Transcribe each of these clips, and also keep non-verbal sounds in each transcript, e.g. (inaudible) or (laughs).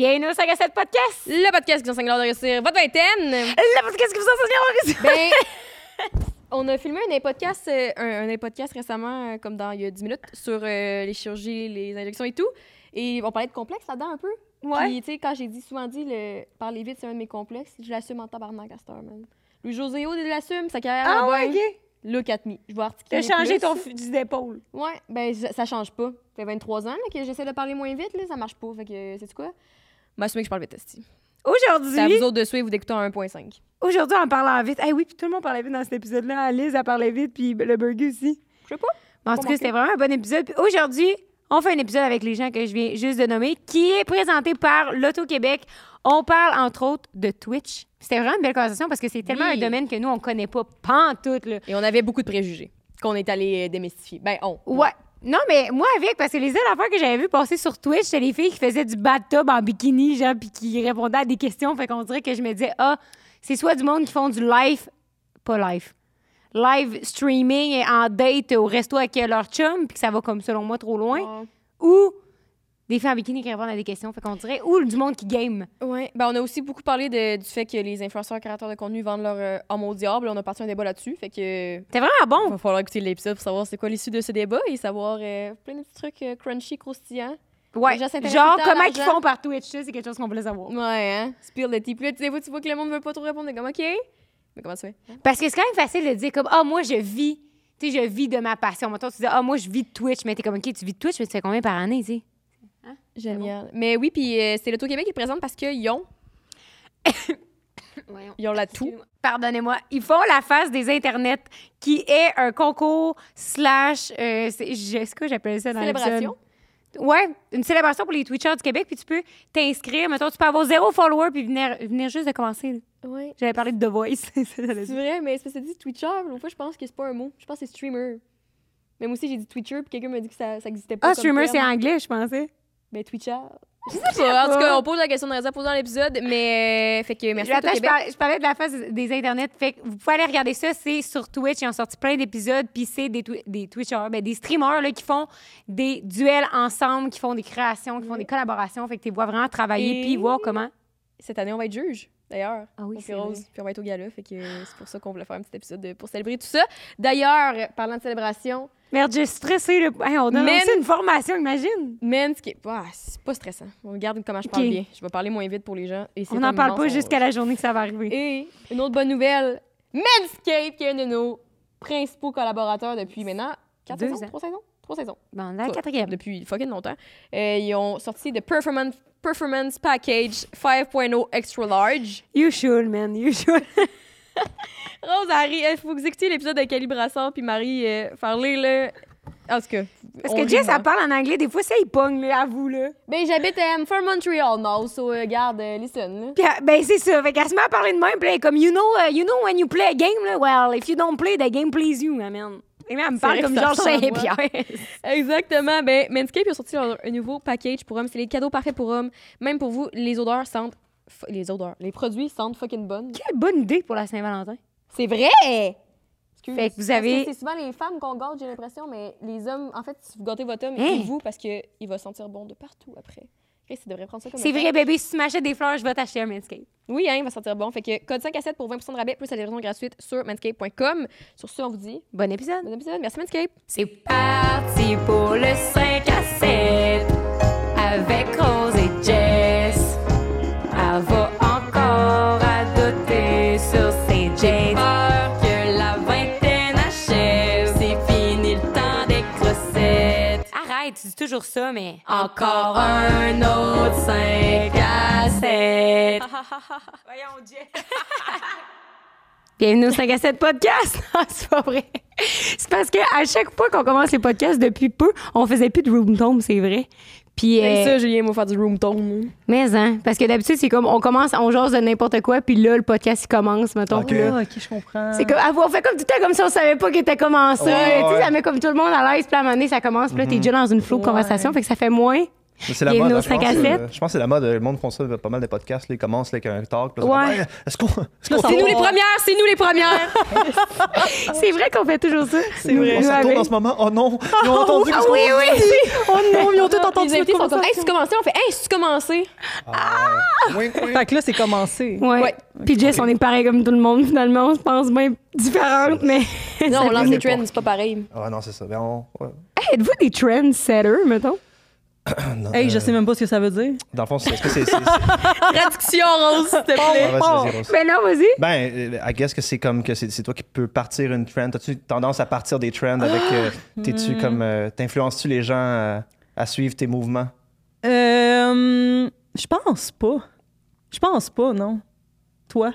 Bienvenue au 5 à 7 podcast. Le podcast qui vous enseigne l'art de réussir votre vingtaine. Le podcast qui vous enseigne à réussir. Ben, (laughs) on a filmé un des podcasts, euh, un, un récemment, euh, comme dans il y a 10 minutes, sur euh, les chirurgies, les injections et tout. Et on parlait de complexe là-dedans un peu. Ouais. Puis, tu sais, quand j'ai dit, souvent dit, le parler vite, c'est un de mes complexes, je l'assume en tabarnak à cette heure, man. Louis-José il l'assume, sa carrière Ah ouais. OK. Look at me. Je vais articuler T'as changé ton fusil d'épaule. Ouais, ben ça, ça change pas. Ça fait 23 ans là, que j'essaie de parler moins vite, là, ça marche pas. Fait que, c'est quoi? M'assumer que je parle vite, esti. C'est à vous Aujourd'hui, autres de suivre ou d'écouter en 1.5. aujourd'hui, en parlant vite. Ah oui, puis tout le monde parlait vite dans cet épisode-là. Liz, a parlé vite, puis le burger aussi. Je sais pas. En tout cas, c'était vraiment un bon épisode. Puis aujourd'hui, on fait un épisode avec les gens que je viens juste de nommer, qui est présenté par l'Auto-Québec. On parle, entre autres, de Twitch. C'était vraiment une belle conversation parce que c'est tellement Oui. un domaine que nous, on connaît pas pantoute, là. Et on avait beaucoup de préjugés qu'on est allé euh, démystifier. Ben, on. Ouais. Non, mais moi, avec, parce que les seules affaires que j'avais vues passer sur Twitch, c'était les filles qui faisaient du bathtub en bikini, genre, puis qui répondaient à des questions. Fait qu'on dirait que je me disais, ah, c'est soit du monde qui font du live, pas live, live streaming en date au resto avec leur chum, puis que ça va comme, selon moi, trop loin, Ouais. ou des filles en bikini qui répondent à des questions. Fait qu'on dirait, ou du monde qui game. Ouais. Ben, on a aussi beaucoup parlé de- du fait que les influenceurs créateurs de contenu vendent leur euh, homme au diable. On a parti un débat là-dessus. Fait que. C'était vraiment bon. va falloir écouter l'épisode pour savoir c'est quoi l'issue de ce débat et savoir euh, plein de petits trucs euh, crunchy, croustillants. Ouais. Genre, comment ils font par Twitch, c'est quelque chose qu'on voulait savoir. Ouais, hein? Spill the tea. Puis là, des fois, tu vois que le monde veut pas trop répondre. T'es comme, OK. Mais comment ça fait? Parce que c'est quand même facile de dire comme ah moi je vis tu sais je vis de ma passion. Mettons tu dis ah moi je vis de Twitch mais t'es comme OK tu vis de Twitch mais tu fais combien par année tu sais? Génial. Mais oui, puis euh, c'est l'Auto-Québec qui le présente parce qu'ils ont, (coughs) ils ont la tout. Pardonnez-moi, ils font la face des internets qui est un concours slash euh, c'est c'est quoi j'appelle ça dans Célébration. Ouais, une célébration pour les Twitchers du Québec puis tu peux t'inscrire, mettons tu peux avoir zéro follower puis venir venir juste de commencer. là. Ouais. J'avais parlé de The Voice. (laughs) C'est vrai, mais c'est que dit Twitcher. L'autre fois, je pense que c'est pas un mot. Je pense que c'est streamer. Mais moi aussi, j'ai dit Twitcher, puis quelqu'un m'a dit que ça, ça existait pas. ah, comme streamer c'est anglais, je pensais. Ben, Twitcher. Je sais pas. En tout cas, on pose la question de raison dans l'épisode, mais euh, fait que merci à Attends, je, Québec. parlais, je parlais de la face des internets. Fait que vous pouvez aller regarder ça. C'est sur Twitch. Ils ont sorti plein d'épisodes. Puis c'est des, twi- des Twitchers, ben, des streamers là, qui font des duels ensemble, qui font des créations, qui font des collaborations. Fait que tu vois vraiment travailler Et- puis voir comment. Cette année, on va être juge, d'ailleurs. Ah oui, c'est Rose, puis on va être au gala, fait que euh, c'est pour ça qu'on voulait faire un petit épisode de- pour célébrer tout ça. D'ailleurs, parlant de célébration, Merde, j'ai stressé. Là. Hey, on a Men- une formation, imagine. man, ce qui est... Ah, c'est pas stressant. On regarde comment je parle bien. Je vais parler moins vite pour les gens. et On n'en parle pas jusqu'à la journée que ça va arriver. Et une autre bonne nouvelle, Manscaped, qui est un de nos principaux collaborateurs depuis maintenant 4 Deux saisons, ans. 3 saisons, 3 saisons. Bon, la quatrième. Depuis fucking longtemps. Euh, ils ont sorti le Performance, Performance Package 5.0 Extra Large. You should, man. You should. (laughs) (laughs) Rose, Harry, il faut que vous écoutiez l'épisode de Calibrasseur puis Marie euh, parler, là. En tout cas. Parce que Jess, elle parle en anglais. Des fois, ça, il pogne, là, à vous, là. Ben, j'habite um, for Montreal now, so, euh, garde, euh, listen, là. Puis, ben, c'est ça. Fait qu'elle se met à parler de même. Puis, elle est comme, you know, uh, you know, when you play a game, là, well, if you don't play, the game plays you, man. Et là, elle me parle comme Georges à. Saint-Pierre. (laughs) Exactement. Ben, Manscaped ont sorti leur- un nouveau package pour hommes. C'est les cadeaux parfaits pour hommes. Même pour vous, les odeurs sentent. Les odeurs. Les produits sentent fucking bonnes. Quelle bonne idée pour la Saint-Valentin. C'est vrai! Excuse. Fait que vous avez- C'est souvent les femmes qu'on gâte, j'ai l'impression, mais les hommes, en fait, si vous gâtez votre homme, Hein? et vous, parce qu'il va sentir bon de partout après. Chris, il devrait prendre ça comme C'est vrai, bébé, si tu m'achètes des fleurs, je vais t'acheter un Manscaped. Oui, hein, il va sentir bon. Fait que code 5 à 7 pour 20% de rabais, plus la livraison gratuite sur manscape.com. Sur ce, on vous dit Bon épisode. bon épisode. Merci Manscape. C'est parti pour le 5 à 7 avec Rose dis toujours ça, mais encore un autre 5 à 7. (laughs) Voyons, Jess. Bienvenue au 5 à 7 podcast. (laughs) Non, c'est pas vrai. C'est parce que à chaque fois qu'on commence les podcasts depuis peu, on faisait plus de room tone, c'est vrai. Puis C'est euh, ça, Julien, moi, faire du room tone. mais hein, parce que d'habitude c'est comme on commence, on jase de n'importe quoi, puis là le podcast il commence, mettons. puis là, ok, je comprends. c'est comme ah, on fait comme tout le temps comme si on savait pas qu'il était commencé. Ouais, Tu sais, ça met comme tout le monde à l'aise, puis à un moment donné ça commence, puis là t'es déjà dans une flow de Ouais. conversation, fait que ça fait moins C'est la mode. hein, je, pense, 5 à euh, 7. je pense que c'est la mode. Le monde font ça, pas mal de podcasts. ils commencent avec un talk. Ouais. c'est Est-ce qu'on. C'est nous les premières, c'est nous les premières. (laughs) C'est vrai qu'on fait toujours ça. C'est vrai. on se retourne en ce moment? Oh non! Ils ont entendu Ah ce qu'on oui, oui. Oh non, ils ont tout entendu Les sont comme, hey, commencé? On fait, hey, tu commencé? Wink, wink. Fait que là, c'est commencé. Ouais. Puis Jess, on est pareil comme tout le monde, finalement. On se pense bien différentes, mais. (laughs) Non, on lance fait des trends, c'est pas pareil. Ah non, c'est ça. Ben, on- êtes-vous des trendsetters, mettons? Non, Hey, je sais même pas ce que ça veut dire. Dans le fond, c'est- est-ce que c'est. c'est- c'est- (laughs) Traduction, Rose, s'il te plaît. Ah, vas-y, vas-y, Rose. Ben non, vas-y. Ben, euh, I guess que c'est comme que c'est toi qui peux partir une trend. As-tu tendance à partir des trends avec. euh, (gasps) T'es-tu comme. euh, T'influences-tu les gens à, à suivre tes mouvements? Euh, je pense pas. Je pense pas, non. Toi?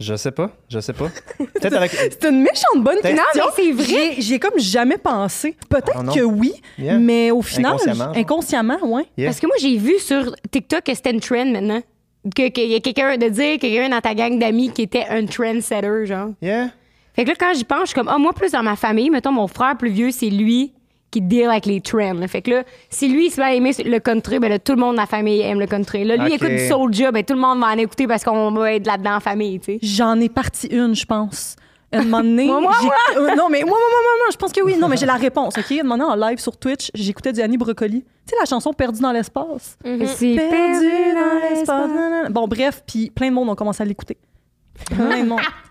Je sais pas. Je sais pas. (laughs) Peut-être avec. C'est une méchante bonne question? Non, mais c'est vrai. J'y ai comme jamais pensé. Peut-être Oh que oui, Yeah. mais au final, Inconsciemment, inconsciemment, ouais. Yeah. Parce que moi, j'ai vu sur TikTok que c'était une trend maintenant. Que- Qu'il y a quelqu'un de dire quelqu'un dans ta gang d'amis qui était un trendsetter, genre. Yeah. Fait que là, quand j'y pense, je suis comme, ah, moi, plus dans ma famille, mettons, mon frère plus vieux, c'est lui qui deal avec les trends. là. Fait que là, si lui, il se met à aimer le country, ben là, tout le monde dans la famille aime le country. Là, lui, il écoute du Soulja, ben tout le monde va en écouter parce qu'on va être là-dedans en famille, tu sais. J'en ai parti une, je pense. Un moment donné, Moi, moi, j'ai- euh, non, mais moi, moi, moi, moi, moi, je pense que oui. Non, mais j'ai la réponse, OK? Un moment donné, en live sur Twitch, j'éctais du Annie Brocoli. Tu sais, la chanson Perdu dans l'espace? C'est Perdu dans l'espace. Bon, bref, puis plein de monde ont commencé à l'écouter. Plein de monde. (laughs)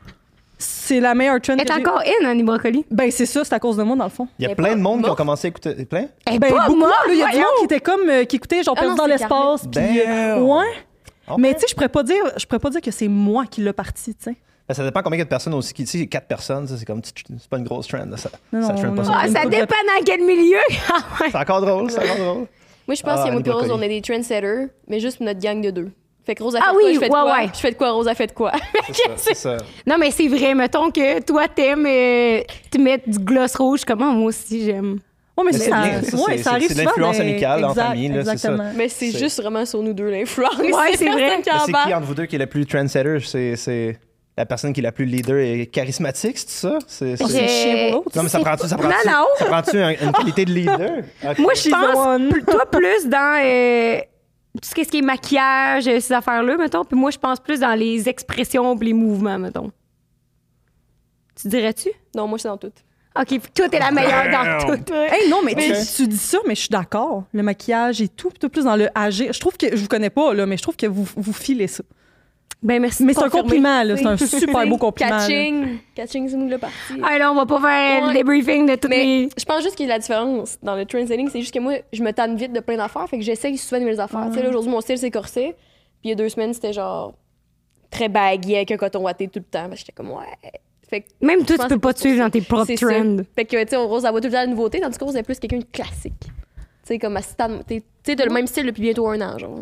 C'est la meilleure trend Elle que est encore in, Annie Brocoli. Ben, c'est ça, c'est à cause de moi, dans le fond. Il y a plein de monde qui ont commencé à écouter. Plein? Ben, pas beaucoup, là, il y a du monde qui était comme, euh, qui écoutait, genre, Ah Perdu non, dans l'espace. Puis, euh, ouais. Ok. Mais tu sais, je pourrais pas dire, je pourrais pas dire que c'est moi qui l'ai parti, tu sais. Ben, ça dépend combien de personnes aussi. Tu sais, quatre personnes, ça, c'est comme. C'est pas une grosse trend. là, Ça, Non, ça non, trend pas non. ça. Ah, ça dépend dans quel milieu. (laughs) Ah. C'est encore drôle, c'est encore drôle. Moi, je pense Ah, qu'il y a moi et Rose, on est des trendsetters, mais juste notre gang de deux. Fait que Rose a fait Ah quoi, oui, je fais de ouais, quoi, ouais. je fais de quoi, Rose a fait de quoi? (laughs) C'est ça, c'est ça. Non, mais c'est vrai, mettons que toi, t'aimes euh, te mettre du gloss rouge. Comment moi aussi, j'aime. Ouais, mais Mais ça, c'est ça, bien, ça, ouais, c'est- ça arrive c'est l'influence amicale en famille, là, c'est ça. Exactement. Mais c'est juste vraiment sur nous deux l'influence. Ouais, c'est vrai. C'est qui entre vous deux qui est le plus trendsetter? C'est- C'est la personne qui est la plus leader et charismatique, c'est ça? C'est, l'autre? Non, mais ça prend-tu, ça non. ça prend-tu un- une qualité de leader? Moi, je pense, toi, plus dans euh, tout ce qui est- ce qui est maquillage, euh, ces affaires-là, mettons. Puis moi, je pense plus dans les expressions et les mouvements, mettons. Tu dirais-tu? Non, moi, je suis dans tout. OK, puis toi, t'es la meilleure dans tout. Hey, non, mais tu- dis ça, mais je suis d'accord. Le maquillage et tout, tout plus dans le agir. Je trouve que, je vous connais pas, là, mais je trouve que vous, vous filez ça. Ben, merci. Mais de c'est un compliment, là. C'est un super beau compliment. là. Catching. Catching, c'est nous le parti. Ah, là, on va pas faire Ouais. le débriefing de toutes Mais les. je pense juste qu'il y a la différence dans le trendsetting, c'est juste que moi, je me tanne vite de plein d'affaires, fait que j'essaye souvent de nouvelles affaires. Tu sais, là, aujourd'hui, mon style, c'est corset. Puis il y a deux semaines, c'était genre très baggy avec un coton watté tout le temps. Que J'étais comme, ouais. Fait que Même toi, tu peux pas te suivre dans tes propres ça. trends. Fait que, tu sais, Rose, elle voit tout le temps la nouveauté, tandis que Rose est plus quelqu'un de classique. Tu sais, comme assistant. Tu sais, t'as le même style depuis bientôt un an, genre.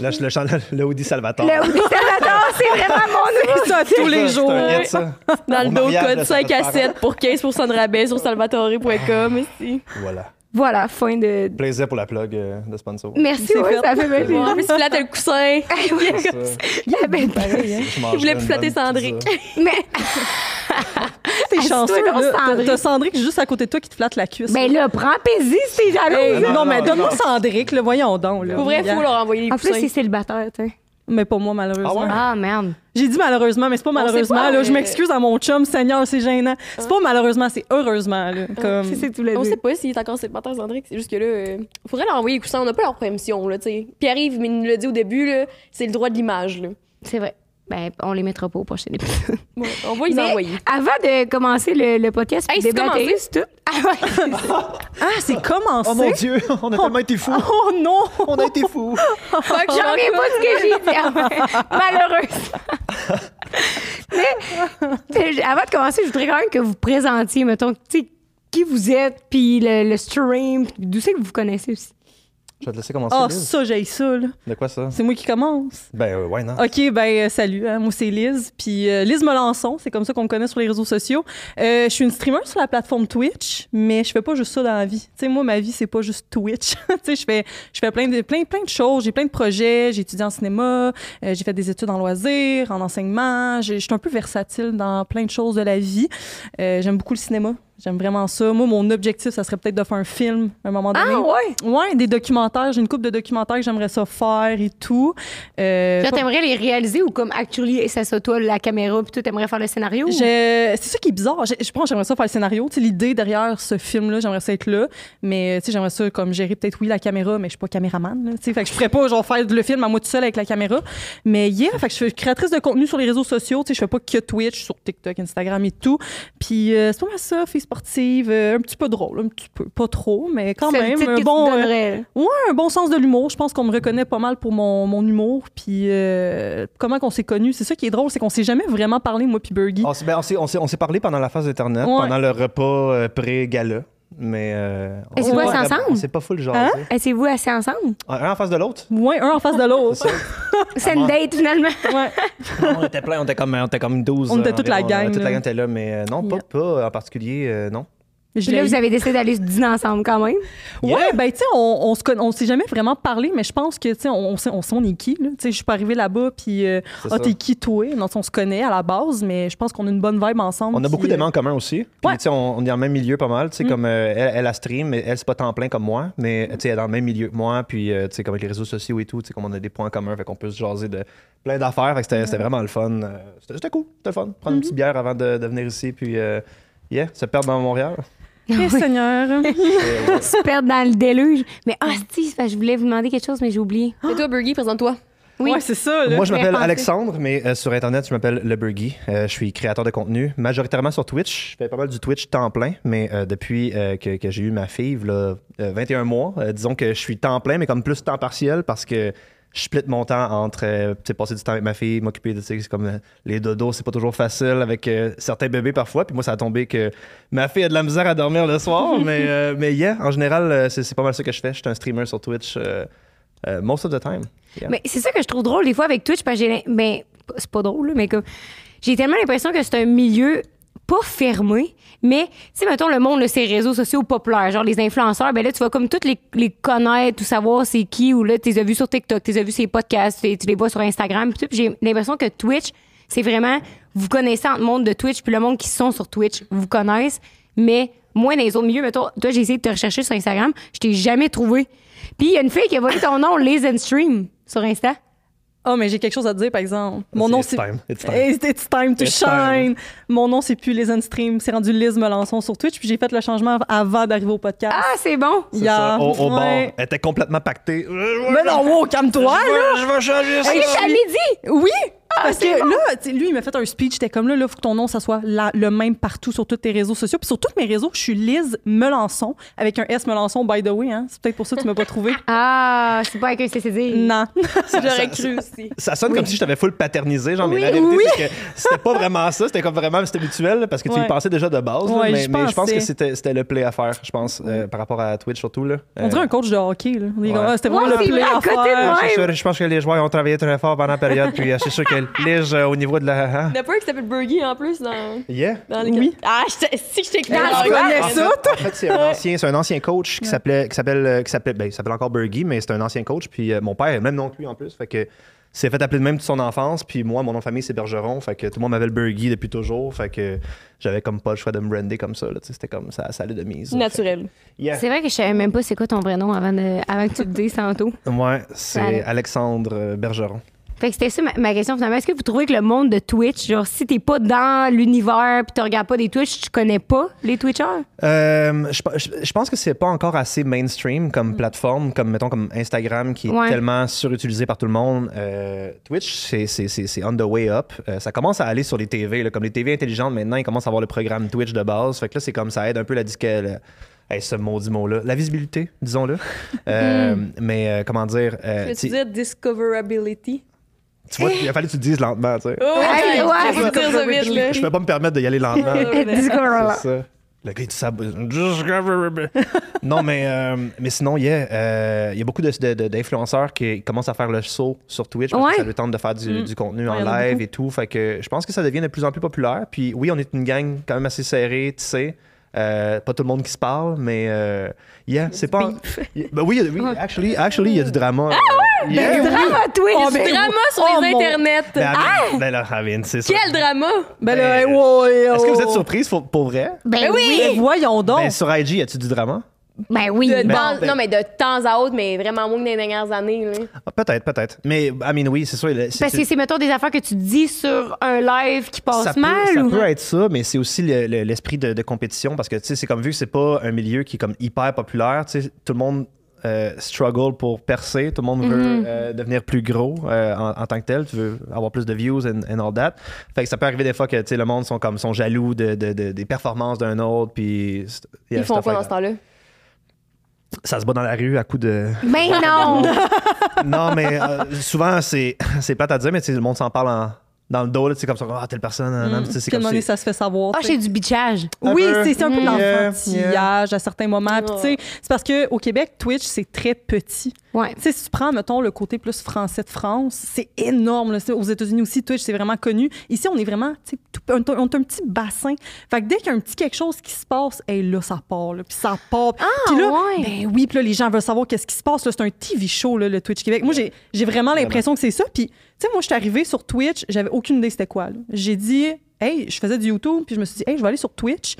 Là, je le chante le Woody Salvatore. Le Woody Salvatore, c'est vraiment mon. C'est ça tous les jours. un hit, ça. Dans le dos code là, ça 5 peut à faire- 7 pour 15% de rabais sur salvatore.com ici. Voilà. Voilà, fin de. Plaisir pour la plug euh, de sponsor. Merci, ouais, fait. ça fait bien Ouais, mais si tu flattes le coussin. (laughs) C'est ça. La belle Pareil, hein. Je voulais une flatter pizza. Mais, T'es chanceux. T'as- Cendrick. Juste à côté de toi qui te flatte la cuisse. ben là, prends plaisir si t'es jalouse. Non, non, mais donne-moi. Cendrick, le voyons donc. Là. Pour vrai, faut leur envoyer les En plus, c'est célibataire, tu sais. Mais pas moi, malheureusement. Ah ouais? Ah, merde. J'ai dit malheureusement, mais c'est pas malheureusement. pas, là, je mais- m'excuse à mon chum, Seigneur, c'est gênant. C'est pas malheureusement, c'est heureusement. Là, comme... C'est tout On sait pas s'il est encore célibataire, Cendrick. C'est juste que là, euh, faudrait leur envoyer les coussins. On n'a pas leur permission, là, tu sais. Pierre-Yves, mais il nous l'a dit au début, là, c'est le droit de l'image, là. C'est vrai. Ben, on les mettra pas au prochain épisode. (laughs) Ouais, on va les envoyer. avant de commencer le, le podcast, Hey, c'est commencé? c'est tout. Ah ouais. (laughs) Ah, c'est commencé? Oh mon Dieu, on a tellement été fous. Oh non! On a été fous. (laughs) J'en reviens pas de ce que j'ai dit. Ah ouais. Malheureusement. Mais, avant de commencer, je voudrais quand même que vous présentiez, mettons, tu sais, qui vous êtes, puis le, le stream, d'où c'est que vous vous connaissez aussi. Je vais te laisser commencer. Ah, Liz. ça, j'ai ça, là. De quoi ça? C'est moi qui commence. Ben, euh, why not? OK, ben euh, salut, hein, moi c'est Liz, puis euh, Liz Melançon, c'est comme ça qu'on me connaît sur les réseaux sociaux. Euh, je suis une streamer sur la plateforme Twitch, mais je fais pas juste ça dans la vie. Tu sais, moi ma vie c'est pas juste Twitch. (laughs) tu sais, je fais je fais plein de plein plein de choses, j'ai plein de projets, j'ai étudié en cinéma, euh, j'ai fait des études en loisirs, en enseignement, je suis un peu versatile dans plein de choses de la vie. J'aime beaucoup le cinéma. J'aime vraiment ça. Moi, mon objectif, ça serait peut-être de faire un film à un moment donné. Ah, ouais? Ouais, des documentaires. J'ai une couple de documentaires que j'aimerais ça faire et tout. Euh, Genre, t'aimerais les réaliser ou comme actually, ça soit toi, la caméra, puis toi, t'aimerais faire le scénario? C'est ça qui est bizarre. Je pense que j'aimerais ça faire le scénario. Tu l'idée derrière ce film-là, j'aimerais ça être là. Mais tu sais, j'aimerais ça comme gérer peut-être, oui, la caméra, mais je suis pas caméraman. Là, tu sais. fait que je ferais pas genre faire le film à moi toute seule avec la caméra. Mais yeah, fait que je suis créatrice de contenu sur les réseaux sociaux. Tu sais, je fais pas que Twitch, sur TikTok, Instagram et tout. Puis euh, c'est pas mal ça, fille sportive, euh, un petit peu drôle, un petit peu, pas trop, mais quand le même titre un que tu bon. euh. Ouais, un bon sens de l'humour. Je pense qu'on me reconnaît pas mal pour mon, mon humour. Puis euh, comment qu'on s'est connus? C'est ça qui est drôle, c'est qu'on s'est jamais vraiment parlé, moi puis Bergie. On s'est ben, on s'est- parlé pendant la phase d'Internet, Ouais. pendant le repas euh, pré-gala. Mais. Euh, Et c'est on quoi, s'est c'est pas- ensemble? Full genre. Hein? Êtes-vous assis ensemble? Un en face de l'autre. Ouais, un en face de l'autre. C'est. (laughs) C'est une date, finalement. Ouais. (laughs) on était plein, on était comme, on était comme 12. On était euh, toute la gang, Ouais, Toute la gang était là, mais euh, non, pas, pas en particulier, euh, non. Puis là, vous avez décidé d'aller se dîner ensemble quand même. Ouais, Yeah. ben tu sais, on, on se conna- on s'est jamais vraiment parlé, mais je pense que tu sais, on, on sait, on est qui là. Tu sais, je suis pas arrivée là-bas puis euh, ah t'es qui toi? Non, on se connaît à la base, mais je pense qu'on a une bonne vibe ensemble. On a beaucoup euh, d'aimants en commun aussi. Puis, Ouais. tu sais, on, on est dans le même milieu pas mal. Tu sais, Mm. comme euh, elle, elle a stream, mais elle, c'est pas temps plein comme moi. Mais tu sais, elle est dans le même milieu que moi. Puis, euh, tu sais, comme avec les réseaux sociaux et tout, tu sais, comme on a des points communs, fait qu'on peut se jaser de plein d'affaires. Fait que c'était, vraiment le fun. C'était, cool, c'était le fun. Prendre Mm-hmm. une petite bière avant de, de venir ici. Puis, euh, yeah, se perdre dans Montréal. Eh, Seigneur. Et, ouais. (laughs) se perdre dans le déluge. Mais ah, si, je voulais vous demander quelque chose, mais j'ai oublié. Et toi, Bergie, présente-toi. Oui. Ouais, c'est ça là. Moi, je m'appelle. Alexandre, mais euh, sur Internet, je m'appelle Le Burgie. Euh, je suis créateur de contenu, majoritairement sur Twitch. Je fais pas mal du Twitch temps plein, mais euh, depuis euh, que, que j'ai eu ma fille, là, euh, 21 mois, euh, disons que je suis temps plein, mais comme plus temps partiel parce que je split mon temps entre euh, passer du temps avec ma fille, m'occuper de tu sais, c'est comme euh, les dodos, c'est pas toujours facile avec euh, certains bébés parfois. Puis moi, ça a tombé que ma fille a de la misère à dormir le soir, (laughs) mais, euh, mais yeah, en général, c'est c'est pas mal ça que je fais. Je suis un streamer sur Twitch most of the time. Yeah. Mais c'est ça que je trouve drôle des fois avec Twitch, parce que j'ai. Ben, c'est pas drôle, mais comme. J'ai tellement l'impression que c'est un milieu pas fermé, mais, tu sais, mettons, le monde, là, ces réseaux sociaux populaires, genre les influenceurs, ben là, tu vas comme toutes les, connaître, tout savoir c'est qui, ou là, tu les as vus sur TikTok, tu les as vus sur les podcasts, tu les vois sur Instagram. Puis j'ai l'impression que Twitch, c'est vraiment, vous connaissez entre le monde de Twitch, puis le monde qui sont sur Twitch, vous connaissent, mais moi, dans les autres milieux, mettons, toi, j'ai essayé de te rechercher sur Instagram, je t'ai jamais trouvé. Puis il y a une fille qui a volé ton nom, Liz and Stream, sur Insta. Oh, mais j'ai quelque chose à te dire par exemple. Mon nom It's c'est time, it's time. It's, it's time to It's shine. Mon nom c'est plus Les Stream, c'est rendu Liz Melançon sur Twitch, puis j'ai fait le changement avant d'arriver au podcast. Ah, c'est bon! C'est Yeah. ça, au, au. Ouais. Elle était complètement pactée. Mais non, wow, calme-toi là. Je vais changer ça. Hey, je t'avais dit! Oui! Parce c'est que bon. là, lui, il m'a fait un speech. J'étais comme là, là, faut que ton nom, ça soit la- le même partout sur tous tes réseaux sociaux. Puis sur tous mes réseaux, je suis Liz Melançon, avec un S Melançon, by the way. Hein. C'est peut-être pour ça que tu m'as pas trouvé. (laughs) Ah, c'est pas avec un CCD. non. (laughs) J'aurais ça- cru aussi. Ça sonne comme si je t'avais full paternisé, genre, mais Oui, la réalité, oui. c'est que c'était pas vraiment ça. C'était comme vraiment, c'était mutuel, parce que tu y Ouais. pensais déjà de base. là, Ouais, mais, mais je pense que c'était le play à faire, je pense, euh, par rapport à Twitch surtout. Là. On dirait un coach de hockey. Là. Ouais. ah, C'était Ouais, vraiment le play à à côté de faire. je pense que les joueurs ont travaillé très fort pendant la période, puis euh, c'est sûr que Lige, euh, au niveau de la. hein? Il y en a pas un qui s'appelle Bergie en plus dans, Yeah. dans les Oui. Ah, je t'ai- si je t'ai Dans Ah, connais ça, fait- En fait, c'est un ancien, c'est un ancien coach qui s'appelait, qui s'appelle, euh, qui s'appelait, ben, il s'appelle encore Bergie, mais c'est un ancien coach. Puis euh, mon père, a le même nom que lui en plus, fait que c'est fait appeler de même toute son enfance. Puis moi, mon nom de famille c'est Bergeron, fait que tout le monde m'appelle Bergie depuis toujours, fait que j'avais comme pas le choix de me brander comme ça. là, tu sais, C'était comme ça, ça allait de mise. Naturel. Fait que, yeah. C'est vrai que je savais même pas c'est quoi ton vrai nom avant, de- avant que tu le dises tantôt. Ouais, c'est Allez. Alexandre euh, Bergeron. Fait que c'était ça ma, ma question finalement. Est-ce que vous trouvez que le monde de Twitch, genre si t'es pas dans l'univers puis tu regardes pas des Twitch, tu connais pas les Twitchers? Euh, je, je- je pense que c'est pas encore assez mainstream comme plateforme, comme mettons comme Instagram qui est Ouais. tellement surutilisé par tout le monde. Euh, Twitch, c'est- c'est c'est- c'est on the way up. Euh, ça commence à aller sur les TV, là, comme les TV intelligentes maintenant, ils commencent à avoir le programme Twitch de base. Fait que là, c'est comme ça aide un peu la disque. hey, ce maudit mot-là. La visibilité, disons-le. (laughs) Euh, Mais euh, comment dire. euh, Tu veux dire discoverability? Tu vois, il a fallu que tu le dises lentement. tu sais. Oh, Hey, ouais, je vais dire ça vite, là. Je peux pas me permettre d'y aller lentement. (laughs) C'est ça. Le gars, il dit ça. (laughs) non, mais, euh, mais sinon, il y a, euh, il y a beaucoup de- de- de- d'influenceurs qui commencent à faire le saut sur Twitch parce Ouais. que ça leur tente de faire du, Mm. du contenu Ouais, y en live et tout. Fait que je pense que ça devient de plus en plus populaire. Puis oui, on est une gang quand même assez serrée, tu sais. Euh, pas tout le monde qui se parle, mais euh, yeah, c'est pas. Ben oui, il y a- oui, actually, actually, il y a du drama. Ah euh, Yeah. Drama Twitch! Oh, ben, Drama sur Oh, les mon- internets. Ben, Ah! ben là, mean, c'est ça. Quel drama! Ben, Ben, là, ouais, Est-ce que vous oh. êtes surprise pour, pour vrai? Ben oui! Ben, voyons donc. Ben, sur IG, y a-tu du drama? Ben oui! De Ben, temps- ben- Non, mais de temps à autre, mais vraiment moins que dans les dernières années. là. Ah, peut-être, peut-être. Mais, I mean, oui, c'est sûr. le- Parce que c'est, mettons, des affaires que tu dis sur un live qui passe ça peut, mal ça ou... peut être ça, mais c'est aussi le- le- l'esprit de, de compétition parce que tu sais, c'est comme vu que c'est pas un milieu qui est comme hyper populaire, tu sais, tout le monde euh, struggle pour percer, tout le monde Mm-hmm. veut euh, devenir plus gros euh, en, en tant que tel, tu veux avoir plus de views and, and all that. Fait que ça peut arriver des fois que tu sais, le monde sont comme sont jaloux de, de- de- des performances d'un autre, puis yeah, Ils font quoi dans ce temps-là? Ça se bat dans la rue à coup de. Ben non! non, mais euh, souvent c'est (laughs) c'est plate à dire, mais le monde s'en parle en- dans le dos, là, sais, comme ça, ah, telle personne, sais, c'est Puis comme donné, ça se fait savoir. Ah, c'est du bitchage. Oui, peu. c'est c'est un peu de Yeah, l'enfantillage à certains moments. Puis, tu sais, c'est parce qu'au Québec, Twitch, c'est très petit. Ouais. Tu sais, si tu prends, mettons, le côté plus français de France, c'est énorme. là. C'est- Aux États-Unis aussi, Twitch, c'est vraiment connu. Ici, on est vraiment, tu sais, on, a- on a un petit bassin. Fait que dès qu'il y a un petit quelque chose qui se passe, et là, ça part, là, puis ça part. puis là, ouais. ben oui, puis là, les gens veulent savoir qu'est-ce qui se passe. là. C'est un TV show, là, le Twitch Québec. Moi, j'ai j'ai vraiment l'impression que c'est ça. Puis, sais, moi, je suis arrivée sur Twitch, j'avais aucune idée c'était quoi. J'ai dit, hey, je faisais du YouTube, puis je me suis dit, hey, je vais aller sur Twitch.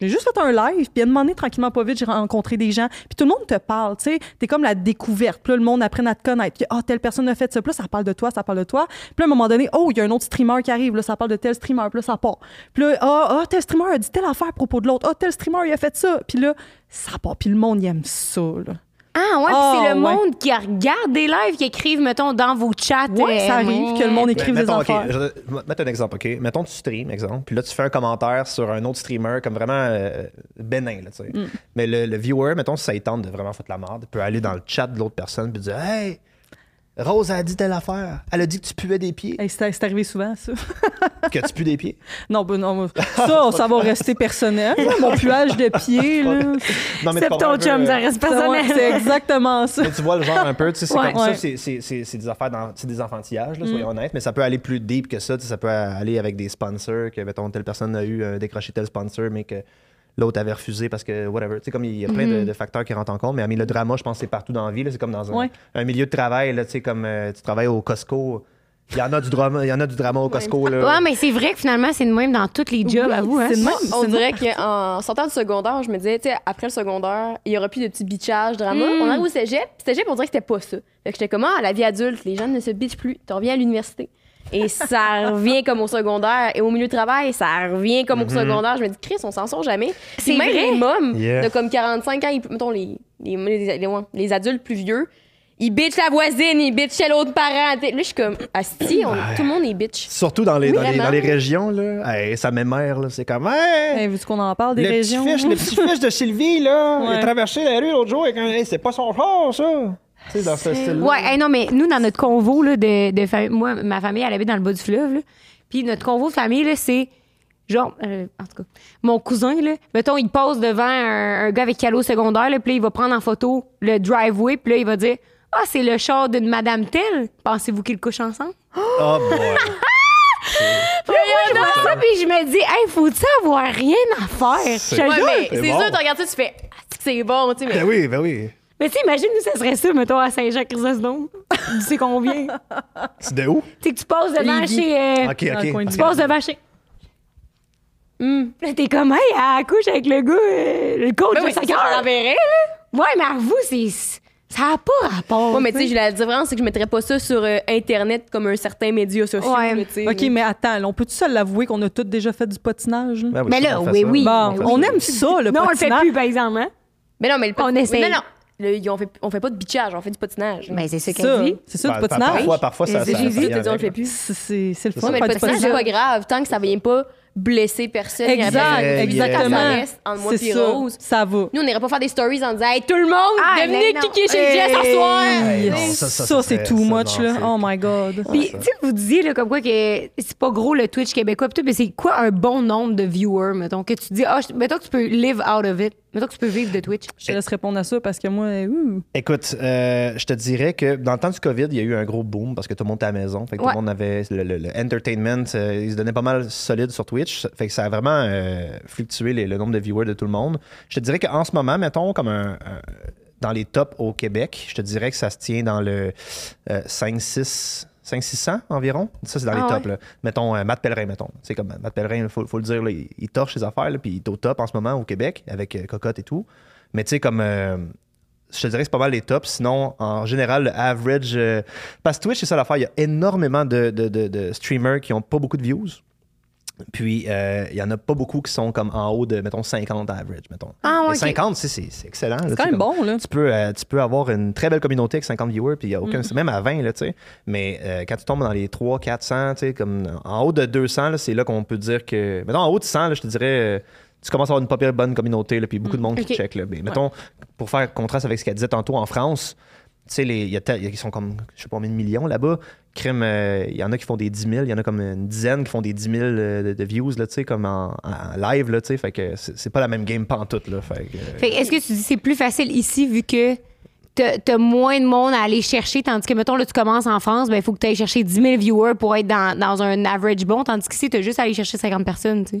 J'ai juste fait un live, puis à donné, tranquillement, pas vite, j'ai rencontré des gens. Puis tout le monde te parle, tu sais. T'es comme la découverte. Puis là, le monde apprend à te connaître. Puis, ah, telle personne a fait ça. Puis là, ça parle de toi, ça parle de toi. Puis là, à un moment donné, oh, il y a un autre streamer qui arrive. Là, ça parle de tel streamer. Puis là, ça part. Puis là, ah, ah, tel streamer a dit telle affaire à propos de l'autre. Ah, tel streamer, il a fait ça. Puis là, ça part. Puis le monde, il aime ça, là. Ah, ouais, Ah, c'est le ouais. monde qui regarde des lives, qui écrivent, mettons, dans vos chats. Ouais, euh, ça arrive que le monde écrive des mettons, affaires. je vais te mettre un exemple, OK? Mettons, tu stream, exemple, puis là, tu fais un commentaire sur un autre streamer comme vraiment euh, bénin, là, tu sais. Mm. Mais le, le viewer, mettons, si ça tente de vraiment foutre la merde, peut aller dans le chat de l'autre personne puis dire « Hey, Rose a dit telle affaire. Elle a dit que tu puais des pieds. Hey, c'est c'est arrivé souvent, ça. (laughs) que tu pues des pieds? Non, ben non, ça, ça va rester personnel. Mon puage de pied, là. Non, mais C'est ton peu, chum, euh, ça reste Ouais, personnel. C'est exactement ça. Mais tu vois le genre un peu, tu sais, c'est Ouais. comme ça, Ouais. c'est- c'est c'est- c'est des affaires, dans- c'est des enfantillages, là, Mm. soyons honnêtes, mais ça peut aller plus deep que ça, ça peut aller avec des sponsors, que, mettons, telle personne a eu euh, décroché tel sponsor, mais que l'autre avait refusé parce que, whatever, tu sais, comme il y a plein de, de facteurs qui rentrent en compte, mais, mais le drama, je pense, c'est partout dans la vie, là, c'est comme dans un, Ouais. un milieu de travail, là, tu sais, comme euh, tu travailles au Costco, il y en a du drama, il y en a du drama au Costco, là. Ouais, mais c'est vrai que finalement, c'est de même dans tous les jobs, Oui, à vous. Hein? (laughs) même. On dirait qu'en sortant du secondaire, je me disais, tu sais, après le secondaire, il y aura plus de petits bitchages, drama. Mm. On arrive au cégep, cégep, on dirait que c'était pas ça. Fait que j'étais comme, ah, à la vie adulte, les gens ne se bitchent plus. Tu reviens à l'université. Et ça revient comme au secondaire. Et au milieu de travail, ça revient comme au secondaire. Je me dis, Chris, on s'en sort jamais. C'est même vrai. les mômes Yeah. de comme 45 ans, ils- mettons les, les, les, les- les adultes plus vieux, ils bitchent la voisine, ils bitchent chez l'autre parent. Là, je suis comme, asti, on- tout le monde est bitch. Surtout dans les, Oui, dans les, dans les régions, là. Hey, ça m'émère, là. C'est comme, hey! Hey, vu qu'on en parle des le, régions. petit fiche, le petit fiche de Sylvie, là, il a traversé la rue l'autre jour avec un. Hey, c'est pas son char, ça! Tu sais, dans ce style Ouais, hey, non, mais nous, dans notre convo là, de, de famille, moi, ma famille, elle habite dans le bas du fleuve. là. Puis notre convo de famille, là, c'est genre, euh, en tout cas, mon cousin, là, mettons, il passe devant un, un gars avec calo secondaire, là, puis là, il va prendre en photo le driveway, puis là, il va dire Ah, c'est le char d'une madame telle. Pensez-vous qu'ils couchent ensemble? Oh, boy! (laughs) Puis moi, je vois ça, puis je me dis Hey, faut-tu avoir rien à faire? C'est- Je te Ouais, bon. sûr, tu regardes ça, tu fais, que c'est bon, tu sais, mais Ben oui, ben oui. Mais tu imagine, nous, ça serait ça, mettons, à Saint-Jacques-Chrysostome. tu sais combien? C'est de où? Tu sais que tu passes devant Lévis. chez. euh, Ok, Dans le coin ok. Tu passes devant chez. Hum. Là, t'es comme, hey, elle accouche avec le gars, euh, le coach Ben de oui, c'est ça, on l'enverrait, là. Ouais, mais à vous, c'est. Ça n'a pas rapport. Ouais, mais tu sais, la différence, c'est que je mettrais pas ça sur euh, Internet comme un certain média social. Ouais. là, tu sais. OK, mais attends, là, on peut-tu se l'avouer qu'on a tous déjà fait du patinage? là? Ben oui, Mais là, on fait oui, ça. oui. Bon, on aime ça, le non, on le fait patinage. plus, par exemple, hein? Mais non, mais le On mais essaye. Non, non. Le- on, fait, on fait pas de bitchage, on fait du patinage. Mais c'est ça qu'elle dit. c'est ça, Ben, du par- patinage. Parfois, parfois, ça. C'est ça- Jésus, ça on le fait plus. C'est le fun Ouais, mais le patinage, c'est pas grave, tant que ça vient pas blesser personne. Exact, exactement. Ça reste entre moi C'est et ça, Rose. ça va. Nous, on n'irait pas faire des stories en disant Hey, tout le monde, Ah, devenez qui qui est chez Jess ce soir. Ça, c'est too much, là. Oh my God. Puis, tu sais, vous disiez, là, comme quoi, que c'est pas gros le Twitch québécois, mais c'est quoi un bon nombre de viewers, mettons, que tu dis, ah, mettons que tu peux live out of it? Mettons que tu peux vivre de Twitch. Je te laisse répondre à ça parce que moi, ouh. Écoute, euh, je te dirais que dans le temps du COVID, il y a eu un gros boom parce que tout le monde était à la maison. Fait que Ouais. tout le monde avait le, le- le entertainment, euh, il se donnait pas mal solide sur Twitch. Fait que ça a vraiment euh, fluctué les- le nombre de viewers de tout le monde. Je te dirais qu'en ce moment, mettons, comme un, un- dans les tops au Québec, je te dirais que ça se tient dans le euh, 5-6. 500-600 environ. Ça, c'est dans Ah les tops. ouais? là. Mettons, euh, Matt Pellerin, mettons. C'est comme Matt Pellerin, il faut, faut le dire, là, il, il torche ses affaires, là, puis il est au top en ce moment au Québec avec euh, Cocotte et tout. Mais tu sais, comme. euh, je te dirais que c'est pas mal les tops. Sinon, en général, le average. euh, parce que Twitch, c'est ça l'affaire. Il y a énormément de, de- de- de streamers qui ont pas beaucoup de views. Puis, euh, il y en a pas beaucoup qui sont comme en haut de, mettons, 50 average, mettons. Ah, ouais, Mais ok. 50, tu sais, c'est c'est excellent. C'est quand même comme- bon, là. tu peux, euh, tu peux avoir une très belle communauté avec 50 viewers, puis il y a aucun, même à 20, là, tu sais. Mais euh, quand tu tombes dans les 300, 400, tu sais, comme en haut de 200, là, c'est là qu'on peut dire que. Mettons, en haut de 100, là, je te dirais, tu commences à avoir une pas bonne communauté, là, puis beaucoup de monde qui check. Là. Mais mettons, pour faire contraste avec ce qu'elle disait tantôt en France, tu sais, il y sont comme, je sais pas combien de millions là-bas. Crime, euh, il y en a qui font des 10 000, il y en a comme une dizaine qui font des 10 000 euh, de, views, là, tu sais, comme en, live, là, tu sais. Fait que c'est pas la même game pantoute, là. Euh, Fait que est-ce que tu dis c'est plus facile ici vu que t'as moins de monde à aller chercher, tandis que, mettons, là, tu commences en France, ben, il faut que tu ailles chercher 10 000 viewers pour être dans, dans un average bon, tandis qu'ici, t'as juste à aller chercher 50 personnes, tu sais.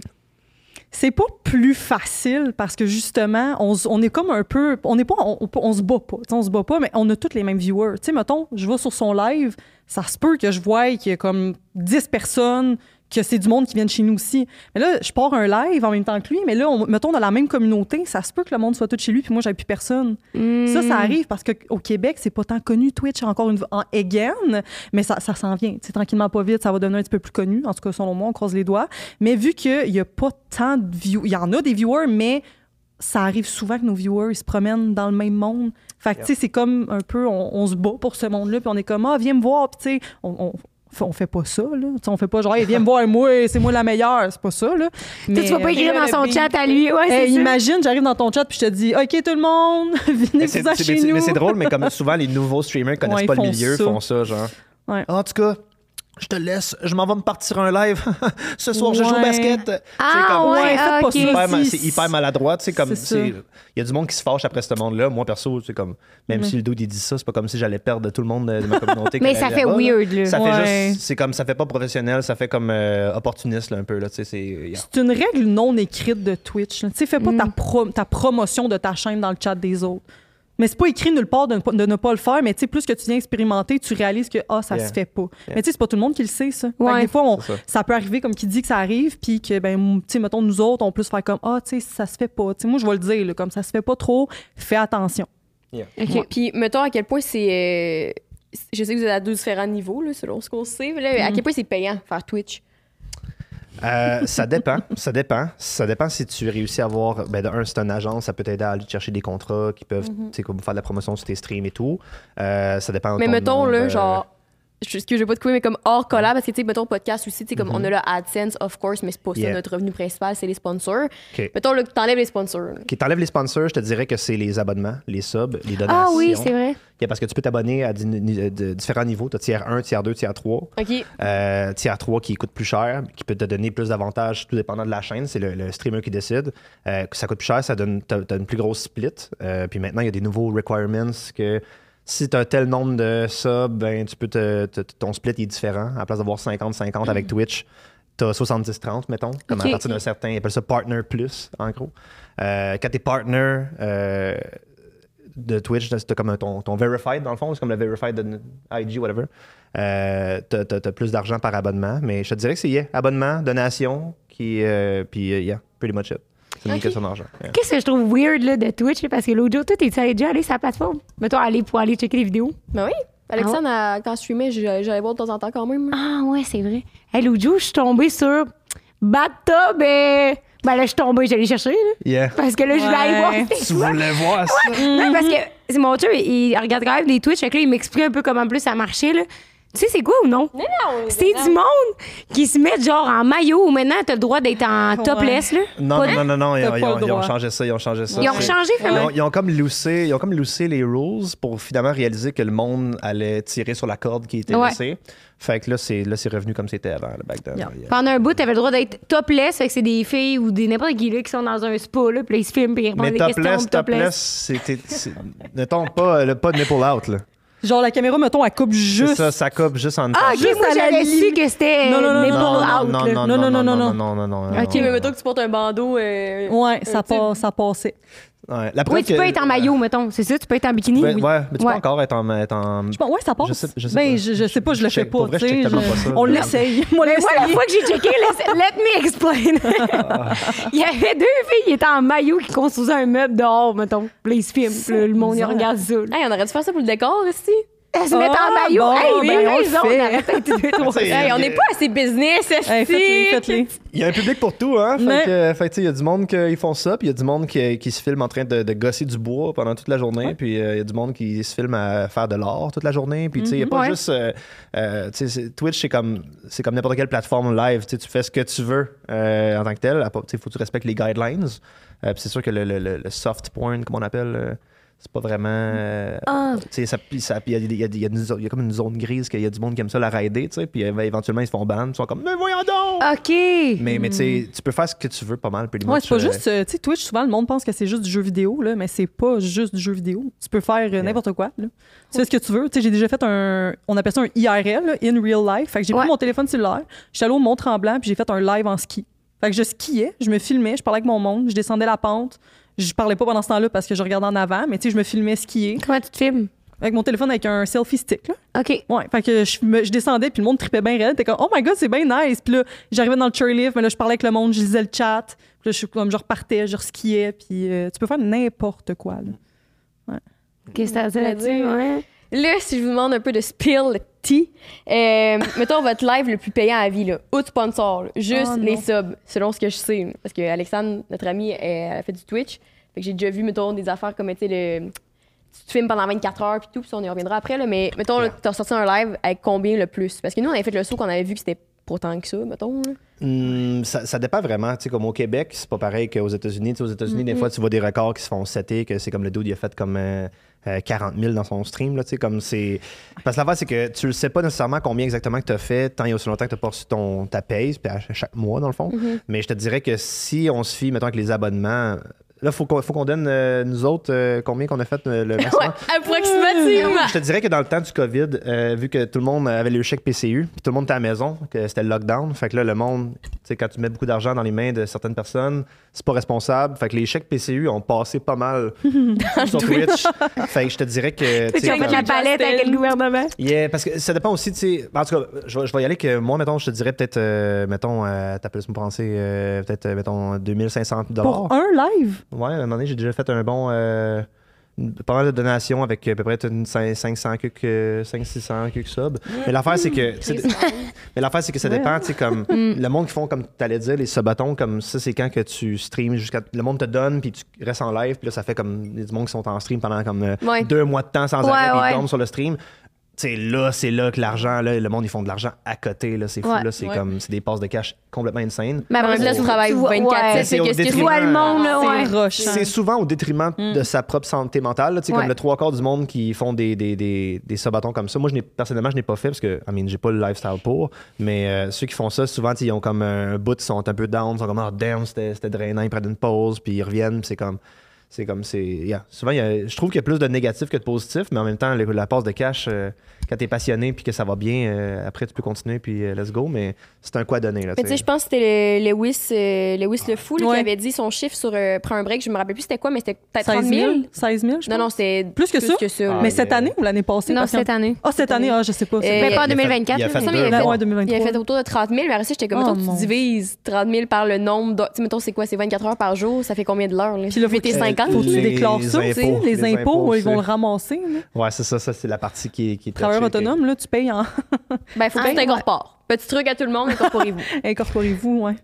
C'est pas plus facile parce que justement, on, on est comme un peu. On n'est pas. On, se bat pas. On se bat pas, mais on a tous les mêmes viewers. Tu sais, mettons, je vais sur son live, ça se peut que je voie qu'il y a comme 10 personnes, que c'est du monde qui vient de chez nous aussi. Mais là, je pars un live en même temps que lui, mais là, on, mettons, dans la même communauté, ça se peut que le monde soit tout chez lui, puis moi, j'avais plus personne. Ça, ça arrive parce qu'au Québec, c'est pas tant connu Twitch encore une en again, mais ça, ça s'en vient. Tu sais, tranquillement, pas vite, ça va devenir un petit peu plus connu. En tout cas, selon moi, on croise les doigts. Mais vu qu'il y a pas tant de viewers, il y en a des viewers, mais ça arrive souvent que nos viewers ils se promènent dans le même monde. Fait que, tu sais, c'est comme un peu, on, on se bat pour ce monde-là, puis on est comme, ah, viens me voir, puis tu sais, on, on fait pas ça, là. On fait pas genre, Hey, viens me voir, moi, c'est moi la meilleure. C'est pas ça, là. Tu vas pas écrire dans son chat à lui. Ouais, Hey, imagine, j'arrive dans ton chat puis je te dis OK tout le monde, (laughs) venez vous chez mais c'est- nous. mais c'est drôle, mais comme (laughs) souvent, les nouveaux streamers connaissent Ouais, pas le milieu, ça. font ça, genre. Ouais. En tout cas, je te laisse, je m'en vais me partir un live. (laughs) Ce soir, je joue au basket. Ah, comme- ouais, Ouais, faites ah, pas ok. ça. hyper c'est hyper maladroit, comme C'est c'est- il y a du monde qui se fâche après ce monde-là. Moi, perso, c'est comme, même si le dude il dit ça, c'est pas comme si j'allais perdre tout le monde de, ma communauté. (laughs) Mais ça fait weird, là. Ça Ouais. fait juste, c'est comme, ça fait pas professionnel, ça fait comme euh, opportuniste, là, un peu, là, c'est. yeah. C'est une règle non écrite de Twitch. là. Tu sais, fais pas Mm. ta, pro- ta promotion de ta chaîne dans le chat des autres. Mais c'est pas écrit nulle part de ne pas, de ne pas le faire, mais tu sais, plus que tu viens expérimenter, tu réalises que ah, ça Yeah. se fait pas. Yeah. Mais tu sais, c'est pas tout le monde qui le sait, ça. Ouais. des fois, on- ça. ça. peut arriver comme qui dit que ça arrive, puis que, ben, tu sais, mettons, nous autres, on peut se faire comme ah, tu sais, ça se fait pas. Tu sais, moi, je vais le dire, là, comme ça se fait pas trop, fais attention. OK. Ouais. Puis, mettons à quel point c'est. euh, je sais que vous êtes à deux différents niveaux, là, selon ce qu'on sait. mais là, À quel point c'est payant faire Twitch? Euh, ça dépend. Ça dépend. Ça dépend si tu réussis à avoir. Ben, de un, c'est une agence, ça peut t'aider à aller chercher des contrats qui peuvent sais, comme faire de la promotion sur tes streams et tout. Euh, ça dépend. Mais ton mettons, là, euh, genre. Je, ce que je vais pas te couper, mais comme hors collab, parce que, tu sais, mettons, podcast aussi, tu sais, comme on a le AdSense, of course, mais c'est pas ça notre revenu principal, c'est les sponsors. OK. Mettons, là, t'enlèves les sponsors. là. Qui t'enlève les sponsors, je te dirais que c'est les abonnements, les subs, les donations. Ah oui, c'est vrai. Yeah, parce que tu peux t'abonner à de différents niveaux. Tu as tiers 1, tiers 2, tiers 3. OK. Euh, tiers 3 qui coûte plus cher, qui peut te donner plus d'avantages, tout dépendant de la chaîne. C'est le, le streamer qui décide. Euh, ça coûte plus cher, ça donne t'as, t'as une plus grosse split. Euh, puis maintenant, il y a des nouveaux requirements que si tu as tel nombre de subs, ben, tu peux te, te- ton split est différent. À la place d'avoir 50-50 avec Twitch, tu as 70-30, mettons. Comme à partir d'un certain, ils appellent ça partner plus, en gros. Euh, quand tu es partner, euh, de Twitch, t'as comme ton, ton verified dans le fond, c'est comme le verified de IG, whatever. Euh, t'as, t'as- t'as plus d'argent par abonnement, mais je te dirais que c'est yeah, abonnement, donation, qui, euh, puis yeah, pretty much it. C'est une Ok. question d'argent. yeah. Qu'est-ce que je trouve weird là, de Twitch, là, parce que l'autre jour, toi, t'es déjà allé sur la plateforme? Mettons, aller pour aller checker les vidéos. Ben oui. Alexandre, elle- quand je streamais, j'allais voir de temps en temps quand même. Ah ouais, c'est vrai. Hey, l'autre jour, je suis tombée sur Bathtub et... Ben là, je suis tombée, j'allais chercher, là. Yeah. Parce que là, je voulais aller voir Tu voulais voir ça? Non, parce que c'est mon chum, il, il regarde quand même des Twitch, fait que là, il m'explique un peu comment plus ça marchait, là. Tu sais, c'est quoi ou non? C'est du monde qui se met genre en maillot ou maintenant t'as le droit d'être en topless, là. Non, Pas- non, non, non, ils, ont- ils ils changé ça, ils ont changé ça. Ils ont changé, Ils finalement. ont, ils ont comme loussé, ils ont comme loussé les rules pour finalement réaliser que le monde allait tirer sur la corde qui était Ouais. laissée. Fait que là, c'est là, c'est revenu comme c'était avant, le back then. Yeah. Yeah. Pendant un bout, t'avais le droit d'être topless, fait que c'est des filles ou des n'importe qui là qui sont dans un spa, là, puis là, ils se filment, puis ils répondent Mais des questions. topless, puis topless, c'était. c'est- Mettons pas, le, pas de nipple out, là. Genre, la caméra, mettons, elle coupe C'est juste. ça, ça coupe juste en Ah, ok, Juste moi à la j'avais limite. su que c'était Non, non, non, non, out, non, là. non, non, Non, non, non, non, non, non, non. non, non, non, non, Ok, Ok, non. mais mettons que tu portes un bandeau. euh, Ouais, un ça, petit- passe, ça passait. Ouais. La preuve Oui, tu que- peux être en maillot, mettons. C'est ça, tu peux être en bikini. Ouais, oui. ouais, mais tu Ouais. peux encore être en. Être en... Je pense, ouais, ça passe. Je sais- je sais ben, pas. je, je sais pas, je le Je fais pour pas. vrai, je tu sais, check tellement je- pas ça, On l'essaye. Moi, Mais (laughs) moi, la fois que j'ai checké, (laughs) let, let me explain. (laughs) Il y avait deux filles qui étaient en maillot qui construisaient un meuble dehors, mettons. Puis là, ils se filment. Puis là, le monde, il bizarre. regarde ça. là. Hey, on aurait dû faire ça pour le décor aussi. Elles se mettent Ah, en maillot. bon, hey, ben, on le fait. on deux, trois. Hey, on il n'est pas assez business, Hey, faites-les, esti. faites-les. Il y a un public pour tout, hein? Fait Mais- que, euh, fait que, tu sais, il y a du monde qui font ça, puis il y a du monde qui, qui se filme en train de, de gosser du bois pendant toute la journée, puis euh, il y a du monde qui se filme à faire de l'art toute la journée, puis tu sais, il n'y a pas Ouais. juste. euh, euh, tu sais, c'est- Twitch, c'est comme, c'est comme n'importe quelle plateforme live, tu sais, tu fais ce que tu veux euh, en tant que tel, sais, faut que tu respectes les guidelines, Euh, puis c'est sûr que le, le- le- le soft porn, comme on appelle, euh, c'est pas vraiment. euh, Ah. tu sais, ça- puis ça- puis il y a, il y a- il y a y comme une zone grise qu'il y a du monde qui aime ça la rider, tu sais, puis euh, éventuellement ils se font ban, ils sont comme, mais voyons donc! OK. Mais, mais tu sais, tu peux faire ce que tu veux pas mal, Ouais, c'est pas euh, juste. euh, Tu sais, Twitch, souvent, le monde pense que c'est juste du jeu vidéo, là, mais c'est pas juste du jeu vidéo. Tu peux faire euh, n'importe quoi. Là. Tu fais ce que tu veux. Tu sais, j'ai déjà fait un. On appelle ça un IRL, là, in real life. Fait que j'ai Ouais. pris mon téléphone cellulaire, je suis allée au Mont Tremblant, puis j'ai fait un live en ski. Fait que je skiais, je me filmais, je parlais avec mon monde, je descendais la pente. Je parlais pas pendant ce temps-là parce que je regardais en avant, mais tu sais, je me filmais skier Comment tu te filmes? avec mon téléphone avec un selfie stick. Là. OK. Ouais, fait que je, me- je descendais, puis le monde tripait bien raide. T'es comme, oh my god, c'est bien nice. Puis là, j'arrivais dans le chairlift, mais là, je parlais avec le monde, je lisais le chat. Puis là, je, suis comme, je repartais, je skiais, puis euh, tu peux faire n'importe quoi. Là. Qu'est-ce que t'as dit là-dessus? dire? Ouais? Là, si je vous demande un peu de spill tea, euh, (laughs) mettons votre live le plus payant à vie, là, ou de sponsor, là, juste Oh, les subs, selon ce que je sais. Parce que Alexandre, notre amie, elle, a fait du Twitch. Fait que j'ai déjà vu, mettons, des affaires comme, tu sais, le. Tu te filmes pendant 24 heures, puis tout, puis ça, on y reviendra après, là, mais mettons, là, t'as sorti un live avec combien le plus? Parce que nous, on avait fait le saut qu'on avait vu que c'était pas tant que ça, mettons. là? Hmm, ça, ça dépend vraiment. Tu sais, comme au Québec, c'est pas pareil qu'aux États-Unis. Tu sais, aux États-Unis, des fois, tu vois des records qui se font setter, que c'est comme le dude, il a fait comme euh, euh, 40 000 dans son stream. Là, tu sais, comme c'est... Parce que l'affaire, c'est que tu le sais pas nécessairement combien exactement que tu as fait, tant et aussi longtemps que tu as pas reçu ton, ta paye, puis à chaque mois, dans le fond. Mais je te dirais que si on se fie, mettons, avec les abonnements, là, il faut qu'on faut qu'on donne, euh, nous autres, euh, combien qu'on a fait euh, le (laughs) maximum? Ouais, approximativement. Je te dirais que dans le temps du COVID, vu que tout le monde avait le chèque PCU, puis tout le monde était à la maison, que c'était le lockdown, fait que là, le monde, tu sais, quand tu mets beaucoup d'argent dans les mains de certaines personnes, c'est pas responsable. Fait que les chèques PCU ont passé pas mal (laughs) sur Twitch. fait que je te dirais que. tu as fait la palette avec le gouvernement. Yeah, parce que ça dépend aussi, tu sais. En tout cas, je, vais- je vais y aller que moi, mettons, je te dirais peut-être, euh, mettons, euh, t'as plus me penser, euh, peut-être, euh, mettons, 2500 Pour un live? Ouais, à un moment donné, j'ai déjà fait un bon. Euh, pas mal de donations avec à peu près une cin- 500 quelques, euh, 500-600 quelques subs. Mais l'affaire, c'est que. sais, (laughs) Mais l'affaire, c'est que ça dépend, tu sais, comme. Le monde qui font, comme tu allais dire, les subatons, comme ça, c'est quand que tu streams jusqu'à. Le monde te donne, puis tu restes en live, puis là, ça fait comme des monde qui sont en stream pendant comme euh, deux mois de temps sans arrêt, puis ils tombent sur le stream. Sais, là, c'est là que l'argent, là, le monde, ils font de l'argent à côté, là, c'est fou, Ouais. là, c'est Ouais. comme, c'est des passes de cash complètement insane. Mais après, Là, tu travailles vois- 24 ouais. C'est que Tu détriment- vois le monde, là, ouais. C'est souvent au détriment de sa propre santé mentale. là. Tu sais, Ouais. Comme le trois quarts du monde qui font des, des, des, des subatons comme ça. Moi, je n'ai, personnellement, je n'ai pas fait parce que, I mean, j'ai pas le lifestyle pour. Mais euh, ceux qui font ça, souvent, ils ont comme un bout, ils sont un peu down, ils sont comme, oh damn, c'était, c'était drainant, ils prennent une pause, puis ils reviennent, puis c'est comme. C'est comme, c'est. yeah. Souvent, y a- je trouve qu'il y a plus de négatifs que de positifs, mais en même temps, la passe de cash, euh, quand t'es passionné puis que ça va bien, euh, après, tu peux continuer, puis euh, let's go, mais c'est un à donner. Là, Mais tu sais, je pense que c'était le- Lewis, euh, Lewis le fou là, Ouais. qui avait dit son chiffre sur euh, Prends un break. Je me rappelle plus c'était quoi, mais c'était peut-être 30 16 000. 000? 16 000, je Non, pense? non, c'était Plus que ça? Ah, Mais cette année ou l'année passée? Non, que- cette année. Ah, cette année, ah, je sais pas. c'est Euh, Mais vrai. pas en il a fait- 2024. il a fait Ça, mais deux. il a Ouais, fait- ouais, Il 2023. a fait autour de 30 000, mais après ça, j'étais comme, Oh, mettons, tu divises 30 000 par le nombre. de- Tu sais, mettons, c'est quoi, c'est 24 heures par jour, ça fait combien de l'heure? Là? Puis là, faut tes que- 50. Faut que tu Les déclares ça aussi. impôts, Les, impôts, ils vont le ramasser. Ouais, c'est ça, ça, c'est la partie qui est. Travailleur autonome, là, tu payes en Ben, faut que Ah, tu t'incorpores. Petit truc à tout le monde, incorporez-vous. (laughs) incorporez-vous, ouais.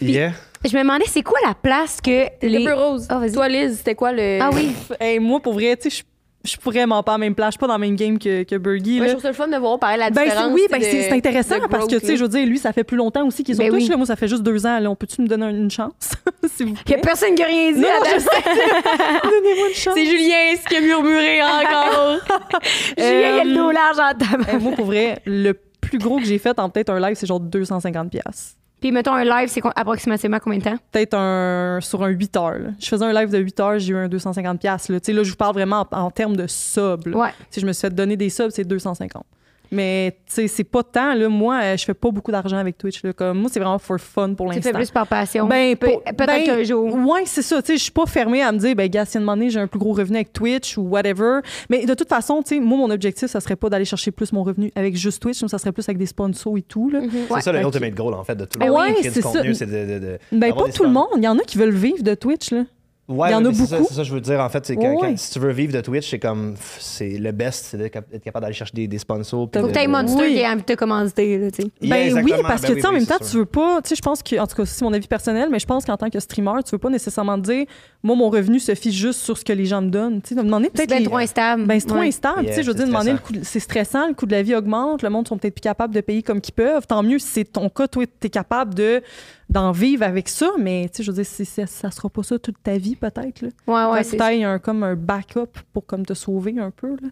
Yeah. Je me demandais, c'est quoi la place que Les les. peu rose. Ah. Toi, Liz, c'était quoi le. Ah oui. Hey, moi, pour vrai, tu sais, je suis vraiment pas à la même place. Je suis pas dans le même game que, que Bergie. Ouais, je trouve ça le fun de voir parler la Ben, différence. oui, ben, c'est intéressant parce que, tu sais, je veux dire, lui, ça fait plus longtemps aussi qu'il est sur Ben Twitch. oui. Moi, ça fait juste deux ans. Là. On peut-tu me donner une chance, (laughs) s'il vous Il y a personne qui a rien dit. Non, à je sais. (laughs) Donnez-moi une chance. C'est Julien ce qui a murmuré encore. (laughs) Julien, il a le dos Euh, large en table. Moi, pour vrai, le plus gros que j'ai fait en peut-être un live, c'est genre 250 pièces. Puis mettons un live, c'est approximativement combien de temps? Peut-être un sur un 8 heures. là. Je faisais un live de 8 heures, j'ai eu un 250 pièces. Là. Tu sais, là, je vous parle vraiment en, en termes de subs. là. Ouais. Si je me suis fait donner des subs, c'est 250. Mais tu sais, c'est pas tant. Là, moi, euh, je fais pas beaucoup d'argent avec Twitch. Là. Comme, moi, c'est vraiment for fun pour Tu l'instant. fais plus par passion. Ben, Peut-être ben, qu'un jour. Ouais, c'est ça. Tu sais, je suis pas fermée à me dire, ben, gars, si à un moment donné, j'ai un plus gros revenu avec Twitch ou whatever. Mais de toute façon, tu sais, moi, mon objectif, ça serait pas d'aller chercher plus mon revenu avec juste Twitch, mais ça serait plus avec des sponsors et tout. Là. C'est ça le Ok. ultimate goal, en fait, de tout le Ah monde ouais, c'est ça. contenu, c'est de, de, de- Ben, pas tout le monde. Il y en a qui veulent vivre de Twitch, là. Ouais, Il y en a c'est ça- beaucoup. C'est ça, que je veux dire. En fait, c'est Ouais, quand- si tu veux vivre de Twitch, c'est comme c'est le best, c'est d'être cap- d'être capable d'aller chercher des, des sponsors. puis Faut que t'aies Monster Oui. qui a envie de te commanditer, là, tu sais. Yeah, Ben oui, parce Ben que oui, tu sais, en oui, même c'est temps, sûr. tu veux pas, tu sais, je pense que, en tout cas, c'est mon avis personnel, mais je pense qu'en tant que streamer, tu veux pas nécessairement dire, moi, mon revenu se fiche juste sur ce que les gens me donnent. Tu sais, demander C'est peut-être. bien les- trop instable. Ben, c'est trop Ouais. instable. Yeah, tu sais, je veux c'est dire, demander c'est stressant, le coût de la vie augmente, le monde sont peut-être plus capables de payer comme qu'ils peuvent. Tant mieux si c'est ton cas, toi, tu es capable de, d'en vivre avec ça, mais tu sais, je veux dire, c'est- c'est- ça sera pas ça toute ta vie, peut-être. Ouais, ouais, que t'ailles un, comme un backup pour comme te sauver un peu. Là.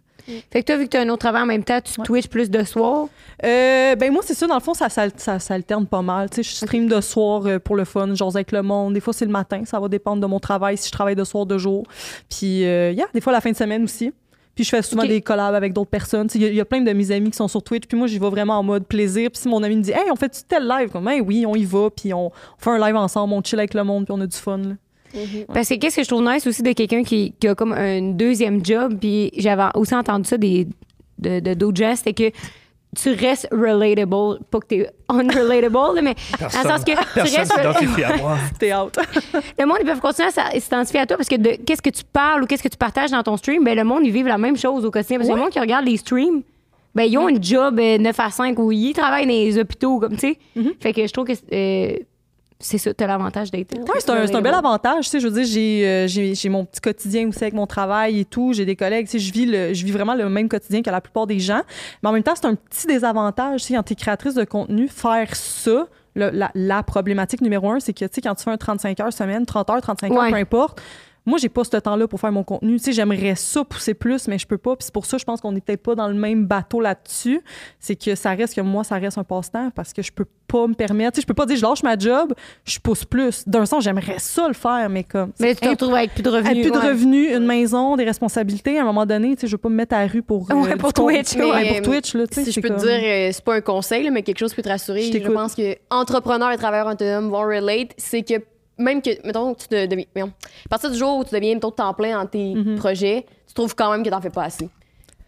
Fait que toi, vu que tu as un autre travail en même temps, tu Twitch plus de soir? Euh, ben moi, c'est ça, dans le fond, ça, ça, ça, ça alterne pas mal. Tu sais, je stream de soir euh, pour le fun, j'ose avec le monde. Des fois, c'est le matin, ça va dépendre de mon travail, si je travaille de soir, de jour. Puis, euh, yeah, des fois, la fin de semaine aussi. Puis, je fais souvent des collabs avec d'autres personnes. Tu Il y, a- il y a plein de mes amis qui sont sur Twitch, puis moi, j'y vais vraiment en mode plaisir. Puis, si mon ami me dit, hey, on fait-tu tel live? Comme, hey, oui, on y va, puis on, on fait un live ensemble, on chill avec le monde, puis on a du fun. là. Parce que qu'est-ce que je trouve nice aussi de quelqu'un qui, qui a comme un deuxième job, puis j'avais aussi entendu ça des, de, de d'autres gens, c'était que tu restes relatable, pas que t'es (laughs) unrelatable, mais dans le sens que tu Personne restes. s'identifie à moi. (laughs) T'es out. (laughs) Le monde, ils peuvent continuer à s'identifier à toi parce que de qu'est-ce que tu parles ou qu'est-ce que tu partages dans ton stream, ben le monde, ils vivent la même chose au quotidien. Parce que le monde qui regarde les streams, ben ils ont une job euh, 9 à 5 où ils travaillent dans les hôpitaux, comme tu sais. Fait que je trouve que euh, c'est ça, t'as l'avantage d'être. Oui, c'est un, bel avantage. Tu sais, je veux dire, j'ai, euh, j'ai, j'ai mon petit quotidien aussi avec mon travail et tout. J'ai des collègues. Tu sais, je vis, le, je vis vraiment le même quotidien que la plupart des gens. Mais en même temps, c'est un petit désavantage. Tu sais, quand tu es créatrice de contenu, faire ça, le- la, la problématique numéro un, c'est que tu sais, quand tu fais un 35 heures semaine, 30 heures, 35 heures, Ouais. peu importe. Moi, j'ai pas ce temps-là pour faire mon contenu. Tu sais, j'aimerais ça pousser plus, mais je peux pas. Puis c'est pour ça, je pense qu'on est peut-être pas dans le même bateau là-dessus. C'est que ça reste que moi, ça reste un passe-temps parce que je peux pas me permettre. Tu sais, je peux pas dire je lâche ma job, je pousse plus. D'un sens, j'aimerais ça le faire, mais comme. Mais tu te retrouves avec plus de revenus. avec plus de revenus, une maison, des responsabilités. À un moment donné, tu sais, je veux pas me mettre à la rue pour. Ouais, du pour Twitch, Ouais, ouais. pour Twitch, là, tu sais. Si je c'est peux te dire, euh, c'est pas un conseil, mais quelque chose qui peut te rassurer. Je pense que entrepreneurs et travailleurs autonomes vont relate. C'est que même que, mettons, tu te deviens. à partir du jour où tu deviens, mettons, temps plein dans tes projets, tu trouves quand même que t'en fais pas assez.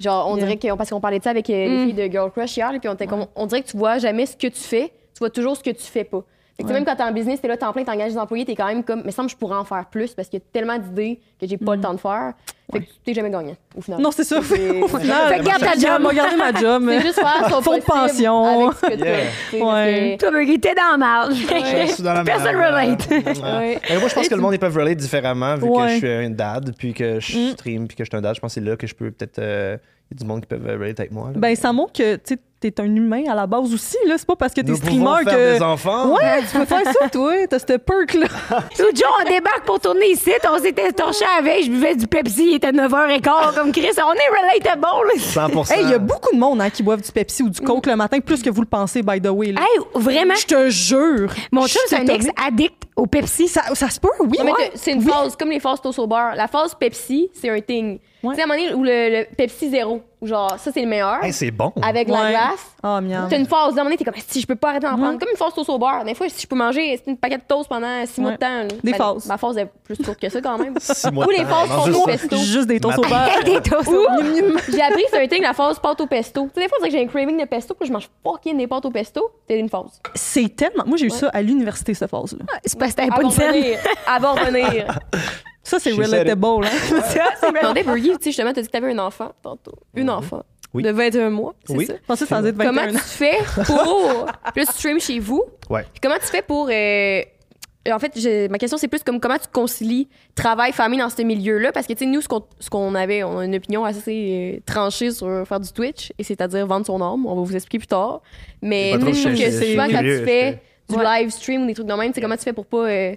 Genre, on Yeah. dirait que. Parce qu'on parlait de ça avec euh, les filles de Girl Crush hier, là, puis on, était comme- on dirait que tu vois jamais ce que tu fais, tu vois toujours ce que tu fais pas. Fait que, tu sais, même quand t'es en business, t'es là, temps plein, t'engages des employés, t'es quand même comme. Mais semble que je pourrais en faire plus parce qu'il y a tellement d'idées que j'ai pas le temps de faire. Fait que t'es jamais gagnant, au final. Non, c'est ça. (laughs) Au final, Fait que garde ta job. Moi, garder ma job. (laughs) C'est juste faire son Fonds de pension. avec ce que t'as, Yeah. Ouais. Toi, t'es dans la marge. Je suis dans la Personne relate. Ouais. Ouais. Mais moi, je pense que le monde, ils peuvent relate différemment vu que Ouais. je suis un dad, puis que je stream, puis que je suis un dad. Je pense que c'est là que je peux peut-être. Euh, Il y a du monde qui peuvent relate avec moi. là. Ben, ça montre que tu es un humain à la base aussi. là. C'est pas parce que t'es Nous streamer pouvons faire que. des enfants. Ouais, tu peux faire ça, toi. T'as cette perk-là. (laughs) Jour, on débarque pour tourner ici. On s'était torché veille. Je buvais du Pepsi. Il était 9h15. Comme Chris, on est relatable. là. 100%. Hey, il y a beaucoup de monde hein, qui boivent du Pepsi ou du Coke le matin, plus que vous le pensez, by the way. là. Hey, vraiment? Je te jure. Mon chum, c'est un ex-addict au Pepsi. Ça, ça se peut, oui. Non, mais ouais. t'as- c'est une Oui. phase, comme les phases au beurre. La phase Pepsi, c'est un thing. Ouais. Tu sais, à un moment donné, où le, le Pepsi zéro, où genre, ça, c'est le meilleur. Hey, c'est bon. avec la Ouais. glace. Ah, miam. T'as une phase, à un moment donné, t'es comme, si je peux pas arrêter d'en Ouais. prendre. Comme une phase toast au beurre. Des fois, si je peux manger c'est une paquet de toast pendant six mois de temps. là. Des Ben, phases. Ma phase est plus courte que ça, quand même. (laughs) Six mois Ou de les phases Non, pâte juste au pesto. Juste des toasts au beurre. (laughs) Des toasts. J'ai appris que c'est un thing, la phase pâte au pesto. Tu sais, des fois, dirait que j'ai un craving de pesto, puis je mange fucking des pâtes au pesto. C'est une phase. C'est tellement. Moi, j'ai eu ça à l'université, cette phase-là. C'est parce que t'avais À pas va de scène. (laughs) Ça, c'est relatable, hein. (laughs) C'est Attendez, Burgie, tu sais, justement, t'as dit que t'avais un enfant tantôt. Une enfant. Oui. De 21 mois, c'est Oui. ça? Je pensais que ça allait être 21 Comment tu fais pour. Tu stream chez vous. Ouais. Puis comment tu fais pour. euh, En fait, je- ma question, c'est plus comme comment tu concilies travail, famille dans ce milieu-là? Parce que, tu sais, nous, ce qu'on ce qu'on avait, on a une opinion assez euh, tranchée sur faire du Twitch, et c'est-à-dire vendre son âme. On va vous expliquer plus tard. Mais nous, je trouve que souvent, quand tu fais du Ouais. live stream ou des trucs de même, tu sais, comment tu fais pour pas. euh,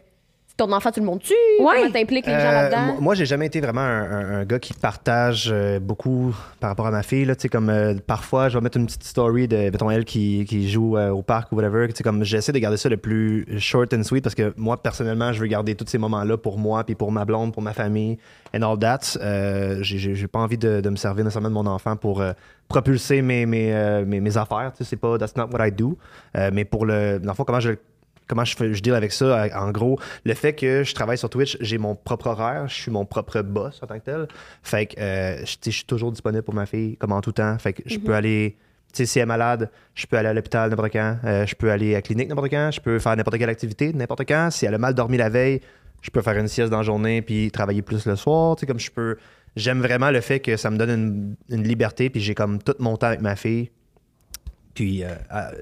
ton enfant, tu le montres-tu? Ouais. Comment t'impliques les gens Euh, là-dedans? moi- j'ai jamais été vraiment un, un- un gars qui partage euh, beaucoup par rapport à ma fille. Là, comme euh, parfois, je vais mettre une petite story de mettons, elle qui, qui joue euh, au parc ou whatever. Comme J'essaie de garder ça le plus short and sweet parce que moi, personnellement, je veux garder tous ces moments-là pour moi, puis pour ma blonde, pour ma famille, and all that. Euh, j'ai- pas envie de, de me servir nécessairement de mon enfant pour euh, propulser mes, mes, euh, mes, mes affaires. Tu sais, C'est pas, that's not what I do. Euh, mais pour le. Dans le fond, comment je comment je, fais, je deal avec ça, en gros, le fait que je travaille sur Twitch, j'ai mon propre horaire, je suis mon propre boss en tant que tel. Fait que euh, je suis toujours disponible pour ma fille, comme en tout temps. Fait que je peux aller, tu sais, si elle est malade, je peux aller à l'hôpital n'importe quand, euh, je peux aller à la clinique n'importe quand, je peux faire n'importe quelle activité n'importe quand. Si elle a mal dormi la veille, je peux faire une sieste dans la journée puis travailler plus le soir. Comme je peux. J'aime vraiment le fait que ça me donne une, une liberté puis j'ai comme tout mon temps avec ma fille. Puis euh,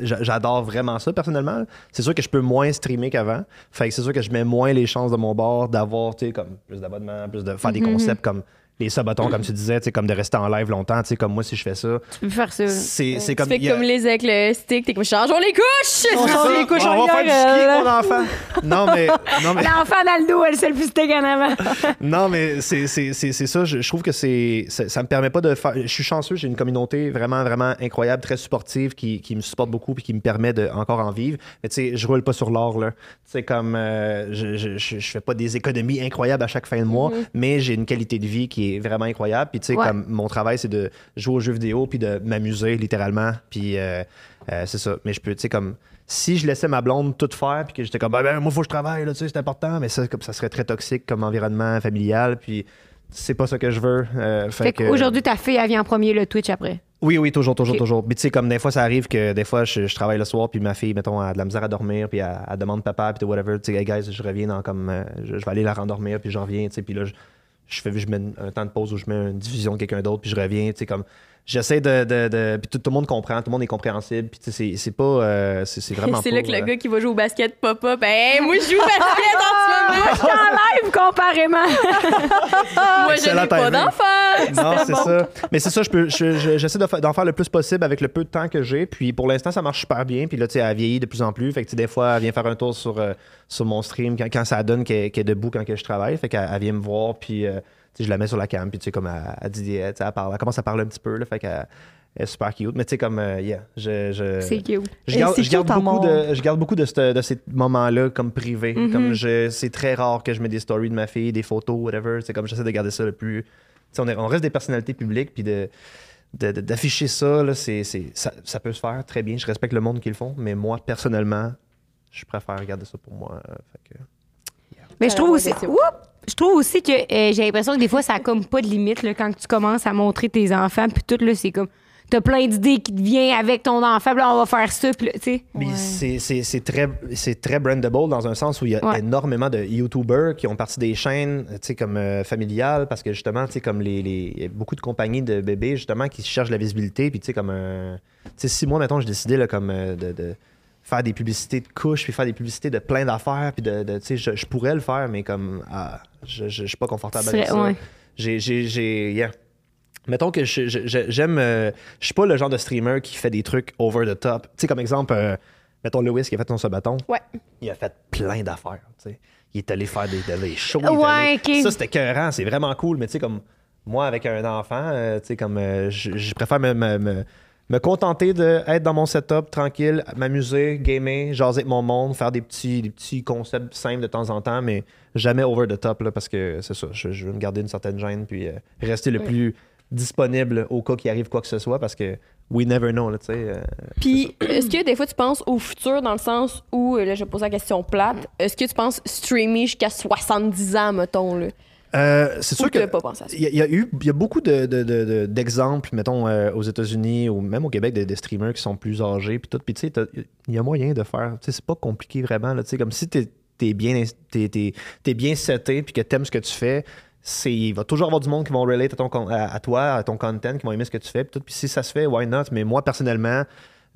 j'a- j'adore vraiment ça personnellement. C'est sûr que je peux moins streamer qu'avant. Fait que c'est sûr que je mets moins les chances de mon bord d'avoir tu sais, comme plus d'abonnements, plus de faire des concepts comme les sabatons, comme tu disais, comme de rester en live longtemps. tu sais, Comme moi, si je fais ça, Tu peux faire ça. c'est c'est comme. tu fais a- comme les avec le stick, t'es comme changeons les couches! On change les couches on en va faire du ski, euh, mon enfant. Non, mais. Non, mais... L'enfant dans le dos, elle, c'est le plus steak en avant. (laughs) Non, mais c'est c'est- c'est- c'est ça. Je, je trouve que c'est ça, ça me permet pas de faire. Je suis chanceux, j'ai une communauté vraiment, vraiment incroyable, très supportive, qui, qui me supporte beaucoup puis qui me permet de encore en vivre. Mais tu sais, je roule pas sur l'or, là. Tu sais, comme euh, je, je, je, je fais pas des économies incroyables à chaque fin de mois, mais j'ai une qualité de vie qui est vraiment incroyable. Puis tu sais, Ouais. comme mon travail, c'est de jouer aux jeux vidéo puis de m'amuser littéralement. Puis euh, euh, c'est ça. Mais je peux, tu sais, comme si je laissais ma blonde tout faire puis que j'étais comme ben, ben, moi faut que je travaille là, tu sais, c'est important mais ça comme ça serait très toxique comme environnement familial puis c'est pas ça que je veux Euh, fait Fait que- qu'aujourd'hui, ta fille, elle vient en premier le Twitch après. oui oui toujours toujours toujours mais tu sais comme des fois ça arrive que des fois je, je travaille le soir puis ma fille mettons a de la misère à dormir puis elle, elle demande papa puis whatever tu sais hey guys je reviens dans comme euh, je, je vais aller la rendormir puis j'en reviens tu sais puis là je, je fais je mets un temps de pause où je mets une diffusion de quelqu'un d'autre puis je reviens tu sais comme j'essaie de, de, de- puis tout, tout le monde comprend tout le monde est compréhensible puis tu sais c'est- c'est pas euh, c'est c'est vraiment (laughs) C'est là que le euh, gars qui va jouer au basket pop-up, ben moi je joue au (laughs) basket en ce moment! Je suis en live comparément. (laughs) Moi je n'ai pas d'enfant! Non, c'est ça. Mais c'est ça, je peux, je- je- j'essaie de fa- d'en faire le plus possible avec le peu de temps que j'ai. Puis pour l'instant, ça marche super bien. Puis là, tu sais, elle vieillit de plus en plus. Fait que tu sais, des fois, elle vient faire un tour sur, euh, sur mon stream quand, quand ça donne qu'elle, qu'elle est debout quand que je travaille. Fait qu'elle elle vient me voir. Puis je la mets sur la cam. Puis tu sais, comme elle, elle dit, elle, tu sais, elle parle, elle commence à parler un petit peu. Là, fait qu'elle elle est super cute. Mais tu sais, comme, euh, yeah, je. je C'est cute. je garde, je garde beaucoup de, je garde beaucoup de, ce- de ces moments-là comme privés. Mhm. Comme je, c'est très rare que je mets des stories de ma fille, des photos, whatever. C'est comme j'essaie de garder ça le plus. tu sais, On, est- on reste des personnalités publiques, puis de, d'afficher ça, là, ça, ça peut se faire très bien. Je respecte le monde qui le font, mais moi, personnellement, je préfère garder ça pour moi. euh, fait que- Mais je trouve Alors, aussi. ouais, Oups! je trouve aussi que euh, j'ai l'impression que des fois, ça a comme pas de limite là, quand tu commences à montrer tes enfants, puis tout, là, c'est comme. T'as plein d'idées qui te viennent avec ton enfant, puis là, on va faire ça, puis là, tu sais. Mais c'est- c'est c'est très, c'est très brandable dans un sens où il y a Ouais. énormément de YouTubers qui ont parti des chaînes tu sais, comme euh, familiales parce que justement, tu sais, comme les, les- il y a beaucoup de compagnies de bébés justement qui cherchent la visibilité. Puis tu sais, comme un. Tu sais, si moi, mettons, je décidais là, comme euh, de, de faire des publicités de couches, puis faire des publicités de plein d'affaires, puis de, de- tu sais, je, je pourrais le faire, mais comme. ah, je, je, je suis pas confortable avec ça. ouais. J'ai. j'ai- yeah. Mettons que j'aime. euh, je suis pas le genre de streamer qui fait des trucs over the top. Tu sais, comme exemple, euh, mettons Lewis qui a fait son bâton. Ouais. Il a fait plein d'affaires. tu sais. Il est allé faire des, des shows. Ouais, allé-. Ça, c'était écœurant. C'est vraiment cool. Mais tu sais, comme moi, avec un enfant, euh, tu sais, comme euh, je, je préfère me, me- me- me contenter d'être dans mon setup tranquille, m'amuser, gamer, jaser avec mon monde, faire des petits, des petits concepts simples de temps en temps, mais jamais over the top là, parce que c'est ça. Je, je veux me garder une certaine gêne puis euh, rester le plus disponible au cas qu'il arrive quoi que ce soit parce que we never know. Tu sais, euh, Puis, est-ce que des fois tu penses au futur dans le sens où, euh, là, je pose la question plate, est-ce que tu penses streamer jusqu'à 70 ans, mettons, là? Euh, c'est sûr que il y, a- il y a eu il y a beaucoup de, de- de- de- d'exemples mettons euh, aux États-Unis ou même au Québec de, de streamers qui sont plus âgés puis tout puis tu sais il y a moyen de faire tu sais c'est pas compliqué vraiment tu sais comme si t'es es bien t'es, t'es- t'es bien seté puis que t'aimes ce que tu fais c'est il va toujours avoir du monde qui vont relate à ton à, à toi à ton content qui vont aimer ce que tu fais puis si ça se fait why not? Mais moi personnellement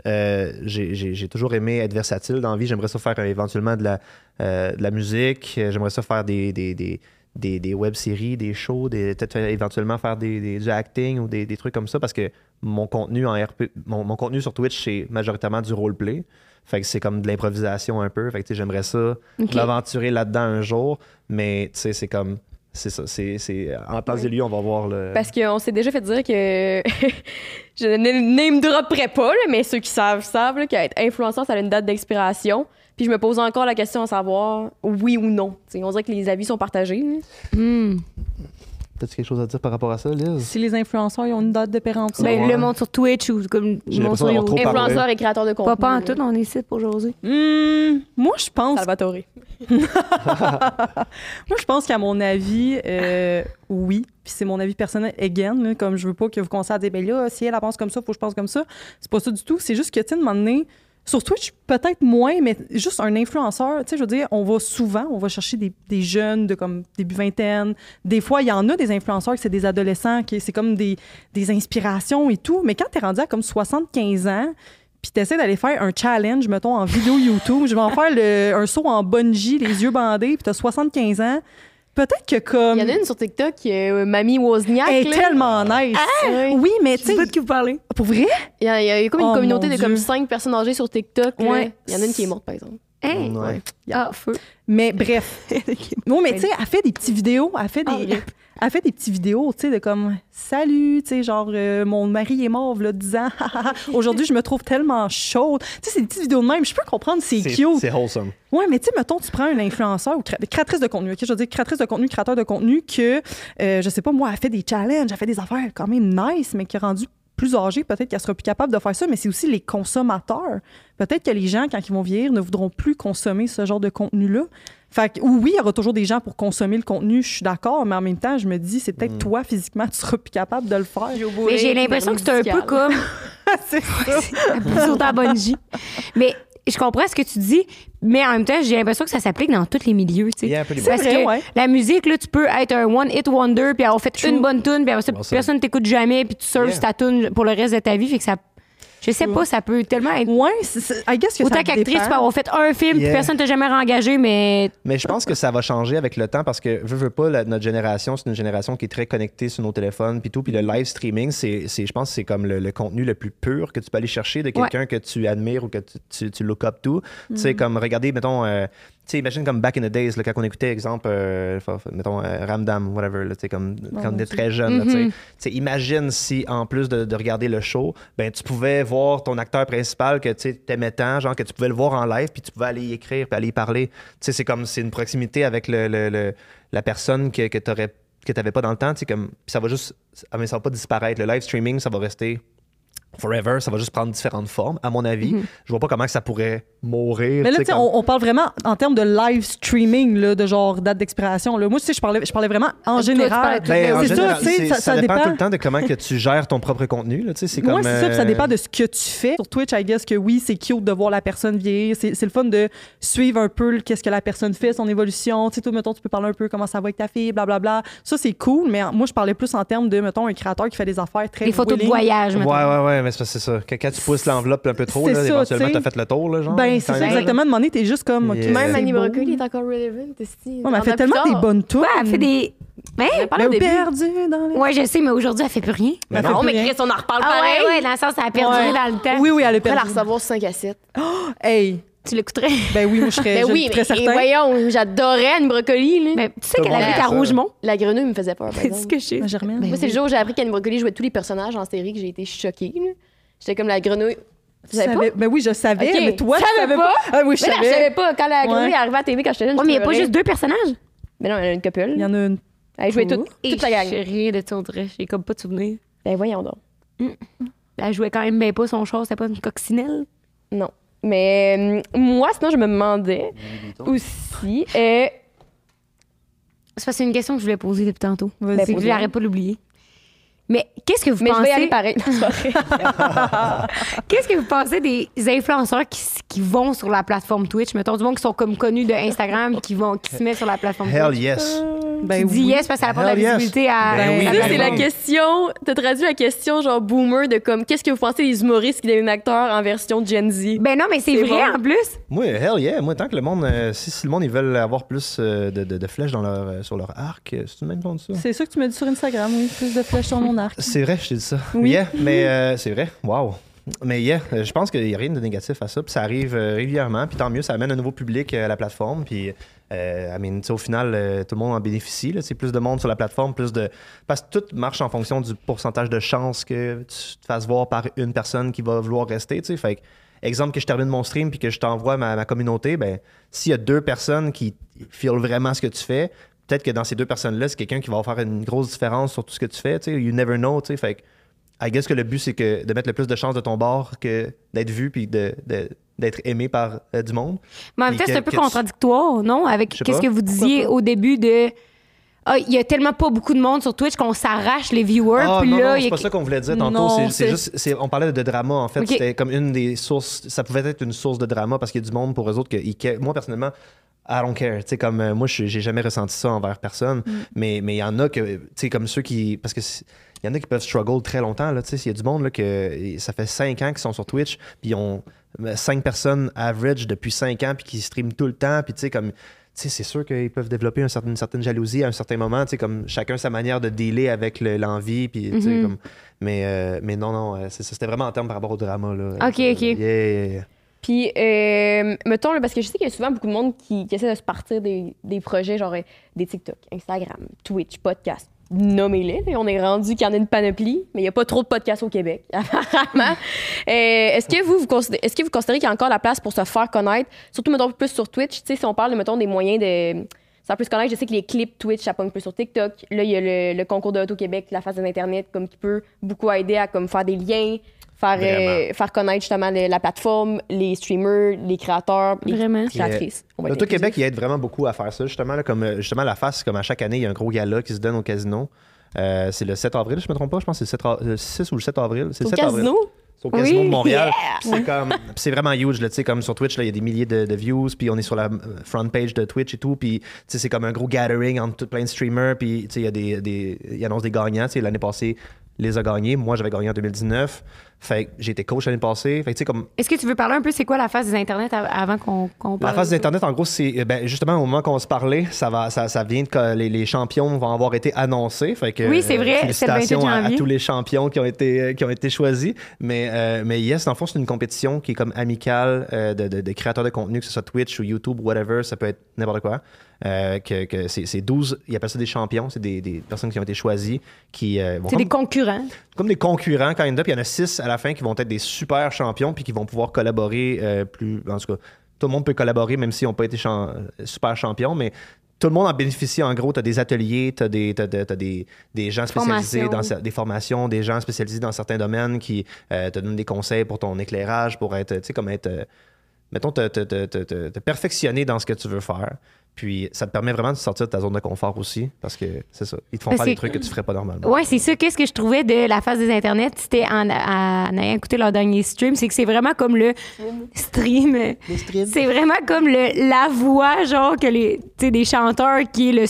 euh, j'ai, j'ai- j'ai toujours aimé être versatile dans la vie. J'aimerais ça faire euh, éventuellement de la, euh, de la musique. J'aimerais ça faire des, des, des, des, des web-séries, des shows, des- peut-être éventuellement faire des, des- du acting ou des, des trucs comme ça parce que mon contenu en RP, mon, mon contenu sur Twitch, c'est majoritairement du roleplay. Fait que c'est comme de l'improvisation un peu. Fait que j'aimerais ça Ok. m'aventurer là-dedans un jour, mais tu sais, c'est comme. C'est ça. C'est, c'est, en temps et lieu, on va voir le. Parce qu'on s'est déjà fait dire que. (laughs) je ne name dropperai pas, là, mais ceux qui savent, savent qu'être influenceur, ça a une date d'expiration. Puis je me pose encore la question à savoir oui ou non. T'sais, on dirait que les avis sont partagés. Hmm. T'as-tu quelque chose à dire par rapport à ça, Liz? Si les influenceurs ils ont une date de péremption. Ben, Ouais. le monde sur Twitch ou comme le monde sur d'avoir YouTube. trop parlé. Influenceur et créateur de contenu. Pas pas en tout, on est ici pour José. Hmm, moi, je pense Salvatore. (laughs) Moi, je pense qu'à mon avis, euh, oui. Puis c'est mon avis personnel, again, là, comme je veux pas que vous commenciez à dire, ben là, si elle, elle pense comme ça, faut que je pense comme ça. C'est pas ça du tout. C'est juste que, tu sais, de un moment donné, sur Twitch, peut-être moins, mais juste un influenceur, tu sais, je veux dire, on va souvent, on va chercher des, jeunes de comme début vingtaine. Des fois, il y en a des influenceurs que c'est des adolescents, qui c'est comme des, des inspirations et tout. Mais quand t'es rendu à comme 75 ans, puis t'essaies d'aller faire un challenge, mettons, en vidéo YouTube, je vais en faire le- un saut en bungee, les yeux bandés, puis t'as 75 ans, peut-être que comme... Il y en a une sur TikTok, euh, Mamie Wozniak. Elle est là. tellement nice. Ouais. Oui, mais tu sais de qui vous parlez. pour vrai? Il y, a, il y a comme une Oh, communauté de comme Dieu. 5 personnes âgées sur TikTok. là. Ouais. Il y en a une qui est morte, par exemple. Hey. Ouais. Ah, feu. Mais bref. (laughs) non, mais tu sais, elle fait des petites vidéos, elle fait Ah, des, (laughs) rip. elle fait des petites vidéos, tu sais, de comme salut, tu sais, genre euh, mon mari est mort, là, 10 ans. (laughs) Aujourd'hui, je me trouve tellement chaude. Tu sais, c'est des petites vidéos de même. Je peux comprendre, c'est cute. c'est wholesome. Ouais, mais tu sais, mettons, tu prends un influenceur ou cré- créatrice de contenu, OK? Je veux dire, créatrice de contenu, créateur de contenu que, euh, je sais pas, moi, elle fait des challenges, elle fait des affaires quand même nice, mais qui est rendue plus âgée, peut-être qu'elle sera plus capable de faire ça, mais c'est aussi les consommateurs. Peut-être que les gens, quand ils vont vieillir, ne voudront plus consommer ce genre de contenu-là. Fait que, oui, il y aura toujours des gens pour consommer le contenu, je suis d'accord, mais en même temps, je me dis, c'est peut-être toi, physiquement, tu seras plus capable de le faire. Mais j'ai l'impression que c'est un peu comme (laughs) c'est ça. sur ta bungee. Mais je comprends ce que tu dis, mais en même temps, j'ai l'impression que ça s'applique dans tous les milieux. tu sais. Il y a un peu les Parce C'est vrai, que ouais. la musique, là, tu peux être un one-hit wonder, puis avoir fait True. une bonne tune, puis après ça, Bon, personne t'écoute jamais, puis tu surfes Yeah. ta tune pour le reste de ta vie. Fait que ça. Je sais pas, ça peut tellement être. Ouais, I guess que Autant qu'actrice, tu peux avoir fait un film, puis Yeah. personne t'a jamais engagé, mais Mais je pense que ça va changer avec le temps parce que, veux, veux pas, la- notre génération, c'est une génération qui est très connectée sur nos téléphones puis tout. Puis le live streaming, c'est, c'est- je pense que c'est comme le, le contenu le plus pur que tu peux aller chercher de quelqu'un que tu admires ou que tu, tu, tu look up to. Tu sais, comme regarder, mettons, euh, sais, imagine comme back in the days, là, quand on écoutait, exemple, euh, mettons, euh, Ramdam, whatever, là, comme quand on était très jeune, tu. Mhm. Tu imagine si, en plus de, de regarder le show, ben, tu pouvais voir ton acteur principal que tu aimais tant, genre que tu pouvais le voir en live, puis tu pouvais aller y écrire, puis aller y parler. Tu sais, c'est comme, c'est une proximité avec le, le- le- la personne que, que tu que t'avais pas dans le temps, tu sais, comme, puis ça va juste, ah, mais ça va pas disparaître. Le live streaming, ça va rester forever, ça va juste prendre différentes formes, à mon avis. Je vois pas comment que ça pourrait mourir. Mais là, tu tu sais, sais, comme- on, on parle vraiment en termes de live streaming, là, de genre date d'expiration. là. Moi, tu sais, je parlais, je parlais vraiment en général. Ben, en c'est ça, ça, ça, ça dépend, dépend. tout le temps de comment que tu gères ton propre contenu. Là, tu sais, c'est comme, Moi, c'est ça, puis ça euh, dépend de ce que tu fais. Sur Twitch, I guess que oui, c'est cute de voir la personne vieillir. C'est c'est le fun de suivre un peu qu'est-ce que la personne fait, son évolution. Tu sais, toi, mettons, tu peux parler un peu comment ça va avec ta fille, blablabla. Ça, c'est cool, mais moi, je parlais plus en termes de, mettons, un créateur qui fait des affaires très les photos de voyage, Ouais, mettons. ouais, ouais, mais c'est ça. Quand, quand tu pousses l'enveloppe un peu trop, là, ça, éventuellement, t'as fait le tour, là, genre. Ben, c'est ça, exactement. De demander, t'es juste comme, Yeah. Même Annie beau. Brocoli est encore relevant. Ouais, mais elle fait tellement des bonnes tunes. Ouais, elle fait des. Parlait Ben, au début. perdu dans les... Ouais, je sais, mais aujourd'hui, elle fait plus rien. Mais Elle non, mais. Chris, on en reparle Ah pareil. ouais, ouais, dans le sens, ça a perdu dans le temps. Oui, oui, elle est Après la perdue. recevoir sur 5 à 7. Hey, Tu l'écouterais? ben oui, moi, je serais, Ben je oui, serais mais certain. voyons, j'adorais Annie Brocoli. Là. Mais tu sais qu'elle habite à. Rougemont. La grenouille me faisait peur, C'est ce que je sais. Ben, Germaine. Ben Moi, c'est le jour où j'ai appris qu'Annie Brocoli jouait tous les personnages en série que j'ai été choquée. J'étais comme la grenouille. Tu savais pas? savais- Ben oui, je savais, Ok, mais toi, tu tu savais savais pas? Ah oui, je Mais non, je savais. savais pas. Quand la grenouille Ouais. est arrivée à la TV quand j'étais jeune, Ouais, je mais il n'y a pas juste deux personnages? Mais non, il y en a une couple. Il y en a une. Elle jouait toute, Et toute la gang. Je rien de ça, on dirait. J'ai comme pas de souvenir. Ben voyons donc. Elle jouait quand même bien pas son char, c'était pas une coccinelle? Non. Mais euh, moi, sinon, je me demandais aussi. euh, C'est parce que c'est une question que je voulais poser depuis tantôt. Vas-y. Ben, j'arrête pas de l'oublier. Mais qu'est-ce que vous mais je vais y aller pensez pareil. (laughs) Qu'est-ce que vous pensez des influenceurs qui, qui vont sur la plateforme Twitch, mettons du monde qui sont comme connus de Instagram qui vont qui se mettent sur la plateforme Hell Twitch. yes. Ben tu dis oui. yes parce que ça apporte Hell la yes. visibilité à. Ben oui, ben c'est la oui. question. T'as traduit la question, genre boomer, de comme, qu'est-ce que vous pensez des humoristes qui deviennent acteurs en version Gen Z? Ben non, mais c'est C'est vrai bon. en plus. Moi, hell yeah. Moi, tant que le monde, euh, si, si le monde, ils veulent avoir plus euh, de, de- de flèches dans leur, euh, sur leur arc, c'est tout de même ton ça? C'est ça que tu m'as dit sur Instagram, oui. Plus de flèches sur mon arc. C'est vrai, je t'ai dit ça. Oui. Yeah, mais euh, c'est vrai. Wow. Mais yeah, euh, je pense qu'il n'y a rien de négatif à ça. Puis ça arrive euh, régulièrement. Puis tant mieux, ça amène un nouveau public à la plateforme. Puis, euh, I mean, au final, euh, tout le monde en bénéficie. là. C'est plus de monde sur la plateforme, plus de. Parce que tout marche en fonction du pourcentage de chances que tu te fasses voir par une personne qui va vouloir rester. Tu sais, fait que, exemple que je termine mon stream puis que je t'envoie ma, ma communauté, ben s'il y a deux personnes qui filent vraiment ce que tu fais, peut-être que dans ces deux personnes-là, c'est quelqu'un qui va faire une grosse différence sur tout ce que tu fais. Tu sais, you never know. Tu sais, fait que, I guess que le but, c'est que de mettre le plus de chances de ton bord que d'être vu puis de, de- d'être aimé par euh, du monde. Mais en même temps, c'est un peu tu- contradictoire, non? Avec qu'est-ce pas. que vous disiez au début de. Ah, il y a tellement pas beaucoup de monde sur Twitch qu'on s'arrache les viewers. Ah puis non, là, non, c'est pas ça qu'on voulait dire tantôt. Non, c'est, juste, on parlait de drama en fait. C'était comme une des sources. Ça pouvait être une source de drama parce qu'il y a du monde pour eux autres que ils moi personnellement. I don't care. Tu sais, comme euh, moi, je- j'ai jamais ressenti ça envers personne. Mm. Mais mais il y en a que, tu sais, comme ceux qui. Parce que il y en a qui peuvent struggle très longtemps. Là, il y a du monde là, que ça fait cinq ans qu'ils sont sur Twitch, puis ils ont euh, cinq personnes average depuis cinq ans, puis qui streament tout le temps, puis tu sais, comme. C'est sûr qu'ils peuvent développer un certain- une certaine jalousie à un certain moment, comme chacun sa manière de dealer avec le- l'envie, sais, Mhm. comme. Mais, euh, mais non, non, euh. C'était vraiment en termes par rapport au drama, là. Ok, Euh, ok. yeah, yeah, yeah. Puis, euh, mettons, là, parce que je sais qu'il y a souvent beaucoup de monde qui, essaie de se partir des, des projets, genre euh, des TikTok, Instagram, Twitch, podcast. Nommez-les. On est rendu qu'il y en a une panoplie, mais il n'y a pas trop de podcasts au Québec, (laughs) apparemment. Euh, est-ce que vous, vous considérez, est-ce que vous considérez qu'il y a encore la place pour se faire connaître, surtout, mettons, plus sur Twitch? Tu sais, si on parle, mettons, des moyens de faire plus connaître, je sais que les clips Twitch, ça pogne plus sur TikTok. Là, il y a le, le concours de Auto-Québec, la phase de l'Internet, comme qui peut beaucoup aider à comme, faire des liens, faire, euh, faire connaître justement la plateforme, les streamers, les créateurs, les Vraiment. créatrices. L'Auto-Québec, il aide vraiment beaucoup à faire ça, justement. là, comme, euh, justement, la face, comme à chaque année, il y a un gros gala qui se donne au casino. Euh, c'est le 7 avril, je me trompe pas. Je pense que c'est le 7 a- le 6 ou le 7 avril. C'est Au le 7 avril. casino? C'est au casino Oui. de Montréal. Yeah! C'est comme, puis c'est vraiment huge, là, tu sais, comme sur Twitch, là, il y a des milliers de, de views, puis on est sur la front page de Twitch et tout, puis tu sais, c'est comme un gros gathering entre tout plein de streamers, puis tu sais, il y a des, des, ils annoncent des gagnants, tu sais, l'année passée, les a gagnés. Moi, j'avais gagné en 2019. Fait que j'ai été coach l'année passée. Fait que comme Est-ce que tu veux parler un peu, c'est quoi la phase des Internet av- avant qu'on qu'on La parle? phase de ça? d'Internet, en gros, c'est euh, ben, justement au moment qu'on se parler, ça, va, ça, ça vient de que les, les champions vont avoir été annoncés. Fait que, Oui, c'est vrai, c'est le 28 Félicitations à, à tous les champions qui ont été, euh, qui ont été choisis. Mais, euh, mais yes, dans le fond, c'est une compétition qui est comme amicale euh, de, de- de créateurs de contenu, que ce soit Twitch ou YouTube, whatever, ça peut être n'importe quoi. Euh, que, que c'est c'est 12, ils appellent ça des champions, c'est des, des personnes qui ont été choisies, qui euh, vont C'est comme- des concurrents. comme des concurrents up. Il y en a six à la fin qui vont être des super champions puis qui vont pouvoir collaborer euh, plus. En tout cas, tout le monde peut collaborer même s'ils n'ont pas été champ- euh, super champions, mais tout le monde en bénéficie. En gros, tu as des ateliers, tu as, des, des, des gens spécialisés dans des formations, des gens spécialisés dans certains domaines qui euh, te donnent des conseils pour ton éclairage, pour être, tu sais, comme être, euh, mettons, te- te- te- te perfectionner dans ce que tu veux faire. Puis ça te permet vraiment de sortir de ta zone de confort aussi, parce que c'est ça. Ils te font Parce faire des trucs que tu ferais pas normalement. Ouais, c'est ça. Qu'est-ce que je trouvais de la phase des Internet, c'était en, en ayant écouté leur dernier stream, c'est que c'est vraiment comme le stream. C'est vraiment comme le, la voix, genre, que les, tu sais, des chanteurs qui est le,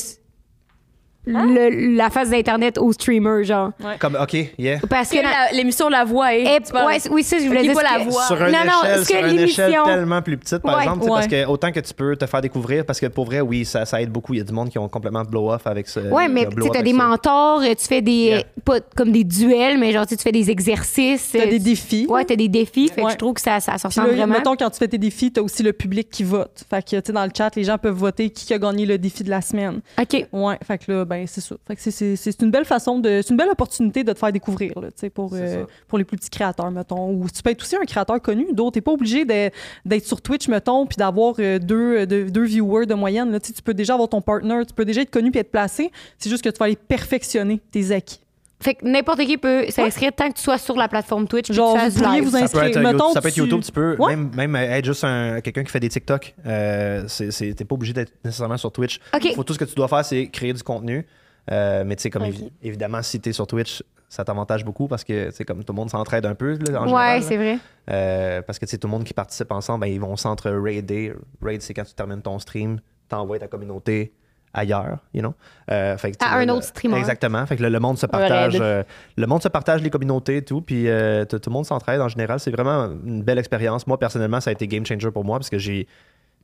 le- la phase d'Internet aux streamers, genre. Comme, OK, yeah. Parce que. Que la- L'émission La Voix est. Eh, tu parles- ouais, oui, ça, je voulais dire. pas ce la que- voix. sur une Non, non, échelle, est-ce que sur une échelle l'émission- tellement plus petite, par Ouais. exemple, tu parce Ouais. que autant que tu peux te faire découvrir, parce que pour vrai, oui, ça, ça aide beaucoup. Il y a du monde qui ont complètement blow off avec ça. Ouais, mais tu avec des ça. mentors, tu fais des. Yeah. Pas comme des duels, mais genre, tu tu fais des exercices. T'as euh, des tu- défis. Ouais, t'as des défis. Fait que Ouais. je trouve que ça, ça, ça ressemble là, vraiment. mettons, quand tu fais tes défis, t'as aussi le public qui vote. Fait que, tu sais, dans le chat, les gens peuvent voter qui a gagné le défi de la semaine. OK. Ouais, fait que là, ben, c'est ça. C'est- c'est c'est une belle façon de. C'est une belle opportunité de te faire découvrir, là, pour, euh, pour les plus petits créateurs, mettons. Ou tu peux être aussi un créateur connu. D'autres, t'es pas obligé de- d'être sur Twitch, mettons, puis d'avoir euh, deux, de- deux viewers de moyenne. Là. Tu peux déjà avoir ton partner, tu peux déjà être connu puis être placé. C'est juste que tu vas aller perfectionner tes acquis. Fait que n'importe qui peut s'inscrire tant que tu sois sur la plateforme Twitch. Genre, vous pourriez live. vous Ça peut inscrire. être, euh, Mettons, ça peut être tu- YouTube, tu peux Ouais. même, même être juste un- quelqu'un qui fait des TikTok. Euh, c'est- c'est- T'es pas obligé d'être nécessairement sur Twitch. Faut, tout ce que tu dois faire, c'est créer du contenu. Euh, mais tu sais, comme évi- évidemment, si t'es sur Twitch, ça t'avantage beaucoup parce que, tu sais, comme tout le monde s'entraide un peu, là, en Ouais, c'est vrai. Euh, parce que tu sais, tout le monde qui participe ensemble, ben, ils vont s'entre-raider. Raid, c'est quand tu termines ton stream, t'envoies ta communauté ailleurs, you know? Euh, fait que, À un le- autre streamer. Exactement. Fait que le, le monde se partage, euh, le monde se partage les communautés et tout, puis euh, tout, le monde s'entraide en général. C'est vraiment une belle expérience. Moi, personnellement, ça a été game changer pour moi parce que j'ai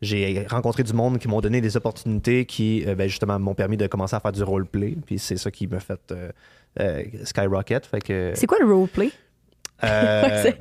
j'ai rencontré du monde qui m'ont donné des opportunités qui, euh, ben, justement, m'ont permis de commencer à faire du roleplay. Puis c'est ça qui m'a fait skyrocket. Fait que, C'est quoi le roleplay? Euh,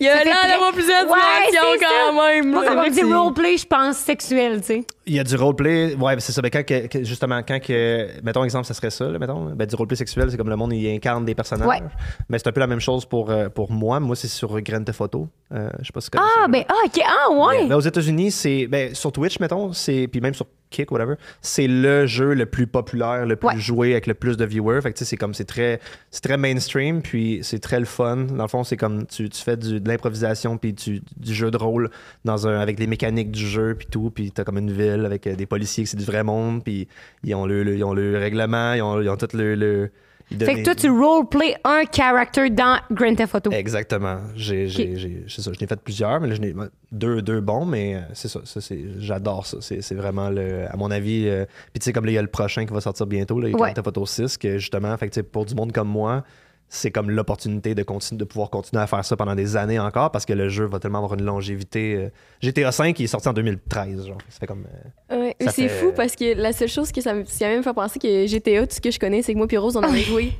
Il y a Ça là très- d'avoir plusieurs Ouais, dimensions c'est quand même. Moi, on vrai dit roleplay, je pense sexuel, tu sais. Il y a du roleplay, ouais, c'est ça. Ben, quand que- que- justement, quand que, mettons exemple, ça serait ça, là, mettons, ben, du roleplay sexuel, c'est comme le monde il incarne des personnages. Ouais. Mais c'est un peu la même chose pour, euh, pour moi. Moi, c'est sur Grand Theft Auto. Euh, je sais pas si Ah, ça. ben, ah, ok, ah, ouais. Ben, aux États-Unis, c'est ben, sur Twitch, mettons, c'est puis même sur Kick, whatever, c'est le jeu le plus populaire, le plus Ouais. joué avec le plus de viewers. Fait que tu c'est comme c'est très, c'est très mainstream, puis c'est très le fun. Dans le fond, c'est comme tu, tu fais du, de l'improvisation puis du, du jeu de rôle dans un avec les mécaniques du jeu puis tout, puis t'as comme une ville avec euh, des policiers c'est du vrai monde, puis ils ont le, le- ils ont le règlement, ils ont, ils ont tout le, le Fait que toi, tu roleplay un character dans Grand Theft Auto. Exactement. J'ai, j'ai, j'ai- c'est ça. Je n'ai fait plusieurs, mais là, je n'ai deux, deux bons, mais euh, c'est ça. ça c'est, j'adore ça. C'est, c'est vraiment, le, à mon avis. euh, Puis tu sais, comme là, il y a le prochain qui va sortir bientôt, là, a Ouais. Grand Theft Auto 6, que justement, fait que, pour du monde comme moi, c'est comme l'opportunité de, continuer, de pouvoir continuer à faire ça pendant des années encore parce que le jeu va tellement avoir une longévité. GTA 5 qui est sorti en 2013. Genre. Ça fait comme. euh, Ouais, c'est fait- fou parce que la seule chose que ça me, ça même fait penser que GTA, tout ce que je connais, c'est que moi puis Rose, on avait joué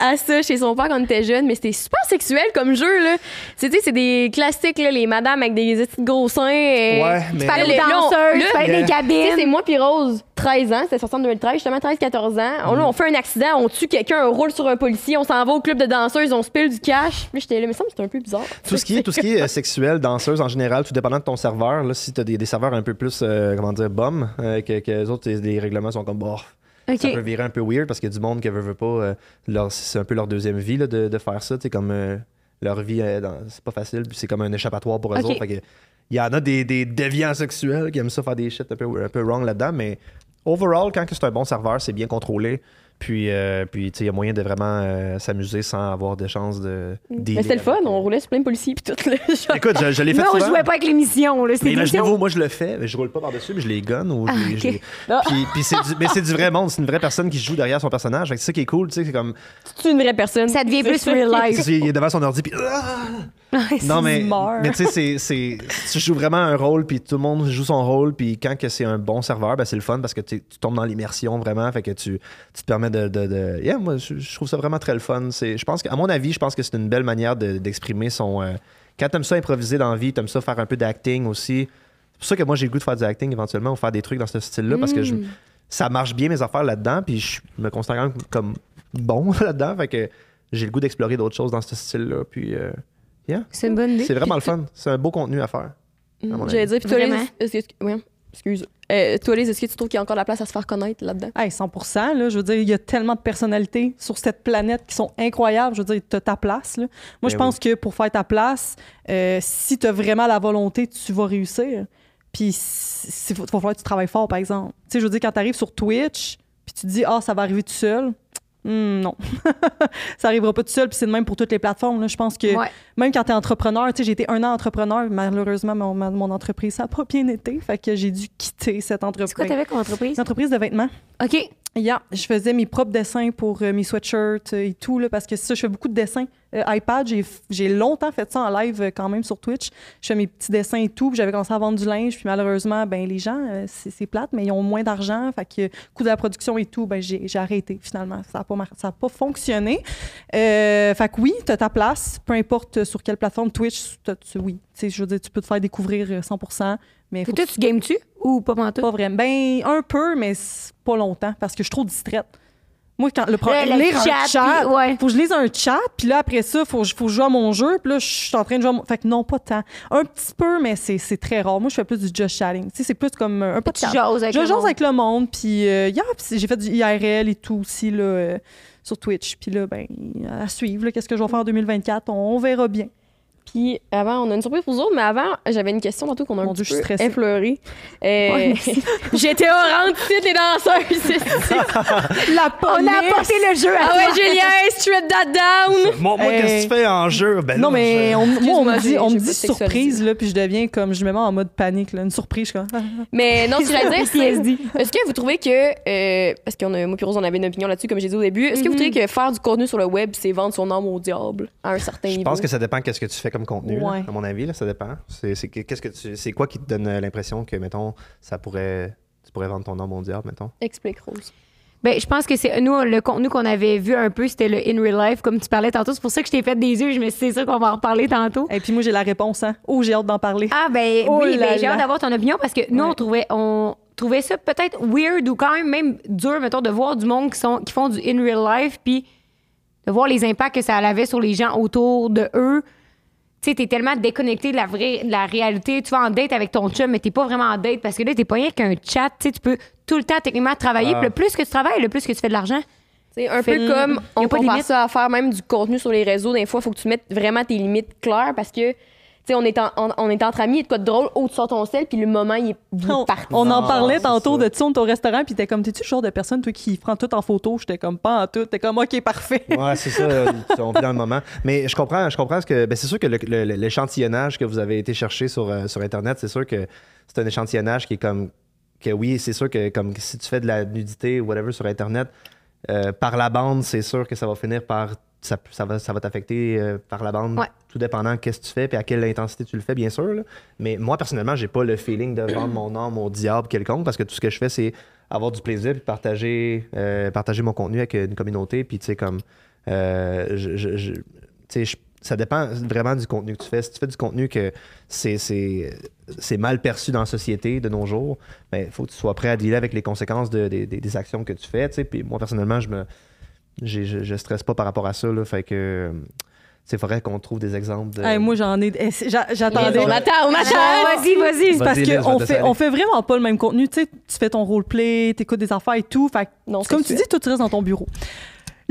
à ça chez son père quand on était jeune, mais c'était super sexuel comme jeu, là. C'est, tu sais, c'est des classiques, là, les madames avec des petits gros seins. et- Ouais, mais- Tu on- danseuses, tu des Tu sais, c'est cabines. moi puis Rose, 13 ans, c'était sorti en 2013, justement 13-14 ans. On, là, on fait un accident, on tue quelqu'un, on roule sur un policier, on s'en va au club de danseuses, on se pile du cash. Puis j'étais là, mais ça me semble que c'était un peu bizarre. Tout ce qui est, tout ce qui est euh, sexuel, danseuse en général, tout dépendant de ton serveur. Là, si tu as des, des serveurs un peu plus, euh, comment dire, bum, euh, que, que les autres, les, les règlements sont comme, bon, Ça peut virer un peu weird parce qu'il y a du monde qui veut, veut pas, euh, leur- c'est un peu leur deuxième vie là, de, de faire ça. Sais, comme euh, leur vie, euh, c'est pas facile, puis c'est comme un échappatoire pour eux autres. Il y en a des, des déviants sexuels qui aiment ça faire des shit un peu, un peu wrong là-dedans, mais overall, quand c'est un bon serveur, c'est bien contrôlé. Puis, euh, puis tu sais, il y a moyen de vraiment euh, s'amuser sans avoir de chance de. Mais dealer c'était le fun, on roulait sur plein de policiers puis tout. Là, (laughs) genre. Écoute, je, je l'ai fait Mais on souvent. jouait pas avec l'émission. Mais imaginez-vous, moi je le fais, mais je roule pas par-dessus, mais je les ou je Ah, les- je Ah. Puis, puis c'est du, mais c'est du vrai monde, c'est une vraie personne qui joue derrière son personnage. C'est ça qui est cool, tu sais, c'est comme. C'est une vraie personne. Ça devient (laughs) plus real life. Il est devant son ordi, puis. (laughs) Non, mais, mais tu sais, c'est- tu joues vraiment un rôle, puis tout le monde joue son rôle, puis quand que c'est un bon serveur, ben c'est le fun parce que tu tombes dans l'immersion vraiment, fait que tu, tu te permets de. de, de- Yeah, moi, je, je trouve ça vraiment très le fun. C'est- Je pense qu'à mon avis, je pense que c'est une belle manière de- d'exprimer son. euh, quand t'aimes ça improviser dans la vie, t'aimes ça faire un peu d'acting aussi. C'est pour ça que moi, j'ai le goût de faire du acting éventuellement ou faire des trucs dans ce style-là parce que je, Mm. ça marche bien mes affaires là-dedans, puis je me considère quand même comme bon (laughs) là-dedans, fait que j'ai le goût d'explorer d'autres choses dans ce style-là, puis. euh, yeah. C'est une bonne idée. C'est vraiment le fun. C'est un beau contenu à faire. mon J'allais dire, puis toi, est-ce que- ouais, excuse. Euh, toi, Liz, est-ce que tu trouves qu'il y a encore de la place à se faire connaître là-dedans? Hey, 100 là, je veux dire, il y a tellement de personnalités sur cette planète qui sont incroyables. Je veux dire, tu as ta place. Là. Moi, je Ben pense que pour faire ta place, euh, si tu as vraiment la volonté, tu vas réussir. Puis, il va falloir que tu travailles fort, par exemple. Tu sais, je veux dire, quand tu arrives sur Twitch, puis tu te dis, ah, ça va arriver tout seul. Hmm, non. (laughs) ça arrivera pas tout seul, puis c'est le même pour toutes les plateformes. là. Je pense que Ouais. même quand tu es entrepreneur, tu sais, j'ai été un an entrepreneur, malheureusement, mon, ma- mon entreprise, ça n'a pas bien été. Fait que j'ai dû quitter cette entreprise. C'est quoi t'avais comme entreprise? Une entreprise de vêtements. OK. Yeah, je faisais mes propres dessins pour euh, mes sweatshirts euh, et tout, là, parce que ça, je fais beaucoup de dessins. Euh, iPad, j'ai, longtemps fait ça en live quand même sur Twitch. Je fais mes petits dessins et tout, puis j'avais commencé à vendre du linge, puis malheureusement, ben les gens, c'est, plate, mais ils ont moins d'argent, fait que coût de la production et tout, ben j'ai, arrêté finalement. Ça n'a pas, pas fonctionné. Fait que oui, tu as ta place, peu importe sur quelle plateforme, Twitch, tu- oui. Je veux dire, tu peux te faire découvrir euh, 100 mais Puis toi, tu games-tu ou pas pantoute? pas vraiment. Ben, un peu, mais c'est pas longtemps parce que je suis trop distraite. Moi, quand le pro- Là, le lire un chat, chat, puis- ouais. faut que je lise un chat, puis là, après ça, faut, que je- faut que je joue à mon jeu, puis là, je suis en train de jouer à mon... Fait que non, pas tant. Un petit peu, mais c'est c'est très rare. Moi, je fais plus du just chatting. Tu sais, c'est plus comme euh, un Tu podcast. jases avec Je le jase monde. avec le monde, puis euh, yeah, puis j'ai fait du IRL et tout aussi, là, euh, sur Twitch. Puis là, ben, à suivre, là, qu'est-ce que je vais faire en 2024, on, on verra bien. Puis avant, on a une surprise pour vous autres, mais avant, j'avais une question tantôt qu'on a un petit je peu effleurée. Euh, Ouais, (laughs) J'étais orange, tu les. La On a apporté le jeu à Ah ouais. Julien, strip that down! Moi, qu'est-ce que tu fais en jeu? Ben Non, mais je- on, moi, on me dit, on me surprise, là, puis je deviens comme, je me mets en mode panique, là. Une surprise, je ah, (laughs) Mais non, ce que j'allais dire, (laughs) c'est. Est-ce que vous trouvez que. euh, parce qu'on a, moi et Rose, on avait une opinion là-dessus, comme j'ai dit au début. Est-ce que vous trouvez que faire du contenu sur le web, c'est vendre son âme au diable à un certain Je niveau? pense que ça dépend qu'est-ce que tu fais comme contenu, là, à mon avis, là, ça dépend. C'est c'est que- qu'est-ce que tu, c'est quoi qui te donne euh, l'impression que, mettons, ça pourrait, tu pourrais vendre ton nom au diable, mettons? Explique, Rose. Ben, je pense que c'est nous le contenu qu'on avait vu un peu, c'était le in real life comme tu parlais tantôt. C'est pour ça que je t'ai fait des yeux. Je me suis dit, c'est sûr qu'on va en reparler tantôt. Et puis moi, j'ai la réponse, hein. Oh, j'ai hâte d'en parler. Ah ben Oh oui, là ben, j'ai hâte d'avoir ton opinion parce que nous Ouais. on trouvait on trouvait ça peut-être weird ou quand même même dur mettons de voir du monde qui sont qui font du in real life puis de voir les impacts que ça avait sur les gens autour de eux. Tu sais, t'es tellement déconnecté de la vraie de la réalité. Tu vas en date avec ton chum, mais t'es pas vraiment en date parce que là, t'es pas rien qu'un chat. Tu sais, tu peux tout le temps techniquement travailler. Ah. Puis le plus que tu travailles, le plus que tu fais de l'argent. C'est un Fait- peu comme on pas de compare limite. ça à faire même du contenu sur les réseaux. Des fois, il faut que tu mettes vraiment tes limites claires parce que, sais, on est, en- on, on est entre amis, il y a de quoi de drôle, haut tu sors ton sel, puis le moment, il est, il est On, parti. on en parlait tantôt de était au restaurant, puis t'es comme, t'es-tu le genre de personne, toi, qui prend tout en photo? J'étais comme, pas en tout. T'es comme, OK, parfait. Ouais, c'est ça, (laughs) on vit dans le moment. Mais je comprends, je comprends ce que. Ben, c'est sûr que le- le- le- l'échantillonnage que vous avez été chercher sur, euh, sur Internet, c'est sûr que c'est un échantillonnage qui est comme. Que oui, c'est sûr que comme si tu fais de la nudité ou whatever sur Internet, euh, par la bande, c'est sûr que ça va finir par. Ça, ça va, ça va t'affecter euh, par la bande, Ouais. tout dépendant qu'est-ce que tu fais et à quelle intensité tu le fais, bien sûr. là. Mais moi, personnellement, j'ai pas le feeling de vendre mon âme au diable quelconque parce que tout ce que je fais, c'est avoir du plaisir puis partager, euh, partager mon contenu avec une communauté. Puis, tu sais, comme. euh, je, je- ça dépend vraiment du contenu que tu fais. Si tu fais du contenu que c'est, c'est, c'est mal perçu dans la société de nos jours, il faut que tu sois prêt à dealer avec les conséquences de- des- actions que tu fais. Puis moi, personnellement, je me je, je stresse pas par rapport à ça. Là, fait que il faudrait qu'on trouve des exemples. De... Hey, moi, j'en ai. eh, c'est- j'a- J'attendais. On attend, on attend! vas-y, vas-y. C'est parce qu'on fait, on fait vraiment pas le même contenu. Tu sais, tu fais ton roleplay, t'écoutes des affaires et tout. Fait que, Non, comme tu dis, toi, tu restes dans ton bureau.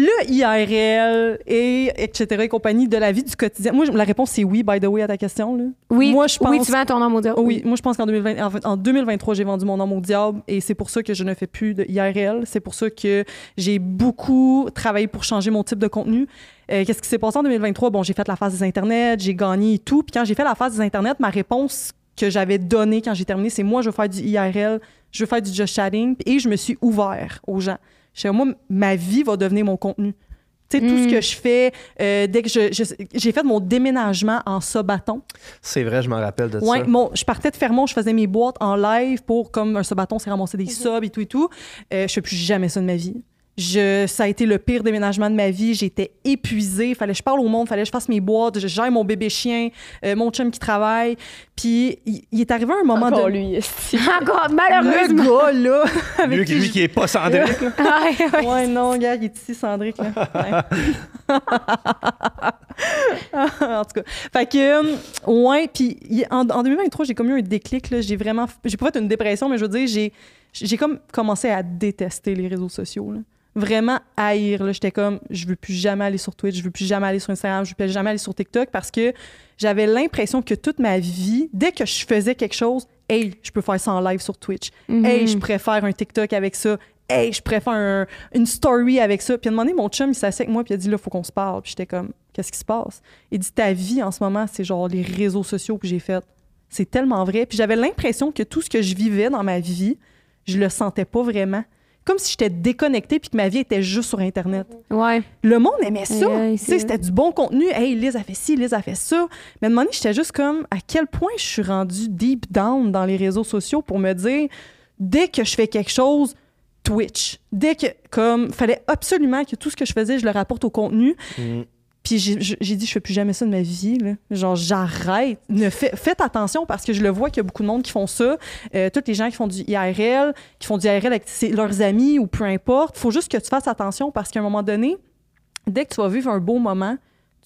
Le IRL et etc. et compagnie de la vie du quotidien. Moi, la réponse, c'est oui, by the way, à ta question. Là. Oui, Moi, je pense. oui, tu vends ton nom au diable. Oui, moi je pense qu'en 2020, en, fait, en 2023, j'ai vendu mon nom au diable et c'est pour ça que je ne fais plus de IRL. C'est pour ça que j'ai beaucoup travaillé pour changer mon type de contenu. Euh, Qu'est-ce qui s'est passé en 2023? Bon, j'ai fait la phase des internets, j'ai gagné et tout. Puis quand j'ai fait la phase des internets, ma réponse que j'avais donnée quand j'ai terminé, c'est moi, je veux faire du IRL, je veux faire du just chatting et je me suis ouvert aux gens. Je sais, moi, ma vie va devenir mon contenu. Tu sais, tout Mm. ce que je fais, euh, dès que je, je- j'ai fait mon déménagement en sabaton. C'est vrai, je m'en rappelle de Ouais, ça. mon, je partais de Fermont, je faisais mes boîtes en live pour, comme un sabaton, c'est ramasser des subs et tout et tout. Euh, je fais plus jamais ça de ma vie. Je, ça a été le pire déménagement de ma vie. J'étais épuisée. Fallait que je parle au monde, fallait que je fasse mes boîtes. Je gère mon bébé chien, euh, mon chum qui travaille. Puis il, il est arrivé un moment Encore de. lui, esti. (laughs) Encore, Le malheureusement. gars, là. (laughs) avec Lui, qui lui je- qui est pas Cendric. Ouais, ouais. Ouais, non, gars, il est ici, Cendric. Là. Ouais. (laughs) en tout cas. Fait que, euh, ouais, puis il- en, en 2023, j'ai comme eu un déclic. J'ai vraiment. J'ai pas fait une dépression, mais je veux dire, j'ai, j'ai comme commencé à détester les réseaux sociaux. là. Vraiment haïr. là. J'étais comme, je veux plus jamais aller sur Twitch, je veux plus jamais aller sur Instagram, je veux plus jamais aller sur TikTok parce que j'avais l'impression que toute ma vie, dès que je faisais quelque chose, hey, je peux faire ça en live sur Twitch. Mhm. Hey, je préfère un TikTok avec ça. Hey, je préfère un- une story avec ça. Puis à un moment donné, mon chum, il s'assied avec moi, puis il a dit, là, faut qu'on se parle. Puis j'étais comme, qu'est-ce qui se passe? Il dit, ta vie en ce moment, c'est genre les réseaux sociaux que j'ai fait. C'est tellement vrai. Puis j'avais l'impression que tout ce que je vivais dans ma vie, je le sentais pas vraiment. Comme si j'étais déconnectée puis que ma vie était juste sur Internet. Ouais. Le monde aimait ça. Ouais, c'était du bon contenu. Hey, Liz a fait ci, Liz a fait ça. Mais à un moment donné, j'étais juste comme à quel point je suis rendue deep down dans les réseaux sociaux pour me dire dès que je fais quelque chose, Twitch. Dès que, comme, fallait absolument que tout ce que je faisais, je le rapporte au contenu. Mm. Puis j'ai dit, je fais plus jamais ça de ma vie. Là. Genre, j'arrête. Ne fait- faites attention parce que je le vois qu'il y a beaucoup de monde qui font ça. Euh, tous les gens qui font du IRL, qui font du IRL avec leurs amis ou peu importe. faut juste que tu fasses attention parce qu'à un moment donné, dès que tu vas vivre un beau moment,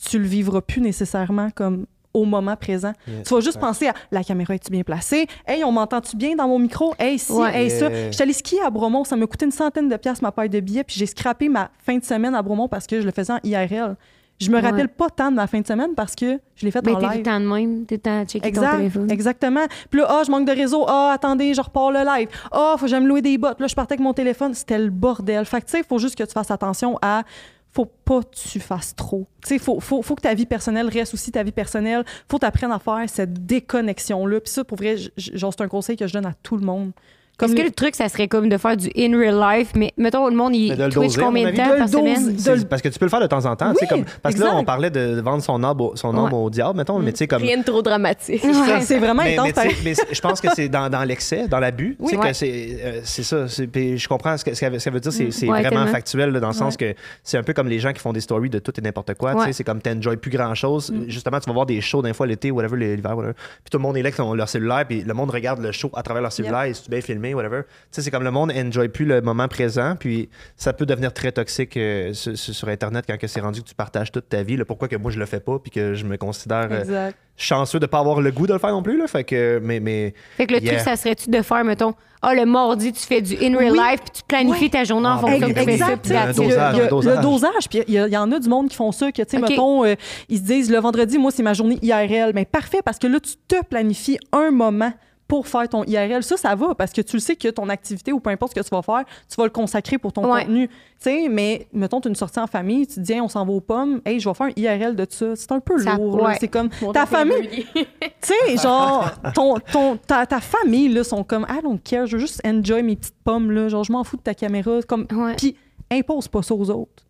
tu le vivras plus nécessairement comme au moment présent. Tu vas juste penser à la caméra est-tu bien placée? Hey, on m'entend-tu bien dans mon micro? Hey, si, Ouais. hey, ça. Yeah. Je suis allée skier à Bromont, ça m'a coûté une centaine de piastres ma paille de billets, puis j'ai scrappé ma fin de semaine à Bromont parce que je le faisais en IRL. Je me Ouais. rappelle pas tant de ma fin de semaine parce que je l'ai faite en live. temps de même, t'es temps à checker ton Exact, téléphone. exactement. Puis là, ah, je manque de réseau. Ah, attendez, je repars le live. Ah, faut que j'aille me louer des bottes. Là, je partais avec mon téléphone. C'était le bordel. Fait que, tu sais, il faut juste que tu fasses attention à. Faut pas que tu fasses trop. Tu sais, faut, faut, faut que ta vie personnelle reste aussi ta vie personnelle. Faut t'apprendre à faire cette déconnexion-là. Puis ça, pour vrai, genre, c'est un conseil que je donne à tout le monde. Comme Est-ce que le truc, ça serait comme de faire du in real life, mais mettons, le monde, il Mais de le Twitch doser, combien de temps par semaine? De Parce que tu peux le faire de temps en temps. Oui, comme, parce que là, on parlait de vendre son âme, au- son âme Ouais. au diable, mettons, mais tu sais, comme. Rien de trop dramatique. (laughs) Ouais. C'est vraiment Mais, intense. mais je pense que c'est dans, dans l'excès, dans l'abus. Oui. Tu sais Ouais. que c'est euh, c'est ça. c'est- puis je comprends ce que, ce qu'elle veut- dire. C'est c'est Ouais, vraiment tellement. factuel là, dans le sens que c'est un peu comme les gens qui font des stories de tout et n'importe quoi. C'est comme t'enjoys plus grand chose. Mm. Justement, tu vas voir des shows d'un fois l'été, whatever, l'hiver, whatever. Puis tout le monde est là avec leur cellulaire, puis le monde regarde le show à travers leur cellulaire. Et c'est bien filmé, whatever. Tu sais, c'est comme le monde enjoy plus le moment présent, puis ça peut devenir très toxique euh, sur, sur- Internet quand que c'est rendu que tu partages toute ta vie. là. pourquoi que moi je le fais pas, puis que je me considère euh, Exact. chanceux de pas avoir le goût de le faire non plus. Là. Fait que, mais, mais Fait que le Yeah. truc, ça serait-tu de faire, mettons, ah, le mardi, tu fais du in real Oui. life, puis tu planifies Ouais. ta journée en Ah, fonction ben de oui, tes ben oui. Un that's it. dosage. Le dosage, puis il y, y en a du monde qui font ça, que, tu sais, OK. mettons, euh, ils se disent, le vendredi, moi, c'est ma journée IRL. Mais parfait, parce que là, tu te planifies un moment pour faire ton IRL. Ça, ça va, parce que tu le sais que ton activité ou peu importe ce que tu vas faire, tu vas le consacrer pour ton Ouais. contenu. Tu sais, mais mettons, tu as une sortie en famille, tu te dis, Hey, on s'en va aux pommes, hey, je vais faire un IRL de ça. C'est un peu Ça- lourd. ouais. C'est comme ta famille, (laughs) tu sais, genre, ton, ton, ta, ta famille, là, sont comme, I don't care, je veux juste enjoy mes petites pommes, là. Genre, je m'en fous de ta caméra. Comme, Ouais. puis, impose pas ça aux autres.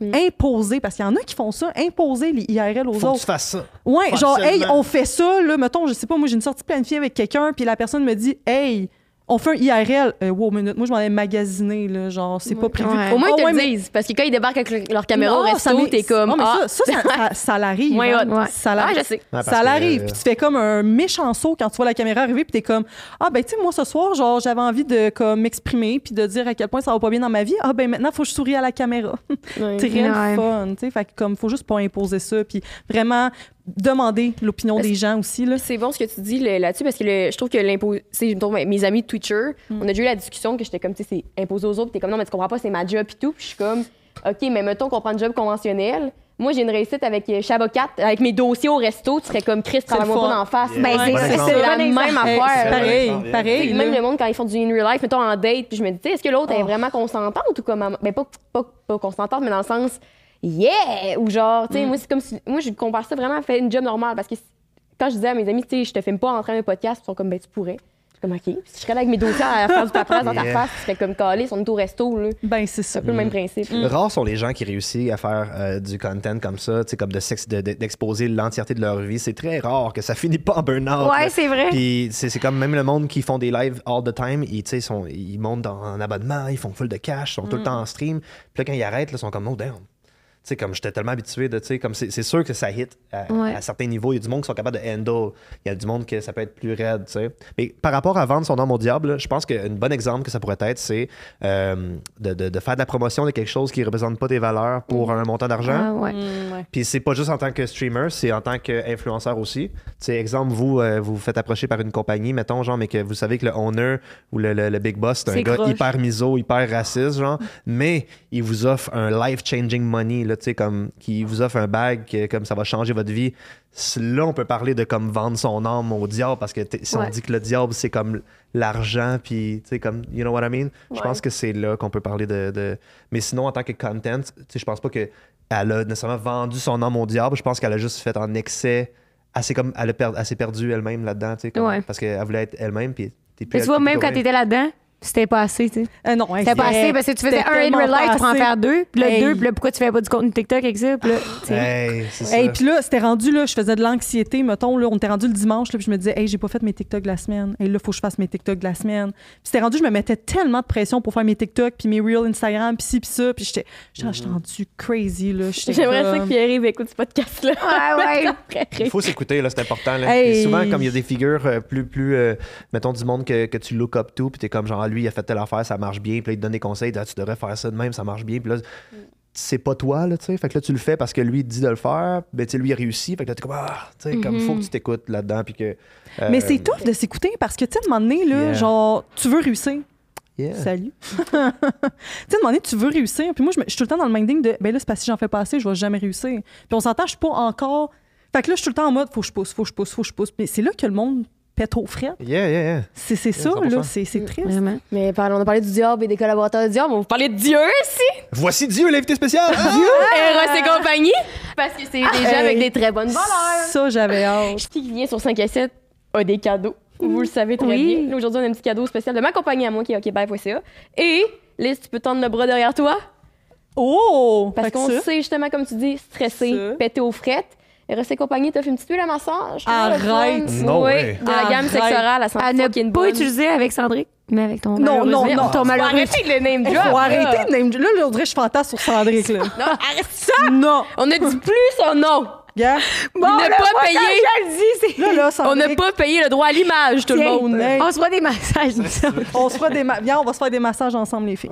Mm. Imposer, parce qu'il y en a qui font ça, imposer les IRL aux faut que tu autres. fasses ça. Ouais, genre, hey, on fait ça, là, mettons, je sais pas, moi, j'ai une sortie planifiée avec quelqu'un, puis la personne me dit, hey, on fait un IRL. Euh, wow, minute, moi, je m'en ai magasiné, là, genre, c'est pas prévu. Ouais. Au moins, Ah ils te le mais- disent. Parce que quand ils débarquent avec le- leur caméra au Non, ça resto, t'es comme. Non, mais ah, ça, ça, ça, ça, l'arrive. Moins hein. hot. Ouais. Ça ah, l'arrive. je sais. Ça l'arrive, puis tu fais comme un méchant saut quand tu vois la caméra arriver, puis t'es comme ah ben tu sais moi ce soir genre j'avais envie de comme m'exprimer puis de dire à quel point ça va pas bien dans ma vie. Ah ben maintenant faut que je souris à la caméra. (laughs) Ouais. Très Ouais. fun, tu sais, fait que comme faut juste pas imposer ça puis vraiment demander l'opinion des gens aussi là. C'est bon ce que tu dis là-dessus parce que le- je trouve que l'impôt. c'est, mettons, Mes amis de Twitcher, Mm. on a déjà eu la discussion que j'étais comme, tu sais, c'est imposé aux autres. Puis t'es comme, non, mais tu comprends pas, c'est ma job et tout. Puis je suis comme, OK, mais mettons qu'on prend un job conventionnel. Moi, j'ai une réussite avec euh, Shabocat, avec mes dossiers au resto. Tu serais comme, Chris, travaille-moi le pas d'en face. Yeah. Ben, Ouais. c'est, la même affaire. pareil, pareil. Même le monde, quand ils font du in real life, mettons en date, puis je me dis, est-ce que l'autre est Oh. vraiment consentante ou comme. Ben, pas, pas, pas consentante, mais dans le sens, yeah! Ou genre, tu sais, Mm. moi, c'est comme si. Moi, je compare ça vraiment à faire une job normale parce que quand je disais à mes amis, tu sais, je te filme pas en train d'un podcast, ils sont comme, ben, tu pourrais. Je suis comme, OK. Si je serais là avec mes dossiers à faire du (laughs) paperasse dans ta Yeah. face, tu serais comme calé, on est au resto, là. Ben c'est C'est ça. un peu le même principe. Rares sont les gens qui réussissent à faire euh, du content comme ça, tu sais, comme de de- de- d'exposer l'entièreté de leur vie. C'est très rare que ça (laughs) finit pas en burn-out. Ouais, là. c'est vrai. Puis c'est c'est comme même le monde qui font des lives all the time, ils, tu sais, sont, ils montent dans- en abonnement, ils font full de cash, ils sont tout le temps en stream. Puis là, quand ils arrêtent, là, ils sont comme, oh damn. Tu sais, comme j'étais tellement habitué de, tu sais, comme c'est c'est sûr que ça hit à, Ouais. à certains niveaux. Il y a du monde qui sont capables de handle. Il y a du monde que ça peut être plus raide, tu sais. Mais par rapport à vendre son âme au diable, je pense qu'un bon exemple que ça pourrait être, c'est euh, de, de- de faire de la promotion de quelque chose qui ne représente pas tes valeurs pour un montant d'argent. Ah, ouais. Mm, ouais. Puis c'est pas juste en tant que streamer, c'est en tant qu'influenceur aussi. Tu sais, exemple, vous, euh, vous vous faites approcher par une compagnie, mettons, genre, mais que vous savez que le owner ou le, le- le big boss, c'est un gars hyper miso, hyper raciste, genre, mais il vous offre un life-changing money, là, sais, comme, qui vous offre un bag, que, comme ça va changer votre vie. Là, on peut parler de comme vendre son âme au diable, parce que si on dit que le diable, c'est comme l'argent, puis, tu sais, comme, you know what I mean? Je pense que c'est là qu'on peut parler de, de- Mais sinon, en tant que content, tu sais, je pense pas que elle a nécessairement vendu son âme au diable. Je pense qu'elle a juste fait en excès. assez comme elle a per- elle s'est perdue elle-même là-dedans, tu sais, comme- Ouais. parce qu'elle voulait être elle-même. Puis t'es plus Mais tu vois, même quand t'étais là-dedans, c'était pas assez, tu sais. Euh, non, C'était pas assez parce que tu faisais un in real life, pourrais en faire deux, puis là, Hey. deux, puis là, pourquoi tu fais pas du contenu TikTok avec ça? Puis là, tu sais. Hey, c'est ça. Hey, puis là, c'était rendu, là, je faisais de l'anxiété, mettons, là, on était rendu le dimanche, là, puis je me disais, hey, j'ai pas fait mes TikTok de la semaine. Et là, faut que je fasse mes TikTok de la semaine. Puis c'était rendu, je me mettais tellement de pression pour faire mes TikTok, puis mes Reels Instagram, puis ci, puis ça, puis j'étais, j'étais j'étais rendu crazy, là. J'aimerais ça comme- que Pierre-Yves écoute ce podcast-là. Ouais, ouais. (laughs) Il faut s'écouter, là, c'est important. Là. Hey. Puis souvent, comme il y a des figures euh, plus, plus euh, mettons, du monde que, que tu look up to, puis t'es comme genre, lui, il a fait telle affaire, ça marche bien, puis là, il te donne des conseils, Ah, tu devrais faire ça de même, ça marche bien, puis là, c'est pas toi, là, tu sais. Fait que là, tu le fais parce que lui, il te dit de le faire, ben, tu sais, lui, il a réussi, fait que là, t'es comme, ah, tu sais, comme, faut que tu t'écoutes là-dedans, puis que. euh, Mais c'est tough de s'écouter parce que, tu sais, à un moment donné, là, Yeah. genre, tu veux réussir. Yeah. Salut. (laughs) tu sais, à un moment donné, tu veux réussir. Puis moi, je suis tout le temps dans le minding de, ben là, c'est parce que si j'en fais pas assez, je vais jamais réussir. Puis on s'entend, je suis pas encore. Fait que là, je suis tout le temps en mode, faut que je pousse, faut que je pousse, faut que je pousse. Mais c'est là que le monde pète au frais. Yeah, yeah, yeah. C'est c'est ça, 100%. là. C'est c'est triste. Vraiment. Mais on a parlé du diable et des collaborateurs du diable, on va vous parler de Dieu aussi! Voici Dieu, l'invité spécial. Ah! Eros et compagnie! Parce que c'est des gens Hey. avec des très bonnes valeurs. Ça, j'avais hâte. Qui vient sur 5 à 7 a des cadeaux. Vous le savez très Oui. bien. Là, Aujourd'hui, on a un petit cadeau spécial de ma compagnie à moi qui est okbye.ca. Et, Liz, tu peux tendre le bras derrière toi? Oh! Parce Fait que qu'on ça- sait justement, comme tu dis, stressé, Ça. pété aux frettes. Et compagnie t'offre une petite huile à massage. Arrête. No oui, way. de la gamme Arrête. sexorale à 100 À ne pas bonne. utiliser avec Cendric, mais avec ton Non, non, non. Ton Faut malheureux. arrêter avec le name drop. Faut là. arrêter de name. Là, là, on dirait que je fantasme sur Cendric, là. Non, arrête ça! non! On ne dit plus son nom. Gars, Il n'a là, pas payé. le dis, là, là, (laughs) On n'a pas payé le droit à l'image, tout le monde. Hey. On se voit des massages, on se fera des ma- Viens, on va se faire des massages ensemble, les filles.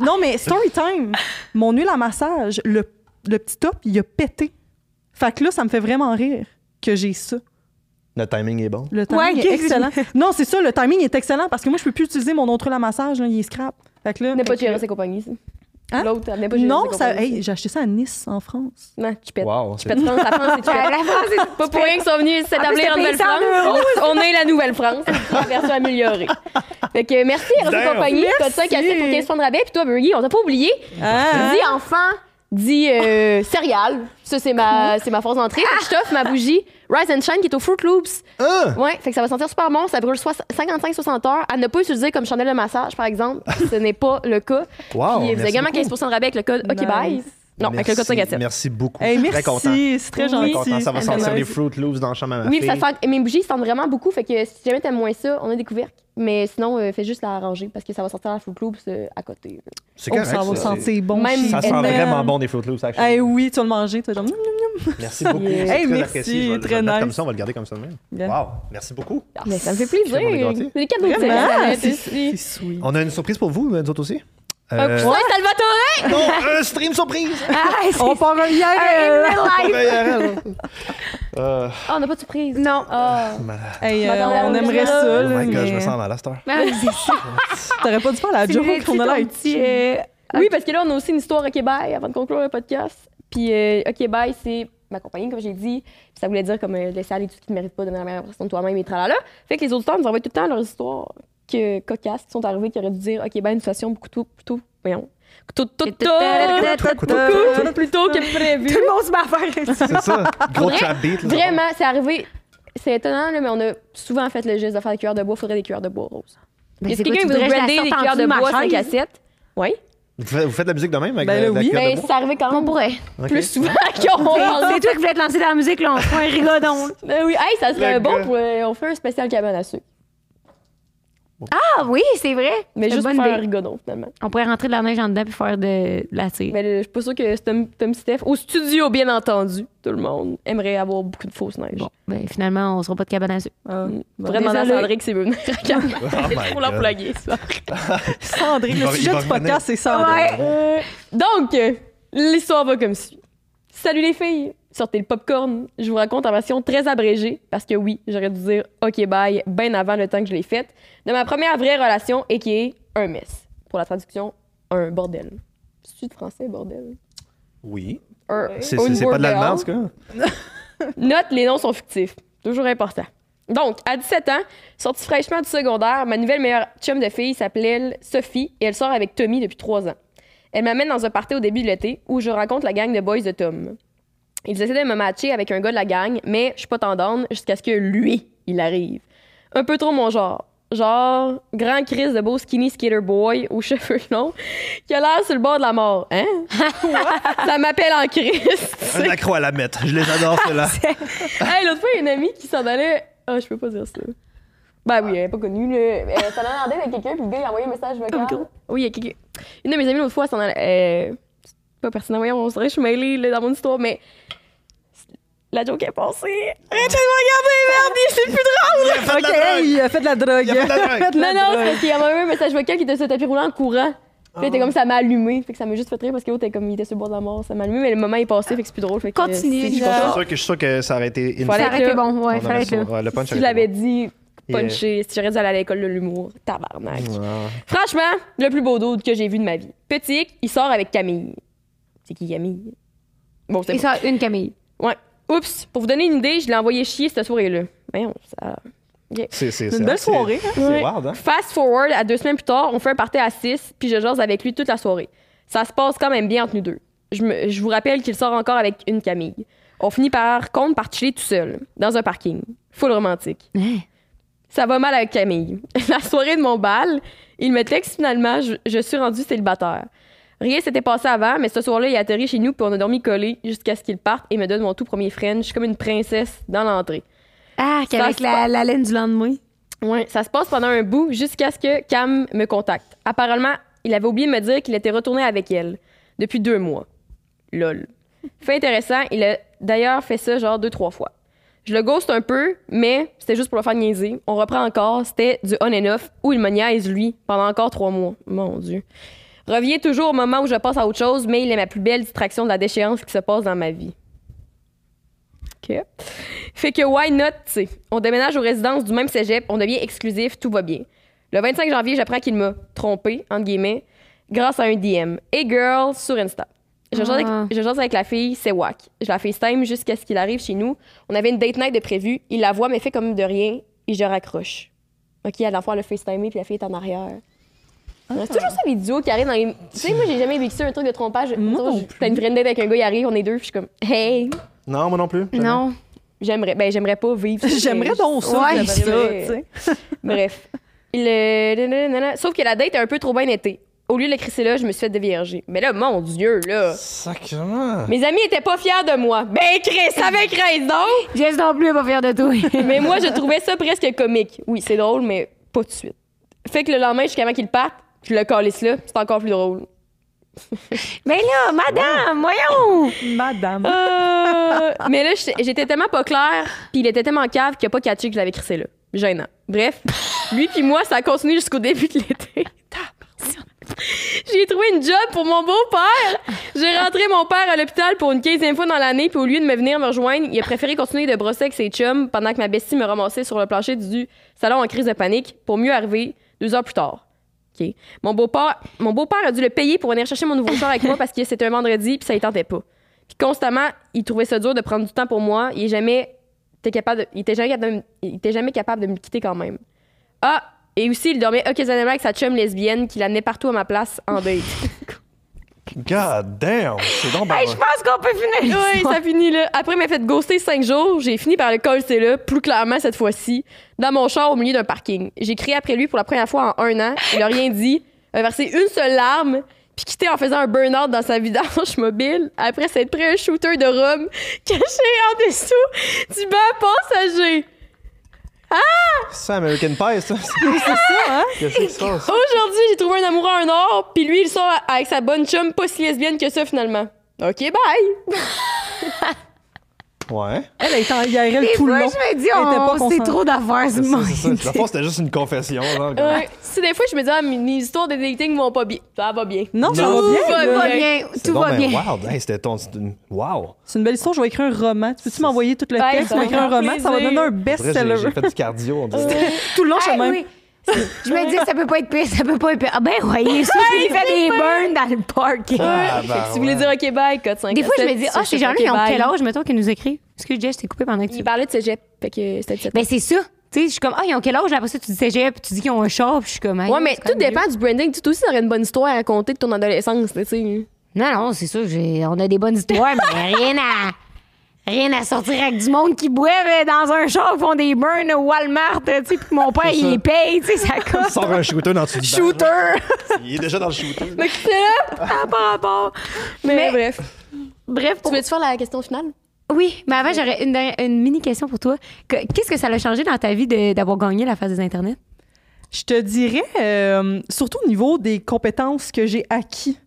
Non, mais story time. Mon huile à massage, le, le petit top, il a pété. Fait que là, ça me fait vraiment rire que j'ai ça. Le timing est bon. Le timing Ouais, est excellent. (laughs) Non, c'est ça, le timing est excellent parce que moi, je peux plus utiliser mon autre à massage, là, il est scrap. Fait que là, N'est pas fait que- chez Eros et compagnie, ça. Hein? L'autre, elle n'est pas Non, ça, compagnie, hey, j'ai acheté ça à Nice, en France. Non, tu pètes. Wow. Tu pètes France, la France, c'est (laughs) tu La pètes. France, c'est Pas pour rien qu'ils sont venus s'établir t'as en payé 100 Nouvelle-France. On est la Nouvelle-France, (laughs) la version améliorée. Fait que merci, Damn. compagnie. T'as 5 à 7 pour 15 points de rabais. Puis toi, Burgie, on t'a pas oublié. Ah, Dis enfant, dis euh, (laughs) céréales. Ça, c'est ma, c'est ma force d'entrée. Fait que je t'offre ma bougie Rise and Shine qui est au Fruit Loops. Ah! Ouais, fait que ça va sentir super bon. Ça brûle soix- 55-60 heures. À ne pas utiliser comme chandelle de massage, par exemple. (laughs) Ce n'est pas le cas. Wow. Puis vous avez également beaucoup. 15 de rabais avec le code Bye. Non, avec le code 5 à 7. Merci beaucoup. Hey, Je suis Très content. merci, c'est très Oui. Très gentil. content. Ça va Ah, sentir nice. les Fruit Loops dans la chambre à ma Oui, fille. ça sent, et mes bougies sentent vraiment beaucoup. Fait que si jamais t'aimes moins ça, on a des couvercles. Mais sinon, euh, fais juste la ranger parce que ça va sortir la Fruit Loops euh, à côté. C'est Oh, correct. ça va sentir bon. Même- Ça sent vraiment bon des Fruit Loops, actually. Hey, oui, tu vas le manger. Tu vas dire, Merci beaucoup. Yeah. Hey, très merci, apprécié. Je vais- je vais très le nice. comme ça, on va le garder comme ça même. Wow. Merci beaucoup. Mais ça me fait plaisir. C'est des cadeaux c'est sweet. On a une surprise pour vous, nous autres aussi? Un Euh, coussin Salvatore! non, un stream surprise! Ah, On part un Un IRL. live. Euh, Ah, on n'a pas de surprise. Non. Hey, euh, Madame on la aimerait ça, Oh my god, je me sens mal à cette heure. Ça. (laughs) t'aurais pas dû faire la joke qu'on a ton là. euh, Oui, parce que là, on a aussi une histoire OK Bye avant de conclure le podcast. Puis euh, OK Bye, c'est ma compagnie, comme j'ai dit. Puis ça voulait dire comme euh, laisser aller tout ce qui ne mérite pas de la meilleure impression de toi-même et tralala. Fait que les auditeurs nous envoient tout le temps leurs histoires que, cocasses qui sont arrivées, qui auraient dû dire OK Bye, une situation beaucoup trop. Plutôt, voyons. Tout, tout, tout, tout, plutôt que prévu. Tout le monde se met à faire. C'est ça. Gros trap beat. Vraiment, c'est arrivé. C'est étonnant, mais on a souvent fait le geste de faire des cuillères de bois. faudrait des cuillères de bois roses. Ben, Est-ce c'est que quelqu'un la brander des cuillères de bois ma 5 à chaise? 7? Oui. Vous faites, de la musique de même avec Ben la, la oui. Mais bois? ça arrivait quand On même pourrait. Ok. plus souvent (laughs) qu'on pense. C'est toi qui voulais te lancer dans la musique, là. On fait un rigodon. Ben oui, hey, ça serait Le bon pour. euh, on fait un spécial cabane à sucre. Ah oui, c'est vrai. Mais C'est juste pour faire un idée. rigodon, finalement. On pourrait rentrer de la neige en dedans puis faire de, de la tire. Mais euh, je suis pas sûre que Tom, Tom Steph, au studio, bien entendu, tout le monde aimerait avoir beaucoup de fausses neiges. Bon, ben finalement, on sera pas de cabane à sucre. Ah, Mm. bon. Faudrait demander à Désolée. Sandrine s'il veut venir (laughs) à cabane. Oh (laughs) my pour la God. plugger, ça. (laughs) Sandrine, Il le va- il sujet va du revenir. podcast, c'est Sandrine. Euh, donc, euh, l'histoire va comme suit. Salut les filles, sortez le popcorn. Je vous raconte en version très abrégée, parce que oui, j'aurais dû dire OK bye bien avant le temps que je l'ai faite, de ma première vraie relation et qui est un mess. Pour la traduction, un bordel. C'est-tu de français, bordel? Oui. Un- C'est un c'est- c'est pas de l'allemand, en tout cas? (laughs) Note, les noms sont fictifs. Toujours important. Donc, à 17 ans, sortie fraîchement du secondaire, ma nouvelle meilleure chum de fille s'appelait Sophie et elle sort avec Tommy depuis trois ans. Elle m'amène dans un party au début de l'été où je rencontre la gang de boys de Tom. Ils essaient de me matcher avec un gars de la gang, mais je suis pas tendance jusqu'à ce que lui, il arrive. Un peu trop mon genre. Genre, grand Chris de beau skinny skater boy aux (laughs) cheveux longs qui a l'air sur le bord de la mort. Hein? (laughs) Ça m'appelle en sais. Un accro à la mettre. Je les adore, (laughs) ceux-là. Hey, l'autre fois, il y a une amie qui s'en allait. Ah, je peux pas dire ça. Ben oui, elle est pas connue. Elle s'en allait avec quelqu'un, puis le gars, il a envoyé un message vocal. Oui, il y a quelqu'un. Une de mes amies, l'autre fois, elle s'en allait. Euh... Pas pertinent, voyons, on serait, je suis mêlée, là, dans mon histoire, mais. La joke est passée. Arrêtez de me regarder, merde, c'est plus drôle! Il a fait de la drogue. il a fait de la drogue. Il a fait de la (laughs) drogue. Non, non, c'est parce qu'il y a envoyé un message vocal qui était sur le tapis roulant en courant. Puis là, il était comme ça m'a allumé. Fait que ça m'a juste fait rire parce que l'autre était comme il était sur le bord de la mort. Ça m'a allumé, mais le moment est passé, fait que c'est plus drôle. Fait que, Continue, euh, c'est- Je suis sûr que, je suis sûr que ça aurait été... Ça aurait été bon, ouais, fallait aurait être. Ouais, le punch Si je l'avais dit punché. Si j'aurais dû aller à l'école de l'humour, tabarnak. Ah. Franchement, le plus beau dude que j'ai vu de ma vie. Petit, il sort avec Camille. C'est qui Camille? Bon, c'est Et ça, une Camille. Ouais. Oups, pour vous donner une idée, je l'ai envoyé chier cette soirée-là. Voyons, ça. C'est une belle assez- soirée. hein? C'est Ouais. wild, hein? Fast forward, à deux semaines plus tard, on fait un party à 6, puis je jase avec lui toute la soirée. Ça se passe quand même bien entre nous deux. Je, me- je vous rappelle qu'il sort encore avec une Camille. On finit par contre par chiller tout seul, dans un parking. Full romantique. Hein? Ça va mal avec Camille. (laughs) La soirée de mon bal, il me texte finalement, je, je suis rendue célibataire. Rien s'était passé avant, mais ce soir-là, il a atterri chez nous, puis on a dormi collé jusqu'à ce qu'il parte et me donne mon tout premier French, comme une princesse dans l'entrée. Ah, qu'avec la, la laine du lendemain. Ouais, ça se passe pendant un bout jusqu'à ce que Cam me contacte. Apparemment, il avait oublié de me dire qu'il était retourné avec elle depuis deux mois. Lol. Fait intéressant, il a d'ailleurs fait ça genre deux, trois fois. Je le ghost un peu, mais c'était juste pour le faire niaiser. On reprend encore, c'était du on and off où il me niaise, lui, pendant encore trois mois. Mon Dieu. Revient toujours au moment où je passe à autre chose, mais il est ma plus belle distraction de la déchéance qui se passe dans ma vie. OK. Fait que why not, tu sais? On déménage aux résidences du même cégep, on devient exclusif, tout va bien. Le 25 janvier, j'apprends qu'il m'a trompé, entre guillemets, grâce à un DM. Hey girl, sur Insta. Je Ah. jase avec la fille, c'est wack. Je la FaceTime jusqu'à ce qu'il arrive chez nous. On avait une date night de prévu. Il la voit, mais fait comme de rien, et je raccroche. OK, à la fois le FaceTimer, puis la fille est en arrière. C'est toujours ça, les duos qui arrivent dans les. Tu sais, moi, j'ai jamais vécu ça, un truc de trompage. Moi non plus. T'as une vraie date avec un gars, il arrive, on est deux, puis je suis comme, hey, Non, moi non plus. jamais. Non. j'aimerais, ben, j'aimerais pas vivre ça. (laughs) J'aimerais donc ça, Ouais, ça, tu sais. Bref. Nanana. Sauf que la date est un peu trop bien été. Au lieu de l'écrire là, je me suis fait dévierger. Mais là, mon Dieu, là. Sacrement. Mes amis étaient pas fiers de moi. Ben, Chris, avec raison! (laughs) Jess non plus, elle va faire de toi. (laughs) mais moi, je trouvais ça presque comique. Oui, c'est drôle, mais pas tout de suite. Fait que le lendemain, jusqu'à avant qu'il parte, je le calisse là, c'est encore plus drôle. (laughs) Mais là, madame, voyons! Madame. Euh, mais là, j'étais j'étais tellement pas claire, puis il était tellement cave qu'il a pas catché que je l'avais crissé là. Gênant. Bref, lui puis moi, ça a continué jusqu'au début de l'été. J'ai trouvé une job pour mon beau-père. J'ai rentré mon père à l'hôpital pour une quinzième fois dans l'année, puis au lieu de me venir me rejoindre, il a préféré continuer de brosser avec ses chums pendant que ma bestie me ramassait sur le plancher du salon en crise de panique pour mieux arriver deux heures plus tard. Mon beau-père beau-père a dû le payer pour venir chercher mon nouveau char avec moi parce que c'était un vendredi, puis ça ne tentait pas. Puis constamment, il trouvait ça dur de prendre du temps pour moi. Il jamais jamais capable de me quitter quand même. Ah, et aussi il dormait occasionnellement avec sa chum lesbienne qui l'amenait partout à ma place en date. (laughs) God damn. C'est donc Hey, je pense qu'on peut finir. oui, ça finit là. Après, il m'a fait ghoster cinq jours. J'ai fini par le coller là, plus clairement cette fois-ci, dans mon char au milieu d'un parking. J'ai crié après lui pour la première fois en un an. Il a rien dit. Il a versé une seule larme, puis quitté en faisant un burn-out dans sa vidange (laughs) mobile. Après s'être pris un shooter de rhum (laughs) caché en dessous du banc passager. C'est American Pie, ça. (laughs) C'est ça, hein? Qu'est-ce qui se passe? Aujourd'hui, j'ai trouvé un amoureux un or, puis lui, il sort avec sa bonne chum pas si lesbienne que ça finalement. OK, bye! (laughs) Ouais. Elle est en IRL tout le long. je me dis, Elle était pas on, c'est trop d'affaires, ce ça. La fois, c'était juste une confession. Genre, Ouais. Si des fois, je me dis, ah, mes, histoires de dating vont pas bien. Ça va bien. Non, ça va bien. Tout va bien. tout va ben bien. Hey, c'était ton. Wow. C'est une belle histoire. Je vais écrire un roman. Tu peux-tu m'envoyer tout le texte? ça Je vais va écrire un roman. Ça va donner un best-seller. J'ai fait du cardio. (laughs) Tout le long, je suis même. Je me dis, ça peut pas être pire, ça peut pas être pire. Ah ben, voyez, ça, puis il fait des burns dans le parking. Ah, ben, que si vous voulez ouais. dire OK, bye, code 5 Des fois, je me dis, ah, ces gens-là, ils ont quel âge, mettons, qu'ils nous écrivent? Que Jess, t'es coupé pendant que tu. Il parlait de cégep. Fait que c'était 17 Ben, c'est ça. Tu sais, je suis comme, ah, ils ont quel âge? Après ça, tu dis cégep, puis tu dis qu'ils ont un char, puis je suis comme, hey, Ouais, mais tout dépend du branding. Tu aussi, t'aurais une bonne histoire à raconter de ton adolescence, tu sais. Non, non, c'est sûr, j'ai- on a des bonnes histoires, mais rien à. Rien à sortir avec du monde qui boivent euh, dans un char, font des burns au Walmart, tu sais, puis mon père, il les paye, tu sais, ça Il coûte. sort un shooter dans le banc. Il est déjà dans le shooter. Mais c'est là! Par rapport. Mais, Mais- bref. Bref, Tu veux-tu faire la question finale? Oui, mais avant, j'aurais une, mini question pour toi. Que- Qu'est-ce que ça a changé dans ta vie d'avoir gagné la phase des Internet? Je te dirais, euh, surtout au niveau des compétences que j'ai acquis.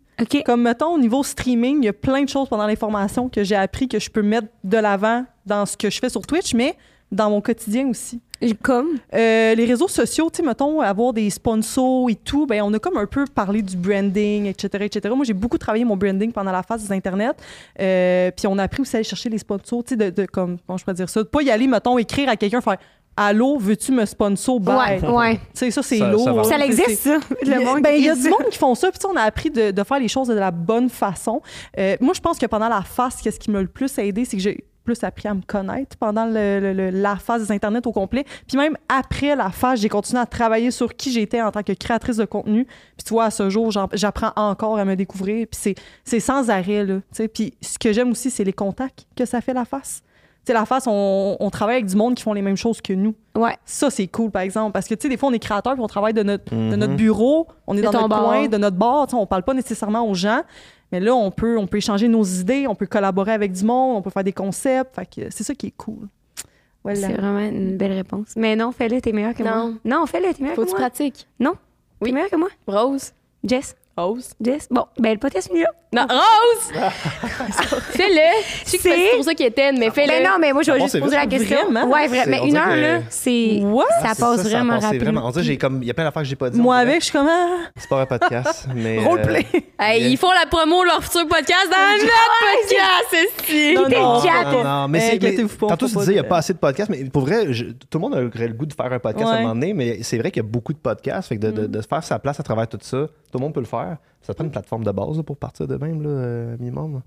Comme, mettons, au niveau streaming, il y a plein de choses pendant les formations que j'ai appris que je peux mettre de l'avant dans ce que je fais sur Twitch, mais dans mon quotidien aussi. Comme? Euh, les réseaux sociaux, tu sais, mettons, avoir des sponsors et tout, ben on a comme un peu parlé du branding, etc., etc. Moi, j'ai beaucoup travaillé mon branding pendant la phase des Internet. Euh, puis on a appris aussi à aller chercher les sponsors, tu sais, de, de- comme, comment je pourrais dire ça, de pas y aller, mettons, écrire à quelqu'un, faire Allô, veux-tu me sponsor? Bye. Ouais, (laughs) ouais. Tu sais, ça, c'est Ça- lourd. ça. Ça C'est- existe, ça, le monde ben, il y a du monde qui font ça. Puis tu sais, on a appris de, de faire les choses de la bonne façon. Euh, moi, je pense que pendant la phase, qu'est-ce qui m'a le plus aidé, c'est que j'ai plus appris à me connaître pendant le- le- le- la phase des Internet au complet. Puis même après la phase, j'ai continué à travailler sur qui j'étais en tant que créatrice de contenu. Puis tu vois, à ce jour, j'apprends encore à me découvrir. Puis c'est- c'est sans arrêt, là. tu sais. Puis ce que j'aime aussi, c'est les contacts que ça fait la face. Tu sais, la face, on, on travaille avec du monde qui font les mêmes choses que nous. Ouais. Ça, c'est cool, par exemple. Parce que, tu sais, des fois, on est créateur puis on travaille de notre, de Mhm. notre bureau, on est De dans notre bar. coin, de notre bar. Tu sais, on parle pas nécessairement aux gens. Mais là, on peut, on peut échanger nos idées, on peut collaborer avec du monde, on peut faire des concepts. Fait que c'est ça qui est cool. Voilà. C'est vraiment une belle réponse. Mais non, fais-le, t'es meilleur que moi. Non. Non, fais-le, t'es meilleur Faut que que tu moi. pratiques. Non. T'es Oui. meilleur que moi. Rose. Jess. Rose. Jess. Bon, ben le podcast est là. Non, Rose! (laughs) fais-le! Je sais que C'est- pour ça qu'il était, mais fais-le. Ben non, mais moi, je vais Ah juste poser la question. Vraiment? Ouais, vrai. C'est- Mais une heure, que- là, c'est. What? Ça passe ça vraiment rapidement. Vraiment. On dirait, j'ai comme, il y a plein d'affaires que j'ai pas dit. Moi avec, je suis comme ah, C'est pas un podcast, (laughs) mais. euh, roleplay. Ils font la promo de leur futur podcast dans (laughs) notre podcast, c'est Non, non. mais c'est. mais pas, Tantôt, tu disais, il n'y a pas assez de podcasts, mais pour vrai, tout le monde aurait le goût de faire un podcast à un moment donné, mais c'est vrai qu'il y a beaucoup de podcasts. Fait que de, de- de se faire sa place à travers tout ça, tout le monde peut le faire. Ça te prend une plateforme de base là, pour partir de même, là, euh, minimum?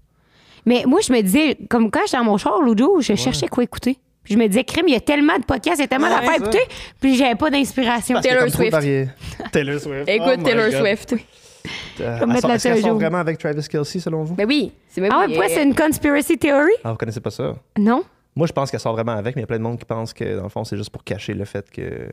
Mais moi, je me disais, comme quand j'étais dans mon char l'autre jour, je cherchais quoi écouter. Puis je me disais, crème, il y a tellement de podcasts, il y a tellement Ouais, d'affaires à écouter. Puis j'avais pas d'inspiration. (laughs) Taylor Swift. varié- Taylor Swift. Écoute Oh Taylor God. Swift. Euh, Comme mettre sort- la Est-ce qu'elle télé sort jaune. vraiment avec Travis Kelsey, selon vous? Ben oui, c'est même Ah ouais, oui, pourquoi c'est une conspiracy theory? Ah, vous connaissez pas ça? Non? Moi, je pense qu'elle sort vraiment avec, mais il y a plein de monde qui pense que, dans le fond, c'est juste pour cacher le fait que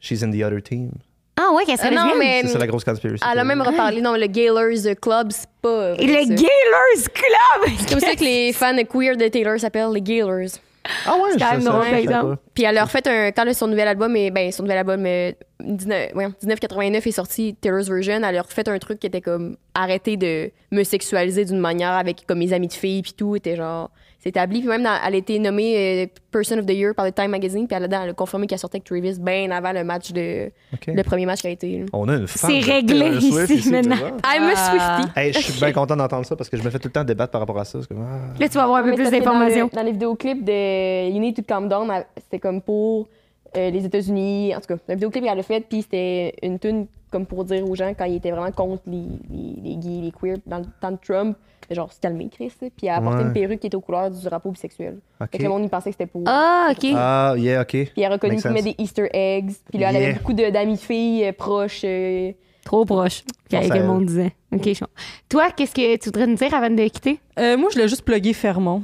she's in the other team. Ah ouais, qu'elle non, mais C'est la grosse conspiracy. elle a même reparlé dans le Gaylors Club, c'est pas. Et le. Gaylors Club! C'est comme ça que les fans queer de Taylor s'appellent les Gaylors. Ah ouais, C'est quand même drôle, exemple. Puis elle a refait un. Quand son nouvel album, est, ben, son nouvel album, euh, 19, voyons, 1989 est sorti, Taylor's Version, elle a refait un truc qui était comme arrêter de me sexualiser d'une manière avec comme mes amis de filles, puis tout, était genre. C'est établi. Puis même, dans- elle a été nommée euh, Person of the Year par le Time Magazine, puis elle a, elle a confirmé qu'elle sortait avec Travis bien avant le match de. Le premier match qui a été. là. On a une fan C'est réglé Swift ici, maintenant. I'm a Ah. Swiftie. Hey, je suis bien content d'entendre ça parce que je me fais tout le temps débattre par rapport à ça. C'est comme, ah. Là, tu vas avoir un peu plus d'informations. Dans, le- dans les vidéoclips de You Need to Calm Down, c'était comme pour euh, les États-Unis. En tout cas, le vidéoclip qu'elle a fait, puis c'était une tune comme pour dire aux gens quand ils étaient vraiment contre les, les, les gays, les queers dans le temps de Trump, de genre se calmer, Chris. Puis elle a apporté Ouais. une perruque qui était aux couleurs du drapeau bisexuel. Ok. Fait que le monde, il pensait que c'était pour. Ah, OK. Ah, yeah, ok. Puis elle a reconnu qu'il met des Easter eggs. Puis là, elle Yeah. avait beaucoup de- d'amis filles euh, proches. euh, Trop proche. Pense Que à le monde disait. OK, je. Toi, qu'est-ce que tu voudrais nous dire avant de quitter? Euh, moi, je l'ai juste plugué Fermont.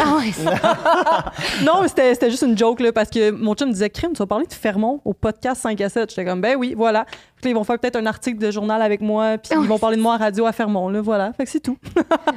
Ah ouais, ça. (laughs) Non, mais c'était c'était juste une joke, là, parce que mon chum me disait Crime, tu vas parler de Fermont au podcast 5 à 7. J'étais comme, ben oui, voilà. Puis là, ils vont faire peut-être un article de journal avec moi, puis ils vont parler de moi à radio à Fermont, là, voilà. Fait que c'est tout.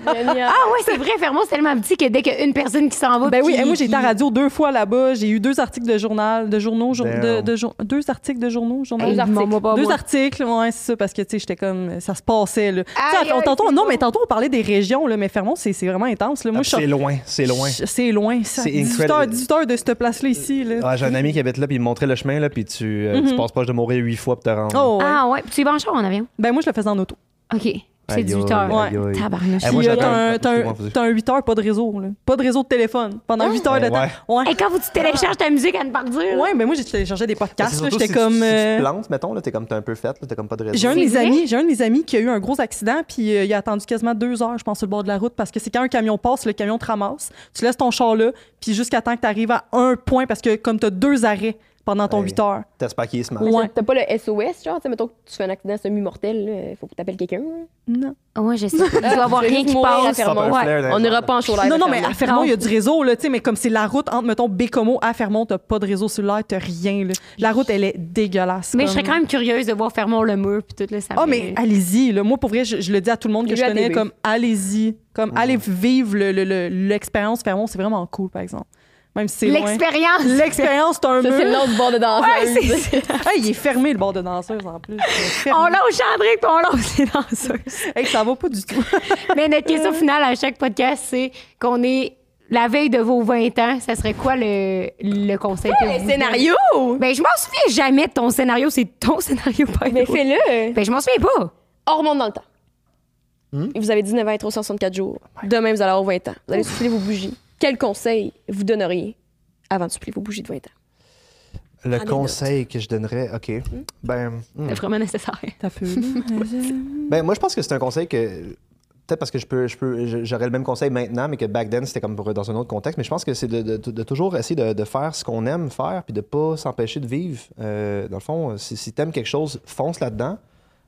Ah ouais, c'est vrai, Fermont, c'est tellement petit que dès qu'une personne qui s'en va. Ben oui, et moi, j'ai été à radio deux fois là-bas. J'ai eu deux articles de journal, de journaux, jour- de, deux articles de journaux, journal. Hey, articles. pas, Deux moi. articles, ouais, c'est ça, parce que, tu sais, j'étais comme, ça se passait, là. Aïe, on- aïe, tantôt, non, mais tantôt, on parlait des régions, là, mais Fermont, c'est vraiment intense, là. Moi, Ah, c'est loin, c'est loin. C'est loin, ça. C'est 18 heures, incredible. 18 heures de cette place-là ici, là. Ah, J'ai un ami qui habite là, puis il me montrait le chemin, là, puis tu, euh, tu passes proche de mourir huit fois pour te rendre. Oh, ouais. Ah ouais, puis tu y vas en char en avion? Ben, moi, je le faisais en auto. OK. C'est Aïe, 18 aïe, heures. aïe. Tabarnouche. Eh, Puis, euh, t'as un- t'as Excuse-moi, un, vas-y. t'as un 8 heures, pas de réseau, là. Pas de réseau de téléphone. Pendant 8 heures de Ben, temps. Ouais. Et quand vous tu télécharges ta musique à ne pas dire? Ouais, mais moi, j'ai téléchargé des Ben, podcasts, J'étais si comme. Tu, si tu euh, te plantes, mettons, là, t'es comme t'es un peu faite, là, t'as comme pas de réseau. J'ai un, un de mes amis qui a eu un gros accident, puis euh, il a attendu quasiment deux heures, je pense, sur le bord de la route, parce que c'est quand un camion passe, le camion te ramasse, tu laisses ton char là, puis jusqu'à temps que tu arrives à un point, parce que comme tu as deux arrêts pendant ton Hey. 8 heures. T'espères qu'il est smart. Ouais. T'as pas le SOS, genre, tu sais, mettons que tu fais un accident semi-mortel, là, faut que t'appelles quelqu'un. Non. Ouais, je sais. Il doit y avoir Tu vas rien qui passe. On n'ira pas en show live. Non, non, mais à Fermont, il y a du réseau, là, tu sais, mais comme c'est la route entre, mettons, Bécomo à Fermont, t'as pas de réseau cellulaire, t'as rien, là. La route, elle est dégueulasse. Mais je serais quand même curieuse de voir Fermont le mur puis tout là, ça Ah, me- mais allez-y. là. Moi, pour vrai, je, je le dis à tout le monde que Il je connais, comme allez-y. Comme allez vivre le- le- le- l'expérience Fermont, c'est vraiment cool, par exemple. Même si c'est loin. L'expérience. L'expérience, c'est un Ça, mur. c'est le nom du bord de danseuse. Ouais, c'est il est fermé, le bord de danseuse, en plus. On lâche André puis on lâche les danseuses. Hey, ça va pas du tout. (laughs) Mais notre question finale à chaque podcast, c'est qu'on est la veille de vos 20 ans. Ça serait quoi le, le conseil que vous Scénario! Ben, je m'en souviens jamais de ton scénario. C'est ton scénario, pas Mais fais-le! Ben, je m'en souviens pas. On remonte dans le temps. Et Vous avez 19 ans et 364 jours. Demain, vous allez avoir 20 ans. Vous allez souffler vos bougies. Quel conseil vous donneriez avant de souffler vos bougies de 20 ans? Le conseil que je donnerais, OK. Ben, hmm. C'est vraiment nécessaire. Ben, moi, je pense que c'est un conseil que. Peut-être parce que je peux, je peux, j'aurais le même conseil maintenant, mais que back then, c'était comme pour- dans un autre contexte. Mais je pense que c'est de, de- de toujours essayer de, de faire ce qu'on aime faire, puis de pas s'empêcher de vivre. Euh, dans le fond, si, si t'aimes quelque chose, fonce là-dedans.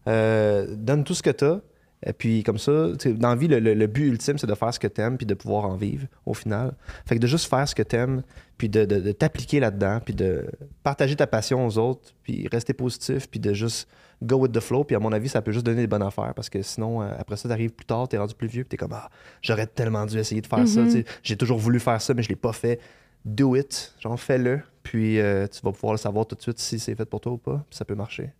Euh, donne tout ce que t'as. Et puis, comme ça, dans la vie, le, le- le but ultime, c'est de faire ce que t'aimes, puis de pouvoir en vivre au final. Fait que de juste faire ce que t'aimes, puis de, de- de t'appliquer là-dedans, puis de partager ta passion aux autres, puis rester positif, puis de juste go with the flow. Puis à mon avis, ça peut juste donner des bonnes affaires parce que sinon, euh, après ça, t'arrives plus tard, t'es rendu plus vieux, puis t'es comme, ah, j'aurais tellement dû essayer de faire ça. sais. J'ai toujours voulu faire ça, mais je l'ai pas fait. Do it, genre fais-le, puis euh, tu vas pouvoir le savoir tout de suite si c'est fait pour toi ou pas, puis ça peut marcher.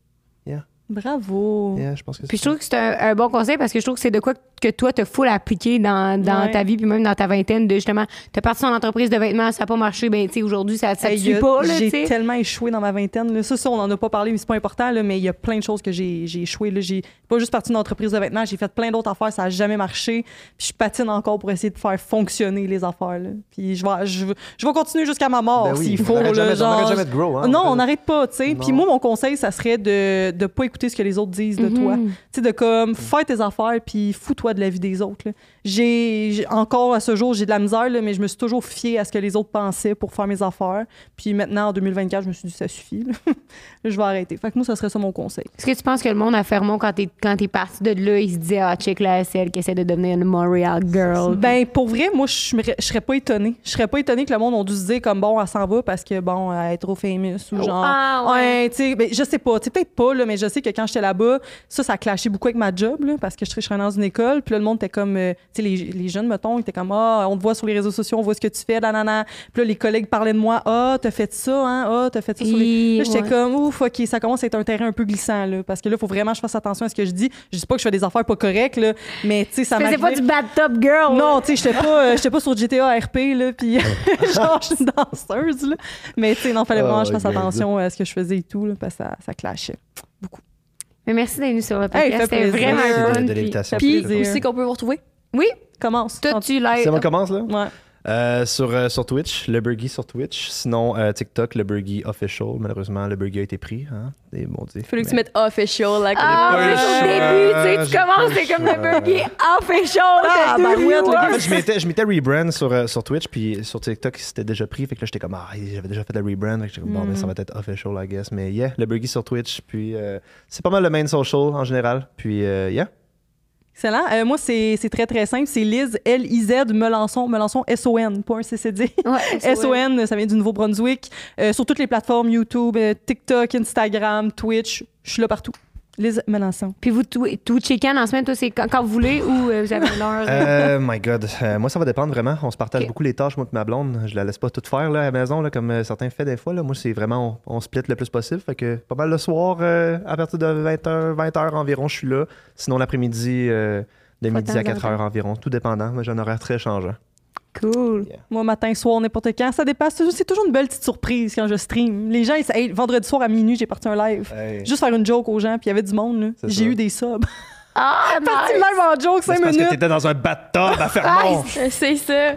Bravo. Yeah, je pense que Puis je trouve que c'est un, un bon conseil parce que je trouve que c'est de quoi que toi, te full appliquer dans, dans Ouais. ta vie, puis même dans ta vingtaine, de justement, t'as parti ton entreprise de vêtements, ça n'a pas marché, ben, tu sais, aujourd'hui, ça, ça te Hey, suit pas, là, tu J'ai tellement échoué dans ma vingtaine. Là. Ça, ça, on en a pas parlé, mais c'est pas important, là, mais il y a plein de choses que j'ai j'ai échoué. Là. J'ai pas juste parti d'une entreprise de vêtements, j'ai fait plein d'autres affaires, ça a jamais marché. Puis je patine encore pour essayer de faire fonctionner les affaires. Là. Puis je vais, je, je vais continuer jusqu'à ma mort Ben oui, s'il on faut. là, jamais- on genre- arrête jamais de grow, hein, non, en fait. on n'arrête pas, tu sais. Puis moi, mon conseil, ça serait de ne pas écouter ce que les autres disent de toi. Mhm. Tu sais, de comme, faire tes affaires, puis fous-toi de la vie des autres. là. J'ai, encore à ce jour, j'ai de la misère, là, mais je me suis toujours fiée à ce que les autres pensaient pour faire mes affaires. Puis maintenant, en 2024, je me suis dit, ça suffit. là. (laughs) je vais arrêter. Fait que moi, ça serait ça mon conseil. Est-ce que tu penses que le monde à Fermont, quand t'es, quand t'es parti de là, il se disait, ah, check là, celle qui essaie de devenir une Montreal girl? Ben, pour vrai, moi, je serais pas étonnée. Je serais pas étonnée que le monde ait dû se dire, comme, bon, elle s'en va parce que, bon, elle est trop famous ou genre. Ah, ouais. Ouais, tu sais, ben, je sais pas, tu peut-être pas, là, mais je sais que quand j'étais là-bas, ça, ça clashait beaucoup avec ma job, là, parce que je serais dans une école, puis là, le monde était comme, euh, les, les jeunes, mettons, ils étaient comme, ah, on te voit sur les réseaux sociaux, on voit ce que tu fais, nanana. Puis là, les collègues parlaient de moi, ah, t'as fait ça, hein, ah, t'as fait ça sur les. Et- Là, j'étais ouais. comme, ouf, OK, ça commence à être un terrain un peu glissant, là, parce que là, il faut vraiment que je fasse attention à ce que je dis. Je dis pas que je fais des affaires pas correctes, là, mais, tu sais, ça Tu faisais pas du bad top girl. non, tu sais, j'étais pas, euh, j'étais pas sur GTA RP, là, puis (laughs) (laughs) genre, je suis une danseuse, là. Mais, tu sais, non, fallait Oh vraiment que je fasse attention à ce que je faisais et tout, là, parce que ça, ça clashait. Mais merci d'être venu sur le podcast. C'était vraiment de- fun. de puis- plaisir. aussi qu'on peut vous retrouver? Oui, Commence. toi, tu l'as. C'est bon, on commence là? Ouais. Euh, sur, euh, sur Twitch, le Burgie sur Twitch. Sinon, euh, TikTok, le Burgie official. Malheureusement, le Burgie a été pris. Hein? Des bon Dieu. Il fallait que tu Mais- mettes official là. Ah, mais au début, tu sais, tu commences, c'est comme le burger official. Ah, bah fait, je m'étais, rebrand sur, euh, sur Twitch, puis sur TikTok, c'était déjà pris. Fait que là, j'étais comme, ah, j'avais déjà fait le rebrand. Fait que j'étais comme, bon, ben, ça va être official, I guess. Mais yeah, le Burgie sur Twitch. Puis euh, c'est pas mal le main social en général. Puis euh, yeah. Excellent. Euh, moi, c'est très, très simple. C'est Liz, L-I-Z, Melançon, Melançon, S-O-N, pas un CCD. Ouais, S-O-N, ça vient du Nouveau-Brunswick. Euh, sur toutes les plateformes, YouTube, euh, TikTok, Instagram, Twitch. Je suis là partout. Liz Melançon. Puis vous, tout, tout check-in en semaine, toi, c'est quand, quand vous voulez ou euh, vous avez l'heure? Euh, my God. Euh, moi, ça va dépendre vraiment. On se partage beaucoup les tâches, moi et ma blonde. Je la laisse pas toute faire là, à la maison, là, comme euh, certains fait des fois. Là. Moi, c'est vraiment, on, on split le plus possible. Fait que pas mal le soir, euh, à partir de 20h, 20h environ, je suis là. Sinon, l'après-midi, euh, de midi à temps en 4h environ, tout dépendant. Moi, j'ai un horaire très changeant. Cool. Moi, matin, soir, n'importe quand. Ça dépasse. C'est toujours une belle petite surprise quand je stream. Les gens, ils hey, vendredi soir à minuit, j'ai parti un live. Juste faire une joke aux gens, puis il y avait du monde. J'ai eu des subs. (laughs) Ah, Parti nice. live en joke, C'est 5 parce que minutes. t'étais dans un bathtub à Fermont. (laughs) C'est ça.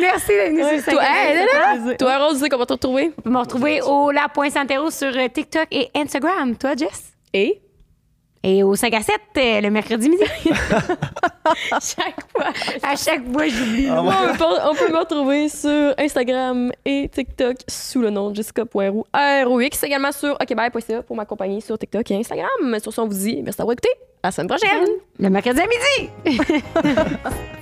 Merci d'être venu sur Toi, hey, là, là. plaisir. Toi, Rose, tu sais qu'on va te retrouver? Vous pouvez me retrouver au La.Santero sur euh, TikTok et Instagram. Toi, Jess? Et? Et au 5 à 7, euh, le mercredi midi. (laughs) chaque fois. à chaque fois, j'oublie. On, peut, on peut me retrouver sur Instagram et TikTok sous le nom de jessica.roux. R-O-X, également sur okbye.ca pour m'accompagner sur TikTok et Instagram. Sur ce, on vous dit merci d'avoir écouté. À la semaine prochaine. Le mercredi à midi. (laughs)